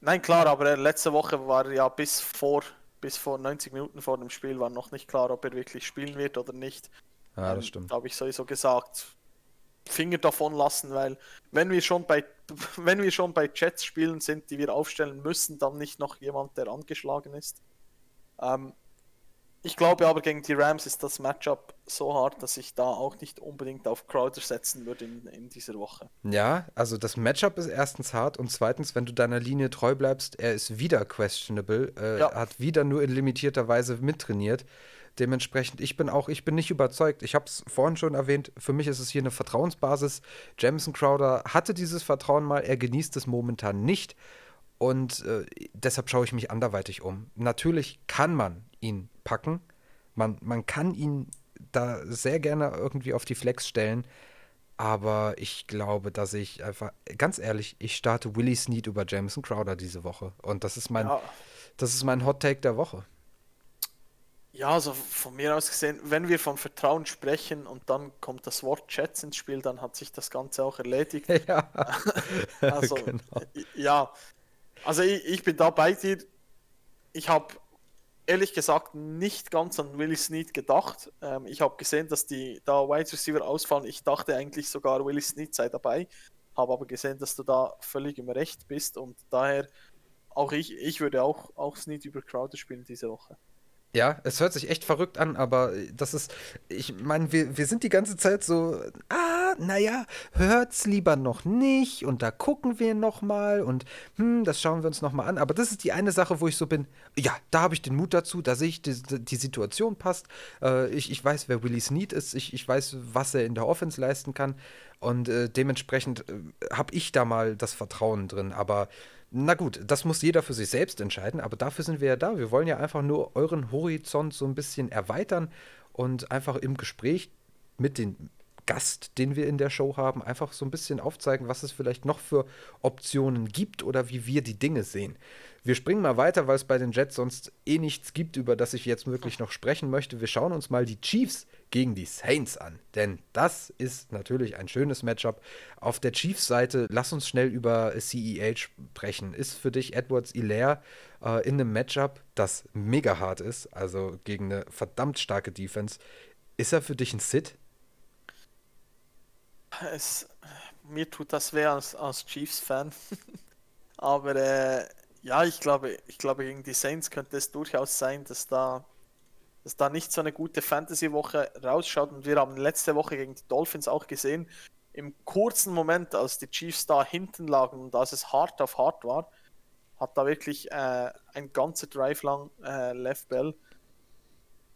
Nein, klar, aber letzte Woche war ja bis vor, bis vor 90 Minuten vor dem Spiel war noch nicht klar, ob er wirklich spielen wird oder nicht. Ja, das ähm, stimmt. Da habe ich sowieso gesagt, Finger davon lassen, weil wenn wir schon bei wenn wir schon bei Jets spielen sind, die wir aufstellen müssen, dann nicht noch jemand, der angeschlagen ist. Ähm, ich glaube aber gegen die Rams ist das Matchup so hart, dass ich da auch nicht unbedingt auf Crowder setzen würde in, in dieser Woche. Ja, also das Matchup ist erstens hart und zweitens, wenn du deiner Linie treu bleibst, er ist wieder questionable, äh, ja. hat wieder nur in limitierter Weise mittrainiert. Dementsprechend, ich bin auch, ich bin nicht überzeugt. Ich habe es vorhin schon erwähnt, für mich ist es hier eine Vertrauensbasis. Jameson Crowder hatte dieses Vertrauen mal, er genießt es momentan nicht. Und äh, deshalb schaue ich mich anderweitig um. Natürlich kann man ihn packen. Man, man kann ihn da sehr gerne irgendwie auf die Flex stellen. Aber ich glaube, dass ich einfach, ganz ehrlich, ich starte Willie Snead über Jameson Crowder diese Woche. Und das ist mein, ja. das ist mein Hot Take der Woche. Ja, also von mir aus gesehen, wenn wir von Vertrauen sprechen und dann kommt das Wort Chats ins Spiel, dann hat sich das Ganze auch erledigt. Ja, also, genau. ja. also ich, ich, bin da bei dir. Ich habe ehrlich gesagt nicht ganz an Willie Snead gedacht. Ähm, ich habe gesehen, dass die da Wide Receiver ausfallen. Ich dachte eigentlich sogar, Willie Snead sei dabei. Habe aber gesehen, dass du da völlig im Recht bist und daher auch ich, ich würde auch, auch Snead über Crowder spielen diese Woche. Ja, es hört sich echt verrückt an, aber das ist, ich meine, wir, wir sind die ganze Zeit so, ah, naja, hört's lieber noch nicht und da gucken wir nochmal und hm, das schauen wir uns nochmal an. Aber das ist die eine Sache, wo ich so bin, ja, da habe ich den Mut dazu, da sehe ich, die, die Situation passt. Äh, ich, ich weiß, wer Willie Snead ist, ich, ich weiß, was er in der Offense leisten kann und äh, dementsprechend äh, habe ich da mal das Vertrauen drin. Aber Na gut, das muss jeder für sich selbst entscheiden, aber dafür sind wir ja da. Wir wollen ja einfach nur euren Horizont so ein bisschen erweitern und einfach im Gespräch mit den Gast, den wir in der Show haben, einfach so ein bisschen aufzeigen, was es vielleicht noch für Optionen gibt oder wie wir die Dinge sehen. Wir springen mal weiter, weil es bei den Jets sonst eh nichts gibt, über das ich jetzt wirklich noch sprechen möchte. Wir schauen uns mal die Chiefs gegen die Saints an, denn das ist natürlich ein schönes Matchup. Auf der Chiefs-Seite, lass uns schnell über CEH sprechen. Ist für dich Edwards Hilaire äh, in einem Matchup, das mega hart ist, also gegen eine verdammt starke Defense, ist er für dich ein Sit? Es, mir tut das weh als, als Chiefs-Fan. Aber äh, ja, ich glaube, ich glaube, gegen die Saints könnte es durchaus sein, dass da, dass da nicht so eine gute Fantasy-Woche rausschaut. Und wir haben letzte Woche gegen die Dolphins auch gesehen, im kurzen Moment, als die Chiefs da hinten lagen und als es hart auf hart war, hat da wirklich äh, ein ganzer Drive lang äh, Left Bell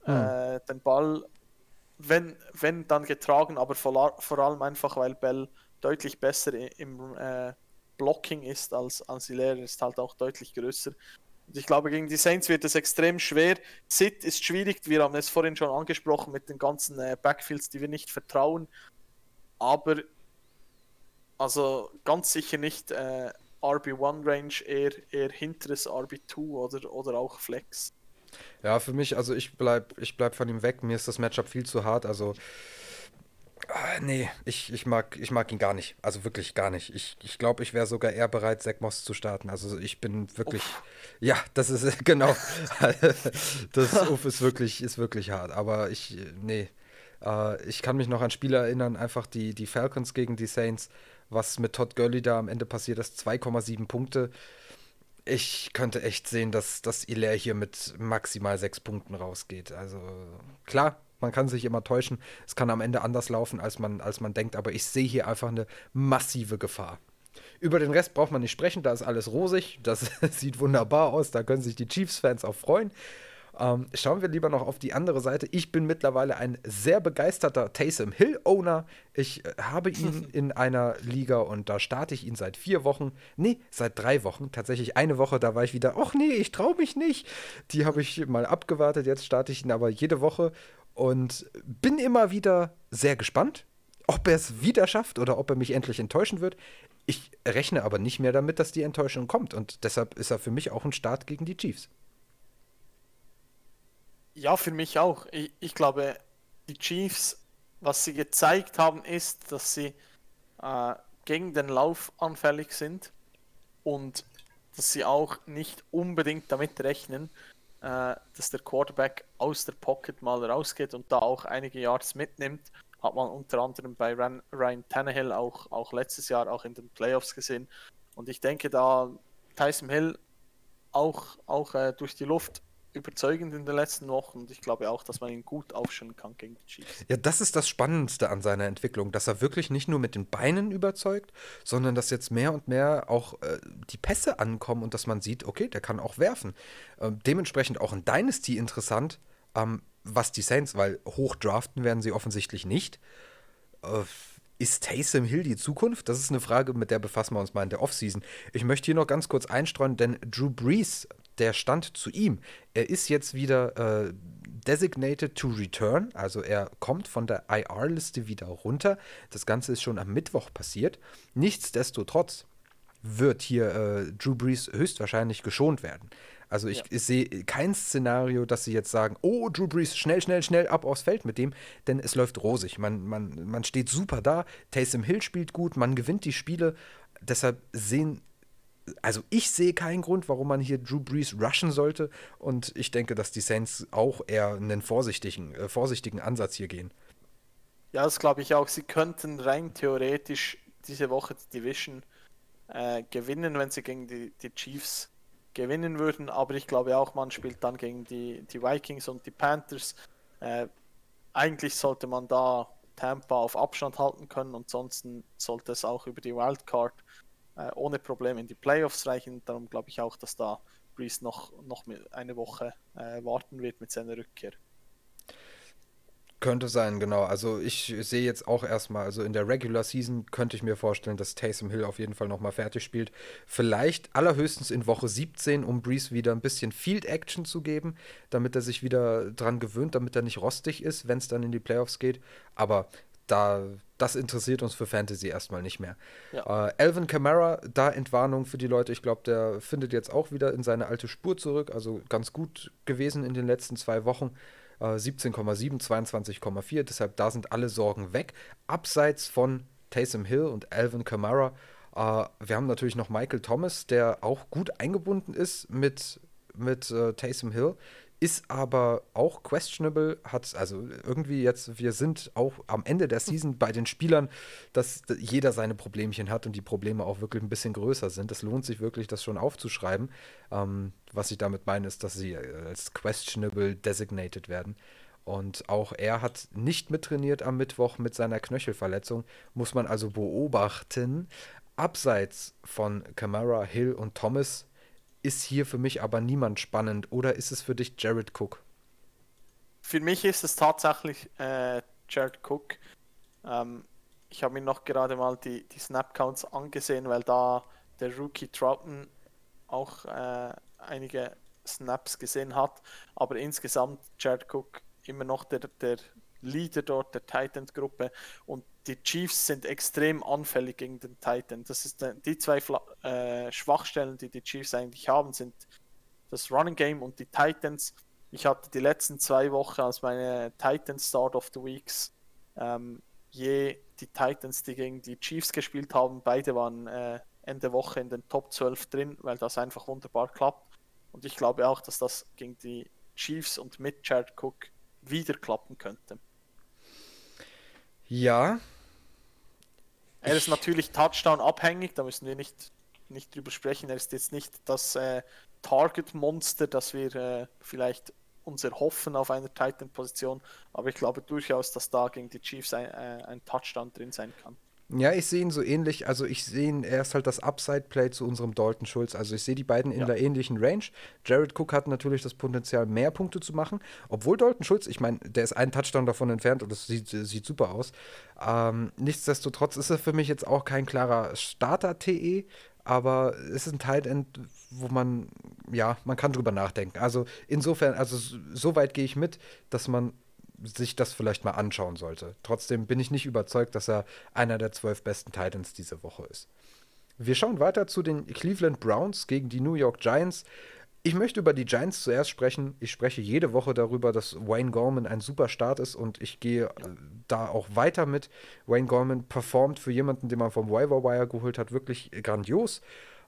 hm. äh, den Ball, wenn, wenn dann getragen, aber vor, vor allem einfach, weil Bell deutlich besser im äh, Blocking ist als, Hilaire, ist halt auch deutlich größer. Und ich glaube, gegen die Saints wird es extrem schwer. Sit ist schwierig, wir haben es vorhin schon angesprochen mit den ganzen äh, Backfields, die wir nicht vertrauen. Aber also ganz sicher nicht äh, RB1-Range, eher, eher hinteres RB2 oder, oder auch Flex. Ja, für mich, also ich bleib, ich bleib von ihm weg. Mir ist das Matchup viel zu hart. Also Ah, nee, ich, ich, mag, ich mag ihn gar nicht. Also wirklich gar nicht. Ich glaube, ich, glaub, ich wäre sogar eher bereit, Zack Moss zu starten. Also ich bin wirklich. Uff. Ja, das ist genau. das Uff ist wirklich, ist wirklich hart. Aber ich, nee. Äh, ich kann mich noch an Spiele erinnern, einfach die, die Falcons gegen die Saints, was mit Todd Gurley da am Ende passiert ist, 2,7 Punkte. Ich könnte echt sehen, dass, dass Hilaire hier mit maximal sechs Punkten rausgeht. Also klar, man kann sich immer täuschen. Es kann am Ende anders laufen, als man, als man denkt. Aber ich sehe hier einfach eine massive Gefahr. Über den Rest braucht man nicht sprechen. Da ist alles rosig. Das sieht wunderbar aus. Da können sich die Chiefs-Fans auch freuen. Ähm, schauen wir lieber noch auf die andere Seite. Ich bin mittlerweile ein sehr begeisterter Taysom Hill-Owner. Ich äh, habe ihn in einer Liga und da starte ich ihn seit vier Wochen. Nee, seit drei Wochen. Tatsächlich eine Woche, da war ich wieder, ach nee, ich traue mich nicht. Die habe ich mal abgewartet. Jetzt starte ich ihn aber jede Woche und bin immer wieder sehr gespannt, ob er es wieder schafft oder ob er mich endlich enttäuschen wird. Ich rechne aber nicht mehr damit, dass die Enttäuschung kommt. Und deshalb ist er für mich auch ein Start gegen die Chiefs. Ja, für mich auch. Ich, ich glaube, die Chiefs, was sie gezeigt haben, ist, dass sie äh, gegen den Lauf anfällig sind und dass sie auch nicht unbedingt damit rechnen, dass der Quarterback aus der Pocket mal rausgeht und da auch einige Yards mitnimmt. Hat man unter anderem bei Ryan Tannehill auch, auch letztes Jahr auch in den Playoffs gesehen. Und ich denke, da Tyson Hill auch, auch äh, durch die Luft überzeugend in den letzten Wochen und ich glaube auch, dass man ihn gut aufstellen kann gegen die Chiefs. Ja, das ist das Spannendste an seiner Entwicklung, dass er wirklich nicht nur mit den Beinen überzeugt, sondern dass jetzt mehr und mehr auch äh, die Pässe ankommen und dass man sieht, okay, der kann auch werfen. Äh, dementsprechend auch in Dynasty interessant, ähm, was die Saints, weil hoch draften werden sie offensichtlich nicht. Äh, ist Taysom Hill die Zukunft? Das ist eine Frage, mit der befassen wir uns mal in der Offseason. Ich möchte hier noch ganz kurz einstreuen, denn Drew Brees der Stand zu ihm. Er ist jetzt wieder äh, designated to return, also er kommt von der IR-Liste wieder runter. Das Ganze ist schon am Mittwoch passiert. Nichtsdestotrotz wird hier äh, Drew Brees höchstwahrscheinlich geschont werden. Also ich, ja. ich sehe kein Szenario, dass sie jetzt sagen, oh, Drew Brees, schnell, schnell, schnell ab aufs Feld mit dem, denn es läuft rosig. Man, man, man steht super da, Taysom Hill spielt gut, man gewinnt die Spiele. Deshalb sehen also ich sehe keinen Grund, warum man hier Drew Brees rushen sollte. Und ich denke, dass die Saints auch eher einen vorsichtigen, äh, vorsichtigen Ansatz hier gehen. Ja, das glaube ich auch. Sie könnten rein theoretisch diese Woche die Division äh, gewinnen, wenn sie gegen die, die Chiefs gewinnen würden. Aber ich glaube auch, man spielt dann gegen die, die Vikings und die Panthers. Äh, eigentlich sollte man da Tampa auf Abstand halten können und sonst sollte es auch über die Wildcard äh, ohne Probleme in die Playoffs reichen. Darum glaube ich auch, dass da Breeze noch, noch eine Woche äh, warten wird mit seiner Rückkehr. Könnte sein, genau. Also ich sehe jetzt auch erstmal, also in der Regular Season könnte ich mir vorstellen, dass Taysom Hill auf jeden Fall nochmal fertig spielt. Vielleicht allerhöchstens in Woche 17, um Breeze wieder ein bisschen Field Action zu geben, damit er sich wieder dran gewöhnt, damit er nicht rostig ist, wenn es dann in die Playoffs geht. Aber da, das interessiert uns für Fantasy erstmal nicht mehr. Ja. Äh, Alvin Kamara, da Entwarnung für die Leute. Ich glaube, der findet jetzt auch wieder in seine alte Spur zurück. Also ganz gut gewesen in den letzten zwei Wochen. 17,7, äh, 22,4. Deshalb da sind alle Sorgen weg. Abseits von Taysom Hill und Alvin Kamara. Äh, wir haben natürlich noch Michael Thomas, der auch gut eingebunden ist mit, mit äh, Taysom Hill ist aber auch questionable, hat also irgendwie jetzt, wir sind auch am Ende der Season bei den Spielern, dass jeder seine Problemchen hat und die Probleme auch wirklich ein bisschen größer sind. Es lohnt sich wirklich, das schon aufzuschreiben. Ähm, was ich damit meine, ist, dass sie als questionable designated werden. Und auch er hat nicht mittrainiert am Mittwoch mit seiner Knöchelverletzung, muss man also beobachten. Abseits von Kamara, Hill und Thomas ist hier für mich aber niemand spannend. Oder ist es für dich Jared Cook? Für mich ist es tatsächlich äh, Jared Cook. Ähm, ich habe mir noch gerade mal die, die Snap-Counts angesehen, weil da der Rookie Troughton auch äh, einige Snaps gesehen hat. Aber insgesamt Jared Cook immer noch der, der Leader dort der Titan-Gruppe und die Chiefs sind extrem anfällig gegen den Titan. Das ist die zwei äh, Schwachstellen, die die Chiefs eigentlich haben, sind das Running Game und die Titans. Ich hatte die letzten zwei Wochen als meine Titan Start of the Weeks ähm, je die Titans, die gegen die Chiefs gespielt haben, beide waren äh, Ende Woche in den Top 12 drin, weil das einfach wunderbar klappt. Und ich glaube auch, dass das gegen die Chiefs und mit Jared Cook wieder klappen könnte. Ja, er ist natürlich Touchdown abhängig, da müssen wir nicht, nicht drüber sprechen. Er ist jetzt nicht das äh, Target-Monster, das wir äh, vielleicht uns erhoffen auf einer Titan-Position, aber ich glaube durchaus, dass da gegen die Chiefs ein, äh, ein Touchdown drin sein kann. Ja, ich sehe ihn so ähnlich. Also ich sehe ihn, er ist halt das Upside-Play zu unserem Dalton Schulz. Also ich sehe die beiden in ja. der ähnlichen Range. Jared Cook hat natürlich das Potenzial, mehr Punkte zu machen. Obwohl Dalton Schulz, ich meine, der ist einen Touchdown davon entfernt und das sieht, sieht super aus. Ähm, nichtsdestotrotz ist er für mich jetzt auch kein klarer Starter-TE, aber es ist ein Tight End, wo man, ja, man kann drüber nachdenken. Also insofern, also so weit gehe ich mit, dass man sich das vielleicht mal anschauen sollte. Trotzdem bin ich nicht überzeugt, dass er einer der zwölf besten Titans diese Woche ist. Wir schauen weiter zu den Cleveland Browns gegen die New York Giants. Ich möchte über die Giants zuerst sprechen. Ich spreche jede Woche darüber, dass Wayne Gorman ein super Start ist und ich gehe äh, da auch weiter mit. Wayne Gorman performt für jemanden, den man vom Waiver Wire geholt hat, wirklich grandios.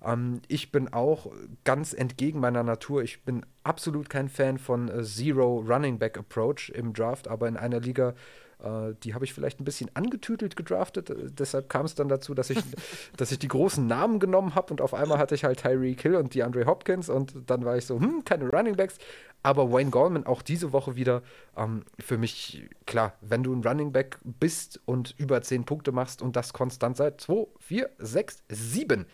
Ähm, ich bin auch ganz entgegen meiner Natur. Ich bin absolut kein Fan von äh, Zero Running Back Approach im Draft, aber in einer Liga, äh, die habe ich vielleicht ein bisschen angetütelt gedraftet. Äh, deshalb kam es dann dazu, dass ich, dass ich die großen Namen genommen habe und auf einmal hatte ich halt Tyreek Hill und DeAndre Hopkins und dann war ich so, hm, keine Running Backs. Aber Wayne Gallman auch diese Woche wieder ähm, für mich klar, wenn du ein Running Back bist und über 10 Punkte machst und das konstant seit 2, 4, 6, 7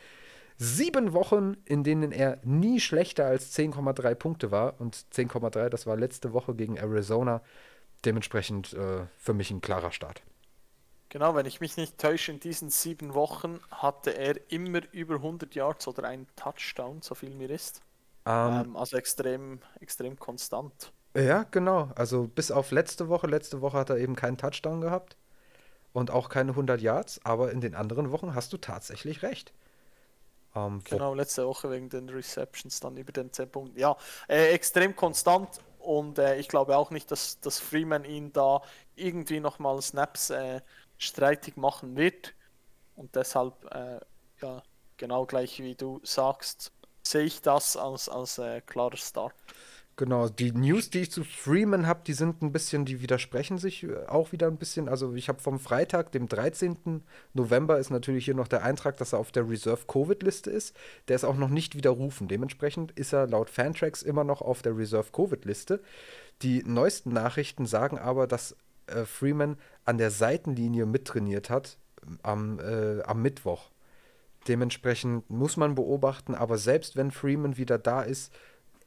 Sieben Wochen, in denen er nie schlechter als 10,3 Punkte war. Und 10,3, das war letzte Woche gegen Arizona. Dementsprechend äh, für mich ein klarer Start. Genau, wenn ich mich nicht täusche, in diesen sieben Wochen hatte er immer über 100 Yards oder einen Touchdown, so viel mir ist. Ähm, ähm, also extrem, extrem konstant. Ja, genau. Also bis auf letzte Woche. Letzte Woche hat er eben keinen Touchdown gehabt und auch keine 100 Yards. Aber in den anderen Wochen hast du tatsächlich recht. Ähm, genau, letzte Woche wegen den Receptions dann über den 10 Punkten. Ja, äh, extrem konstant und äh, ich glaube auch nicht, dass, dass Freeman ihn da irgendwie nochmal Snaps äh, streitig machen wird. Und deshalb, äh, ja, genau gleich wie du sagst, sehe ich das als, als äh, klarer Start. Genau, die News, die ich zu Freeman habe, die sind ein bisschen, die widersprechen sich äh, auch wieder ein bisschen. Also ich habe vom Freitag, dem 13. November, ist natürlich hier noch der Eintrag, dass er auf der Reserve-Covid-Liste ist. Der ist auch noch nicht widerrufen. Dementsprechend ist er laut Fantracks immer noch auf der Reserve-Covid-Liste. Die neuesten Nachrichten sagen aber, dass äh, Freeman an der Seitenlinie mittrainiert hat am, äh, am Mittwoch. Dementsprechend muss man beobachten, aber selbst wenn Freeman wieder da ist,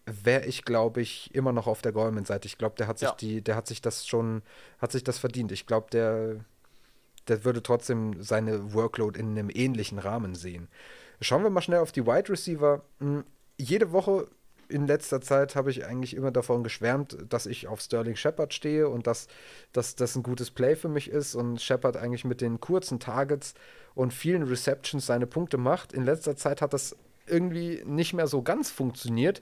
wäre ich, glaube ich, immer noch auf der Goldman-Seite. Ich glaube, der hat sich ja. die, der hat sich das schon, hat sich das verdient. Ich glaube, der, der würde trotzdem seine Workload in einem ähnlichen Rahmen sehen. Schauen wir mal schnell auf die Wide Receiver. Hm, jede Woche in letzter Zeit habe ich eigentlich immer davon geschwärmt, dass ich auf Sterling Shepard stehe und dass, dass das ein gutes Play für mich ist und Shepard eigentlich mit den kurzen Targets und vielen Receptions seine Punkte macht. In letzter Zeit hat das irgendwie nicht mehr so ganz funktioniert.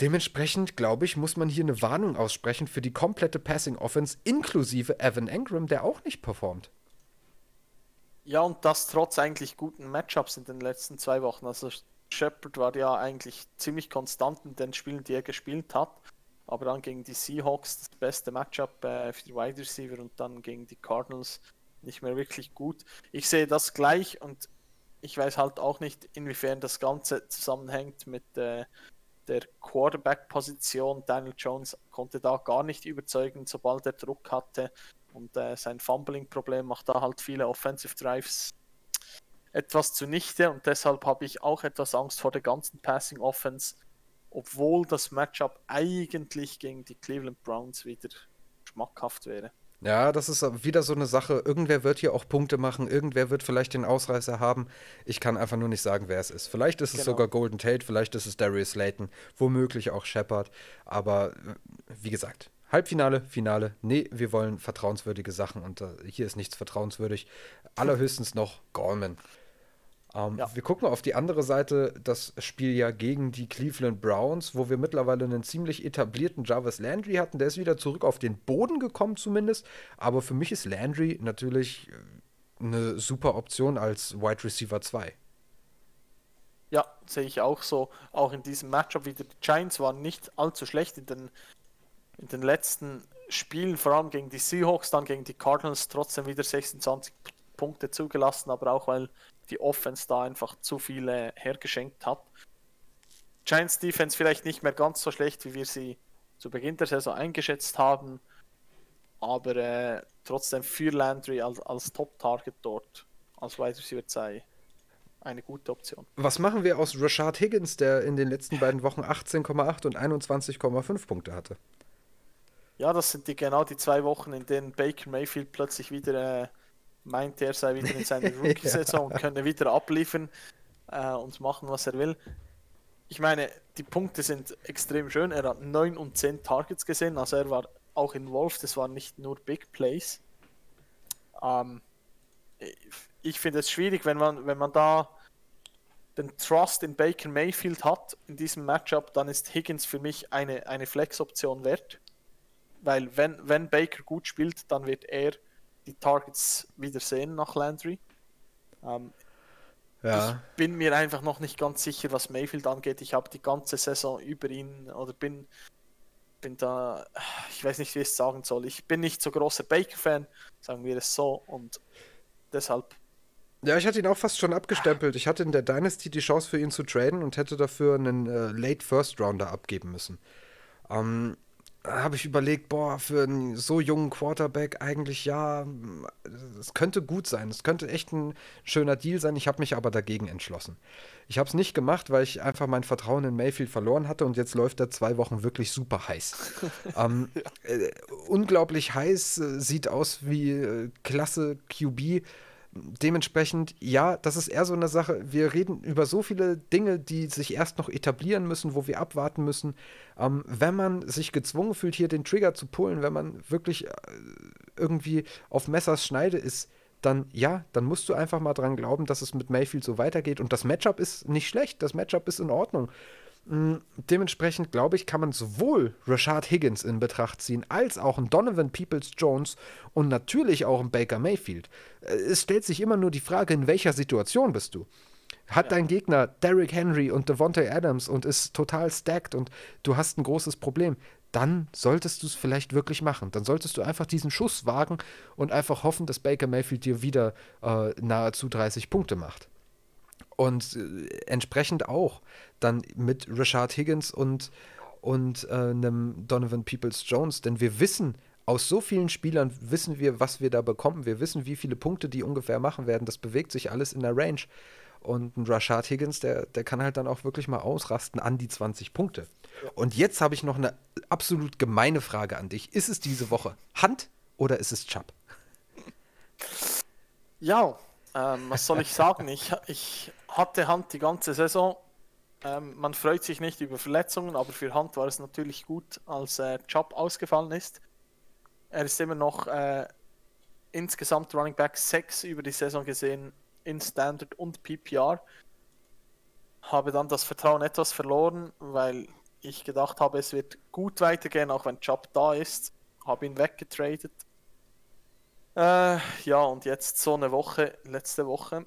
Dementsprechend, glaube ich, muss man hier eine Warnung aussprechen für die komplette Passing Offense, inklusive Evan Engram, der auch nicht performt. Ja, und das trotz eigentlich guten Matchups in den letzten zwei Wochen. Also Shepard war ja eigentlich ziemlich konstant in den Spielen, die er gespielt hat. Aber dann gegen die Seahawks das beste Matchup äh, für die Wide Receiver und dann gegen die Cardinals nicht mehr wirklich gut. Ich sehe das gleich und ich weiß halt auch nicht, inwiefern das Ganze zusammenhängt mit äh, der Quarterback-Position. Daniel Jones konnte da gar nicht überzeugen, sobald er Druck hatte. Und äh, sein Fumbling-Problem macht da halt viele Offensive Drives etwas zunichte. Und deshalb habe ich auch etwas Angst vor der ganzen Passing Offense, obwohl das Matchup eigentlich gegen die Cleveland Browns wieder schmackhaft wäre. Ja, das ist wieder so eine Sache. Irgendwer wird hier auch Punkte machen, irgendwer wird vielleicht den Ausreißer haben. Ich kann einfach nur nicht sagen, wer es ist. Vielleicht ist es genau. sogar Golden Tate, vielleicht ist es Darius Slayton, womöglich auch Shepard. Aber wie gesagt, Halbfinale, Finale, nee, wir wollen vertrauenswürdige Sachen und uh, hier ist nichts vertrauenswürdig. Allerhöchstens noch Gorman. Ähm, ja. Wir gucken auf die andere Seite, das Spiel ja gegen die Cleveland Browns, wo wir mittlerweile einen ziemlich etablierten Jarvis Landry hatten. Der ist wieder zurück auf den Boden gekommen zumindest. Aber für mich ist Landry natürlich äh, eine super Option als Wide Receiver 2. Ja, sehe ich auch so. Auch in diesem Matchup wieder. Die Giants waren nicht allzu schlecht in den, in den letzten Spielen, vor allem gegen die Seahawks, dann gegen die Cardinals, trotzdem wieder 26 Punkte zugelassen, aber auch weil die Offense da einfach zu viele hergeschenkt hat. Giants Defense vielleicht nicht mehr ganz so schlecht, wie wir sie zu Beginn der Saison eingeschätzt haben, aber äh, trotzdem für Landry als, als Top-Target dort, als Wide Receiver 2 eine gute Option. Was machen wir aus Rashad Higgins, der in den letzten beiden Wochen 18,8 und 21,5 Punkte hatte? Ja, das sind die genau die zwei Wochen, in denen Baker Mayfield plötzlich wieder äh, meint, er sei wieder in seiner Rookie-Saison und könne wieder abliefern äh, und machen, was er will. Ich meine, die Punkte sind extrem schön. Er hat 9 und 10 Targets gesehen, also er war auch involved, das waren nicht nur Big Plays. Ähm, ich finde es schwierig, wenn man, wenn man da den Trust in Baker Mayfield hat in diesem Matchup, dann ist Higgins für mich eine, eine Flex-Option wert. Weil wenn, wenn Baker gut spielt, dann wird er die Targets wieder sehen nach Landry. Ähm, ja. Ich bin mir einfach noch nicht ganz sicher, was Mayfield angeht. Ich habe die ganze Saison über ihn oder bin, bin da, ich weiß nicht, wie ich es sagen soll. Ich bin nicht so großer Baker-Fan, sagen wir es so, und deshalb. Ja, ich hatte ihn auch fast schon abgestempelt. Ich hatte in der Dynasty die Chance für ihn zu traden und hätte dafür einen äh, Late First Rounder abgeben müssen. Ähm, habe ich überlegt, boah, für einen so jungen Quarterback eigentlich ja, es könnte gut sein. Es könnte echt ein schöner Deal sein. Ich habe mich aber dagegen entschlossen. Ich habe es nicht gemacht, weil ich einfach mein Vertrauen in Mayfield verloren hatte und jetzt läuft er zwei Wochen wirklich super heiß. ähm, äh, unglaublich heiß, äh, sieht aus wie äh, klasse QB dementsprechend, ja, das ist eher so eine Sache. Wir reden über so viele Dinge, die sich erst noch etablieren müssen, wo wir abwarten müssen. Ähm, wenn man sich gezwungen fühlt, hier den Trigger zu pullen, wenn man wirklich äh, irgendwie auf Messers Schneide ist, dann ja, dann musst du einfach mal dran glauben, dass es mit Mayfield so weitergeht. Und das Matchup ist nicht schlecht, das Matchup ist in Ordnung. Mm, dementsprechend glaube ich, kann man sowohl Rashad Higgins in Betracht ziehen, als auch einen Donovan Peoples Jones und natürlich auch einen Baker Mayfield. Äh, es stellt sich immer nur die Frage, in welcher Situation bist du? Hat ja. dein Gegner Derrick Henry und Devontae Adams und ist total stacked und du hast ein großes Problem, dann solltest du es vielleicht wirklich machen. Dann solltest du einfach diesen Schuss wagen und einfach hoffen, dass Baker Mayfield dir wieder äh, nahezu 30 Punkte macht. Und äh, entsprechend auch dann mit Rashad Higgins und, und äh, einem Donovan Peoples Jones, denn wir wissen, aus so vielen Spielern wissen wir, was wir da bekommen. Wir wissen, wie viele Punkte die ungefähr machen werden. Das bewegt sich alles in der Range. Und ein Rashad Higgins, der, der kann halt dann auch wirklich mal ausrasten an die 20 Punkte. Und jetzt habe ich noch eine absolut gemeine Frage an dich. Ist es diese Woche Hand oder ist es Chubb? Ja, ähm, was soll ich sagen? Ich, ich hatte Hand die ganze Saison. Ähm, man freut sich nicht über Verletzungen, aber für Hand war es natürlich gut, als äh, Chubb ausgefallen ist. Er ist immer noch äh, insgesamt Running Back 6 über die Saison gesehen in Standard und PPR. Habe dann das Vertrauen etwas verloren, weil ich gedacht habe, es wird gut weitergehen, auch wenn Chubb da ist. Habe ihn weggetradet. Äh, ja, und jetzt so eine Woche, letzte Woche.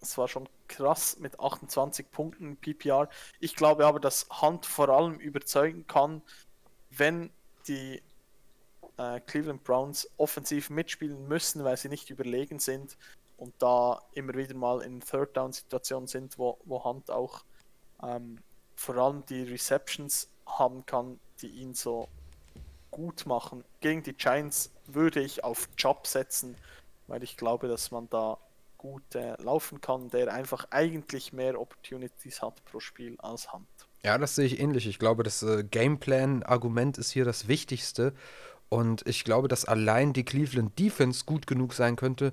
Es war schon krass mit 28 Punkten PPR. Ich glaube aber, dass Hand vor allem überzeugen kann, wenn die äh, Cleveland Browns offensiv mitspielen müssen, weil sie nicht überlegen sind und da immer wieder mal in Third Down Situationen sind, wo, wo Hand auch ähm, vor allem die Receptions haben kann, die ihn so gut machen. Gegen die Giants würde ich auf Job setzen, weil ich glaube, dass man da gut äh, laufen kann, der einfach eigentlich mehr Opportunities hat pro Spiel als Hand. Ja, das sehe ich ähnlich. Ich glaube, das äh, Gameplan-Argument ist hier das Wichtigste. Und ich glaube, dass allein die Cleveland Defense gut genug sein könnte,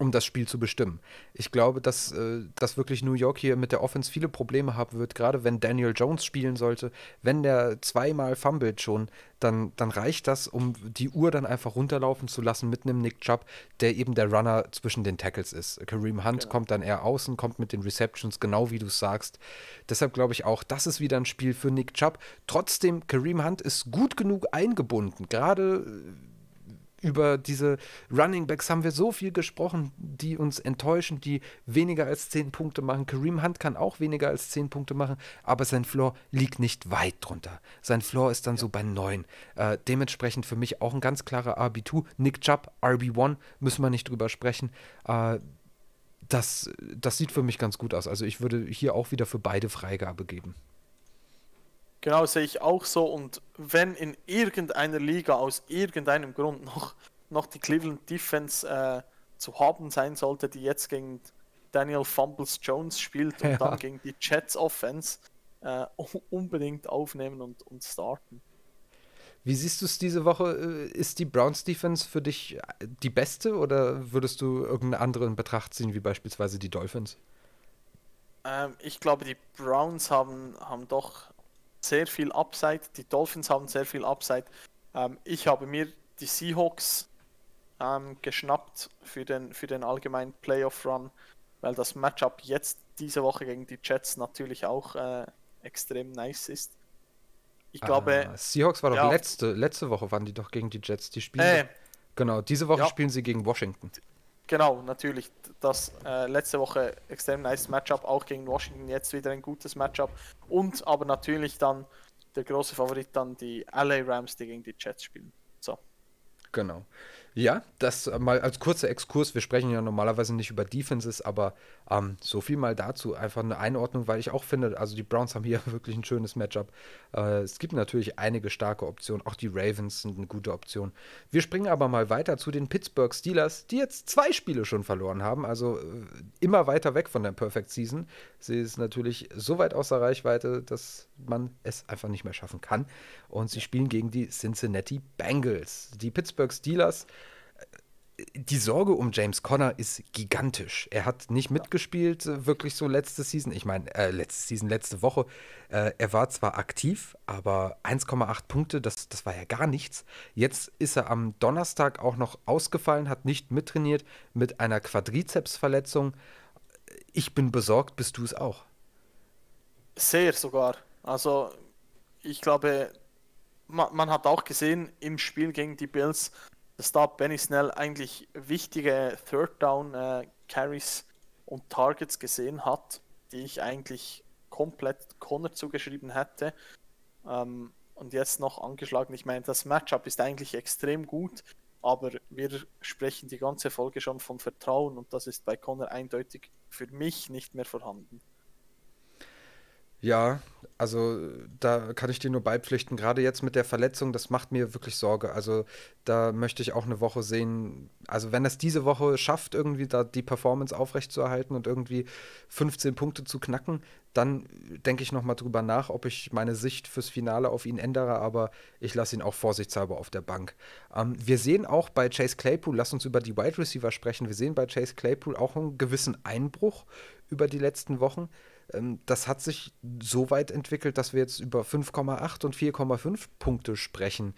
um das Spiel zu bestimmen. Ich glaube, dass, äh, dass wirklich New York hier mit der Offense viele Probleme haben wird, gerade wenn Daniel Jones spielen sollte. Wenn der zweimal fummelt schon, dann, dann reicht das, um die Uhr dann einfach runterlaufen zu lassen mit einem Nick Chubb, der eben der Runner zwischen den Tackles ist. Kareem Hunt genau. kommt dann eher außen, kommt mit den Receptions, genau wie du sagst. Deshalb glaube ich auch, das ist wieder ein Spiel für Nick Chubb. Trotzdem, Kareem Hunt ist gut genug eingebunden, gerade über diese Running Backs haben wir so viel gesprochen, die uns enttäuschen, die weniger als 10 Punkte machen. Kareem Hunt kann auch weniger als 10 Punkte machen, aber sein Floor liegt nicht weit drunter. Sein Floor ist dann ja. so bei 9. Äh, dementsprechend für mich auch ein ganz klarer RB2. Nick Chubb, RB1, müssen wir nicht drüber sprechen. Äh, das, das sieht für mich ganz gut aus. Also ich würde hier auch wieder für beide Freigabe geben. Genau, sehe ich auch so. Und wenn in irgendeiner Liga aus irgendeinem Grund noch, noch die Cleveland Defense äh, zu haben sein sollte, die jetzt gegen Daniel Fumbles Jones spielt und ja. dann gegen die Jets Offense, äh, unbedingt aufnehmen und, und starten. Wie siehst du es diese Woche? Äh, ist die Browns Defense für dich äh, die beste oder würdest du irgendeine andere in Betracht ziehen, wie beispielsweise die Dolphins? Ähm, ich glaube, die Browns haben, haben doch sehr viel Upside. Die Dolphins haben sehr viel Upside. Ähm, ich habe mir die Seahawks ähm, geschnappt für den, für den allgemeinen Playoff-Run, weil das Matchup jetzt diese Woche gegen die Jets natürlich auch äh, extrem nice ist. Ich glaube. Ah, Seahawks war doch ja, letzte, letzte Woche waren die doch gegen die Jets. Die spielen. Äh, genau, diese Woche ja. spielen sie gegen Washington. Genau, natürlich. Das äh, letzte Woche extrem nice Matchup, auch gegen Washington jetzt wieder ein gutes Matchup. Und aber natürlich dann der große Favorit dann die LA Rams, die gegen die Jets spielen. So. Genau. Ja, das mal als kurzer Exkurs. Wir sprechen ja normalerweise nicht über Defenses, aber ähm, so viel mal dazu. Einfach eine Einordnung, weil ich auch finde, also die Browns haben hier wirklich ein schönes Matchup. Äh, es gibt natürlich einige starke Optionen. Auch die Ravens sind eine gute Option. Wir springen aber mal weiter zu den Pittsburgh Steelers, die jetzt zwei Spiele schon verloren haben. Also äh, immer weiter weg von der Perfect Season. Sie ist natürlich so weit außer Reichweite, dass man es einfach nicht mehr schaffen kann. Und sie spielen gegen die Cincinnati Bengals. Die Pittsburgh Steelers die Sorge um James Conner ist gigantisch. Er hat nicht mitgespielt, äh, wirklich so letzte Season. Ich meine, äh, letzte Season, letzte Woche. Äh, er war zwar aktiv, aber 1,8 Punkte, das, das war ja gar nichts. Jetzt ist er am Donnerstag auch noch ausgefallen, hat nicht mittrainiert mit einer Quadrizepsverletzung. Ich bin besorgt, bist du es auch? Sehr sogar. Also, ich glaube, man, man hat auch gesehen im Spiel gegen die Bills, dass da Benny Snell eigentlich wichtige Third Down äh, Carries und Targets gesehen hat, die ich eigentlich komplett Connor zugeschrieben hätte. Ähm, und jetzt noch angeschlagen. Ich meine, das Matchup ist eigentlich extrem gut, aber wir sprechen die ganze Folge schon von Vertrauen und das ist bei Connor eindeutig für mich nicht mehr vorhanden. Ja, also da kann ich dir nur beipflichten. Gerade jetzt mit der Verletzung, das macht mir wirklich Sorge. Also da möchte ich auch eine Woche sehen. Also wenn es diese Woche schafft, irgendwie da die Performance aufrechtzuerhalten und irgendwie 15 Punkte zu knacken, dann denke ich nochmal drüber nach, ob ich meine Sicht fürs Finale auf ihn ändere. Aber ich lasse ihn auch vorsichtshalber auf der Bank. Ähm, wir sehen auch bei Chase Claypool, lass uns über die Wide Receiver sprechen. Wir sehen bei Chase Claypool auch einen gewissen Einbruch über die letzten Wochen. Ähm, das hat sich so weit entwickelt, dass wir jetzt über 5,8 und 4,5 Punkte sprechen.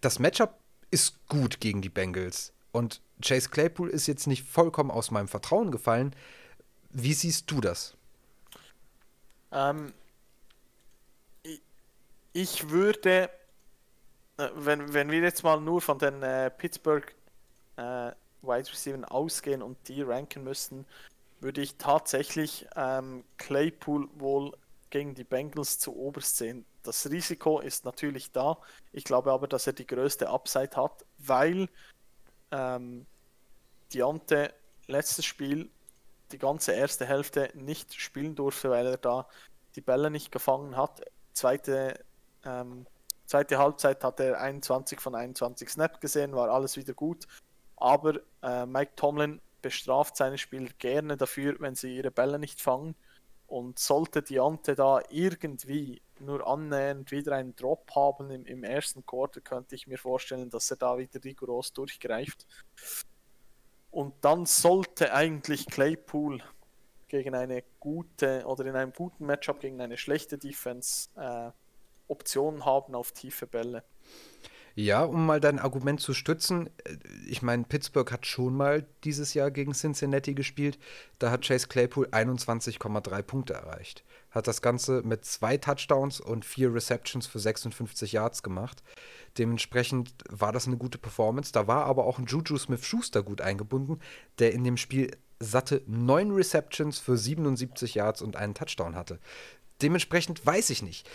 Das Matchup ist gut gegen die Bengals. Und Chase Claypool ist jetzt nicht vollkommen aus meinem Vertrauen gefallen. Wie siehst du das? Ähm, ich würde, äh, wenn, wenn wir jetzt mal nur von den äh, Pittsburgh äh, Wide Receivers ausgehen und die ranken müssten, würde ich tatsächlich ähm, Claypool wohl gegen die Bengals zu oberst sehen. Das Risiko ist natürlich da. Ich glaube aber, dass er die größte Upside hat, weil ähm, Diante letztes Spiel die ganze erste Hälfte nicht spielen durfte, weil er da die Bälle nicht gefangen hat. Zweite, ähm, zweite Halbzeit hat er 21 von 21 Snap gesehen, war alles wieder gut. Aber äh, Mike Tomlin bestraft seine Spieler gerne dafür, wenn sie ihre Bälle nicht fangen. Und sollte Diante da irgendwie nur annähernd wieder einen Drop haben im, im ersten Quarter, könnte ich mir vorstellen, dass er da wieder rigoros durchgreift. Und dann sollte eigentlich Claypool gegen eine gute oder in einem guten Matchup gegen eine schlechte Defense äh, Optionen haben auf tiefe Bälle. Ja, um mal dein Argument zu stützen, äh, ich meine, Pittsburgh hat schon mal dieses Jahr gegen Cincinnati gespielt. Da hat Chase Claypool 21,3 Punkte erreicht. Hat das Ganze mit zwei Touchdowns und vier Receptions für 56 Yards gemacht. Dementsprechend war das eine gute Performance. Da war aber auch ein Juju Smith-Schuster gut eingebunden, der in dem Spiel satte neun Receptions für 77 Yards und einen Touchdown hatte. Dementsprechend weiß ich nicht.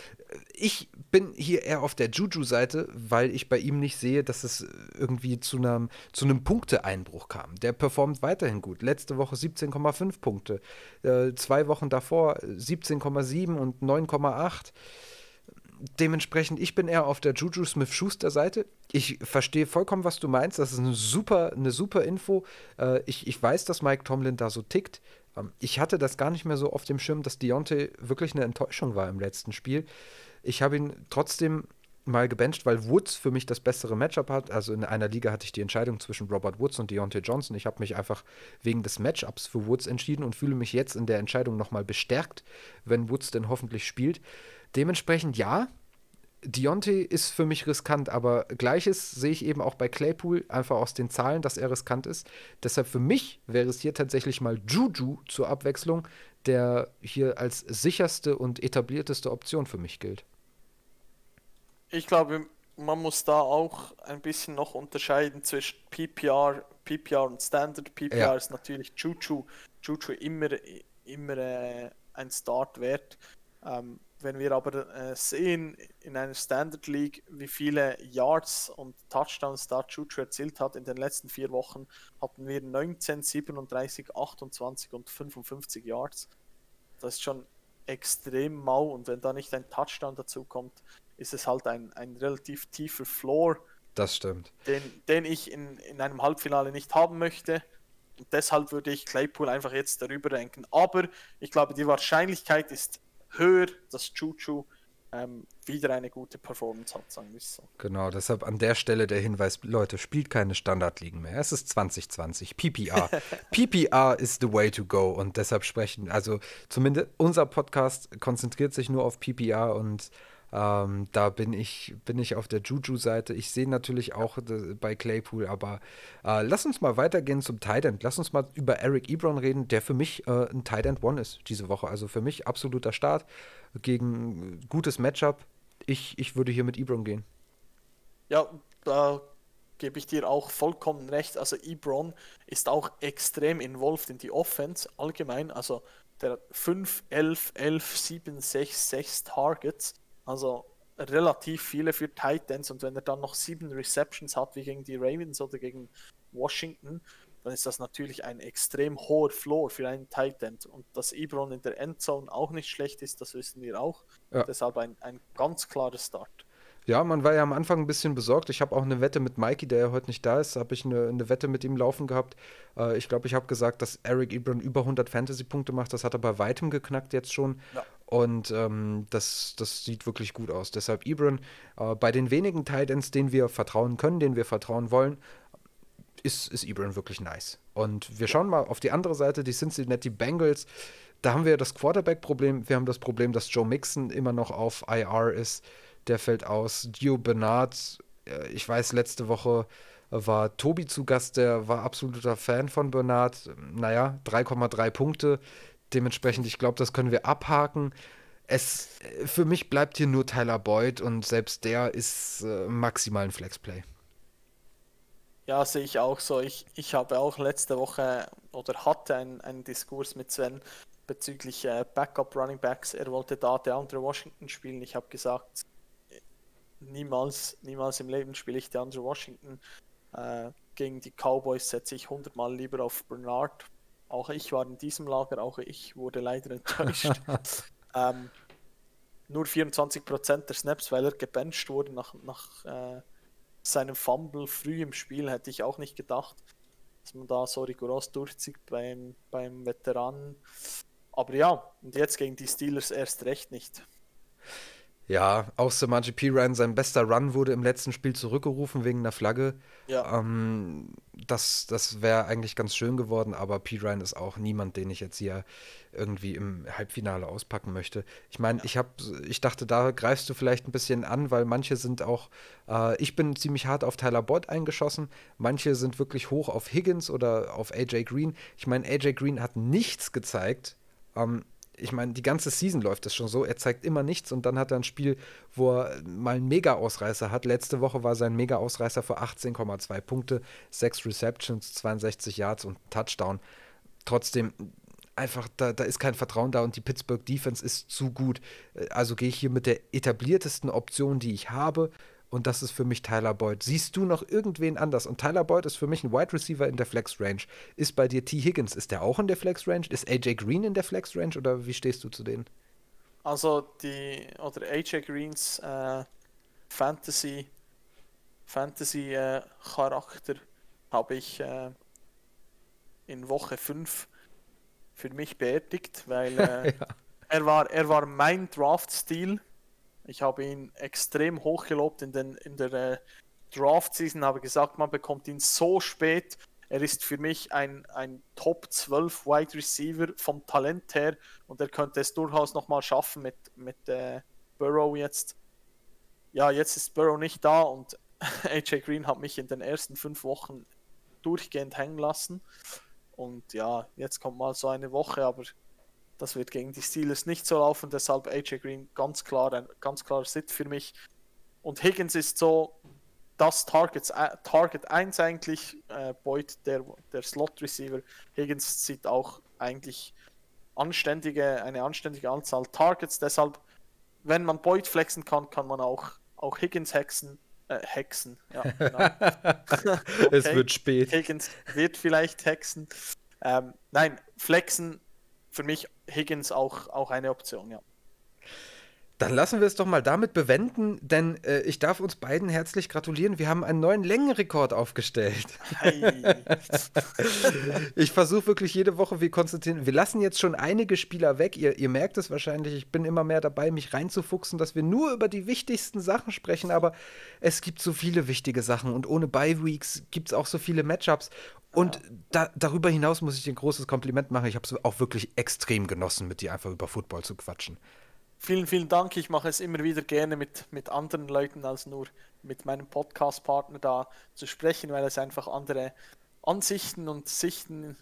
Ich bin hier eher auf der Juju-Seite, weil ich bei ihm nicht sehe, dass es irgendwie zu einem, zu einem Punkteeinbruch kam. Der performt weiterhin gut. Letzte Woche 17,5 Punkte. Äh, zwei Wochen davor 17,7 und 9,8 dementsprechend, ich bin eher auf der Juju Smith-Schuster-Seite. Ich verstehe vollkommen, was du meinst. Das ist eine super, eine super Info. Äh, ich, ich weiß, dass Mike Tomlin da so tickt. Ähm, ich hatte das gar nicht mehr so auf dem Schirm, dass Deontay wirklich eine Enttäuschung war im letzten Spiel. Ich habe ihn trotzdem mal gebencht, weil Woods für mich das bessere Matchup hat. Also in einer Liga hatte ich die Entscheidung zwischen Robert Woods und Deontay Johnson. Ich habe mich einfach wegen des Matchups für Woods entschieden und fühle mich jetzt in der Entscheidung nochmal bestärkt, wenn Woods denn hoffentlich spielt. Dementsprechend ja, Deontay ist für mich riskant, aber gleiches sehe ich eben auch bei Claypool, einfach aus den Zahlen, dass er riskant ist. Deshalb für mich wäre es hier tatsächlich mal Juju zur Abwechslung, der hier als sicherste und etablierteste Option für mich gilt. Ich glaube, man muss da auch ein bisschen noch unterscheiden zwischen PPR, PPR und Standard. PPR ja. ist natürlich Juju, Juju immer, immer äh, ein Start wert. Ähm, wenn wir aber äh, sehen in einer Standard League, wie viele Yards und Touchdowns da Juju erzielt hat in den letzten vier Wochen, hatten wir 19, 37, 28 und 55 Yards. Das ist schon extrem mau und wenn da nicht ein Touchdown dazu kommt, ist es halt ein, ein relativ tiefer Floor. Das stimmt. Den, den ich in, in einem Halbfinale nicht haben möchte. Und deshalb würde ich Claypool einfach jetzt darüber denken. Aber ich glaube, die Wahrscheinlichkeit ist höher, dass Chuchu ähm, wieder eine gute Performance hat, sagen wir so. Genau, deshalb an der Stelle der Hinweis, Leute, spielt keine Standardligen mehr. Es ist 2020, PPR. PPR ist the way to go und deshalb sprechen, also zumindest unser Podcast konzentriert sich nur auf PPR und ähm, da bin ich, bin ich auf der Juju-Seite. Ich sehe natürlich auch bei Claypool, aber äh, lass uns mal weitergehen zum Tight. Lass uns mal über Eric Ebron reden, der für mich äh, ein Tight One ist diese Woche. Also für mich absoluter Start gegen gutes Matchup. Ich, ich würde hier mit Ebron gehen. Ja, da gebe ich dir auch vollkommen recht. Also Ebron ist auch extrem involviert in die Offense allgemein. Also der 5, 11, 11, 7, 6, 6 Targets also relativ viele für Titans und wenn er dann noch sieben Receptions hat, wie gegen die Ravens oder gegen Washington, dann ist das natürlich ein extrem hoher Floor für einen Tight End. Und dass Ebron in der Endzone auch nicht schlecht ist, das wissen wir auch. Ja. Deshalb ein, ein ganz klarer Start. Ja, man war ja am Anfang ein bisschen besorgt. Ich habe auch eine Wette mit Mikey, der ja heute nicht da ist, habe ich eine, eine, Wette mit ihm laufen gehabt. Äh, ich glaube, ich habe gesagt, dass Eric Ebron über 100 Fantasy-Punkte macht. Das hat er bei weitem geknackt jetzt schon. Ja. Und ähm, das, das sieht wirklich gut aus. Deshalb Ebron, äh, bei den wenigen Titans, denen wir vertrauen können, denen wir vertrauen wollen, ist, ist Ebron wirklich nice. Und wir schauen mal auf die andere Seite, die Cincinnati Bengals. Da haben wir das Quarterback-Problem. Wir haben das Problem, dass Joe Mixon immer noch auf IR ist der fällt aus. Dio Bernard, äh, ich weiß, letzte Woche war Tobi zu Gast, der war absoluter Fan von Bernard. Naja, 3,3 Punkte. Dementsprechend, ich glaube, das können wir abhaken. Es, äh, für mich bleibt hier nur Tyler Boyd und selbst der ist äh, maximal ein Flexplay. Ja, sehe ich auch so. Ich, ich habe auch letzte Woche oder hatte einen, einen Diskurs mit Sven bezüglich äh, Backup Running Backs. Er wollte da der andere Washington spielen. Ich habe gesagt, niemals, niemals im Leben spiele ich DeAndre Washington. Äh, gegen die Cowboys setze ich hundertmal lieber auf Bernard. Auch ich war in diesem Lager, auch ich wurde leider enttäuscht. ähm, nur 24% der Snaps, weil er gebencht wurde nach, nach äh, seinem Fumble früh im Spiel, hätte ich auch nicht gedacht, dass man da so rigoros durchzieht beim, beim Veteranen. Aber ja, und jetzt gegen die Steelers erst recht nicht. Ja, auch Samaji Piran, sein bester Run wurde im letzten Spiel zurückgerufen wegen einer Flagge. Ja. Ähm, das das wäre eigentlich ganz schön geworden, aber Piran ist auch niemand, den ich jetzt hier irgendwie im Halbfinale auspacken möchte. Ich meine, ja. ich habe, ich dachte, da greifst du vielleicht ein bisschen an, weil manche sind auch, äh, ich bin ziemlich hart auf Tyler Bott eingeschossen, manche sind wirklich hoch auf Higgins oder auf AJ Green. Ich meine, AJ Green hat nichts gezeigt. Ähm, ich meine, die ganze Season läuft es schon so. Er zeigt immer nichts und dann hat er ein Spiel, wo er mal einen Mega-Ausreißer hat. Letzte Woche war sein Mega-Ausreißer für 18,2 Punkte, 6 Receptions, 62 Yards und Touchdown. Trotzdem, einfach, da, da ist kein Vertrauen da und die Pittsburgh Defense ist zu gut. Also gehe ich hier mit der etabliertesten Option, die ich habe und das ist für mich Tyler Boyd. Siehst du noch irgendwen anders? Und Tyler Boyd ist für mich ein Wide Receiver in der Flex Range. Ist bei dir T. Higgins, ist der auch in der Flex Range? Ist AJ Green in der Flex Range oder wie stehst du zu denen? Also die oder AJ Greens äh, Fantasy Fantasy äh, Charakter habe ich äh, in Woche 5 für mich beerdigt, weil äh, ja. er war er war mein Draft Stil ich habe ihn extrem hoch gelobt in, den, in der äh, Draft-Season, habe gesagt, man bekommt ihn so spät. Er ist für mich ein, ein Top 12 Wide Receiver vom Talent her und er könnte es durchaus nochmal schaffen mit, mit äh, Burrow jetzt. Ja, jetzt ist Burrow nicht da und AJ Green hat mich in den ersten fünf Wochen durchgehend hängen lassen. Und ja, jetzt kommt mal so eine Woche, aber das wird gegen die Steelers nicht so laufen, deshalb AJ Green ganz klar ein ganz klarer Sit für mich. Und Higgins ist so das Target, äh, Target 1 eigentlich, äh, Boyd der, der Slot Receiver. Higgins sieht auch eigentlich anständige, eine anständige Anzahl Targets, deshalb, wenn man Boyd flexen kann, kann man auch, auch Higgins hexen. Äh, hexen, ja, genau. okay. Es wird spät. Higgins wird vielleicht hexen. Ähm, nein, flexen für mich Higgins auch, auch eine Option, ja. Dann lassen wir es doch mal damit bewenden, denn äh, ich darf uns beiden herzlich gratulieren. Wir haben einen neuen Längenrekord aufgestellt. Ich versuche wirklich jede Woche, wie Konstantin, wir lassen jetzt schon einige Spieler weg. Ihr, ihr merkt es wahrscheinlich, ich bin immer mehr dabei, mich reinzufuchsen, dass wir nur über die wichtigsten Sachen sprechen, aber es gibt so viele wichtige Sachen und ohne Bye-Weeks gibt es auch so viele Matchups. Und da, darüber hinaus muss ich dir ein großes Kompliment machen. Ich habe es auch wirklich extrem genossen, mit dir einfach über Football zu quatschen. Vielen, vielen Dank. Ich mache es immer wieder gerne mit, mit anderen Leuten als nur mit meinem Podcast-Partner da zu sprechen, weil es einfach andere Ansichten und Sichten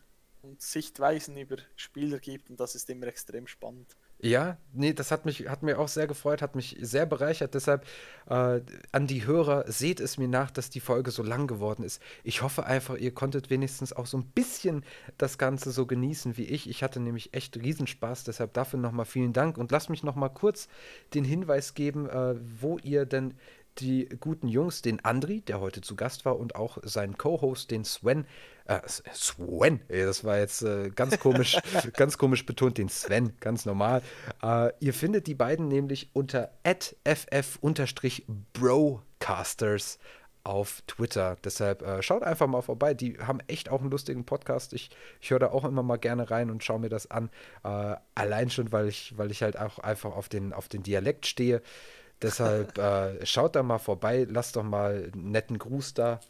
und Sichtweisen über Spieler gibt und das ist immer extrem spannend. Ja, nee, das hat mich, hat mir auch sehr gefreut, hat mich sehr bereichert. Deshalb äh, an die Hörer, seht es mir nach, dass die Folge so lang geworden ist. Ich hoffe einfach, ihr konntet wenigstens auch so ein bisschen das Ganze so genießen wie ich. Ich hatte nämlich echt Riesenspaß, deshalb dafür nochmal vielen Dank. Und lasst mich nochmal kurz den Hinweis geben, äh, wo ihr denn die guten Jungs, den Andri, der heute zu Gast war, und auch seinen Co-Host, den Sven. Äh, Sven, das war jetzt äh, ganz komisch, ganz komisch betont, den Sven, ganz normal. Äh, ihr findet die beiden nämlich unter ff-brocasters auf Twitter. Deshalb äh, schaut einfach mal vorbei. Die haben echt auch einen lustigen Podcast. Ich, ich höre da auch immer mal gerne rein und schaue mir das an. Äh, allein schon, weil ich, weil ich halt auch einfach auf den, auf den Dialekt stehe. Deshalb äh, schaut da mal vorbei, lasst doch mal einen netten Gruß da.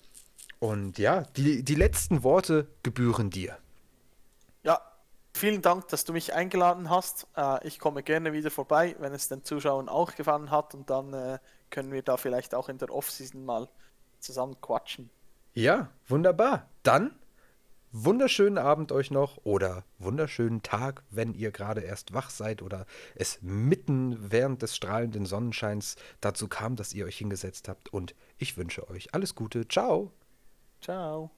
Und ja, die, die letzten Worte gebühren dir. Ja, vielen Dank, dass du mich eingeladen hast. Äh, ich komme gerne wieder vorbei, wenn es den Zuschauern auch gefallen hat. Und dann äh, können wir da vielleicht auch in der Offseason mal zusammen quatschen. Ja, wunderbar. Dann wunderschönen Abend euch noch oder wunderschönen Tag, wenn ihr gerade erst wach seid oder es mitten während des strahlenden Sonnenscheins dazu kam, dass ihr euch hingesetzt habt. Und ich wünsche euch alles Gute. Ciao. Ciao.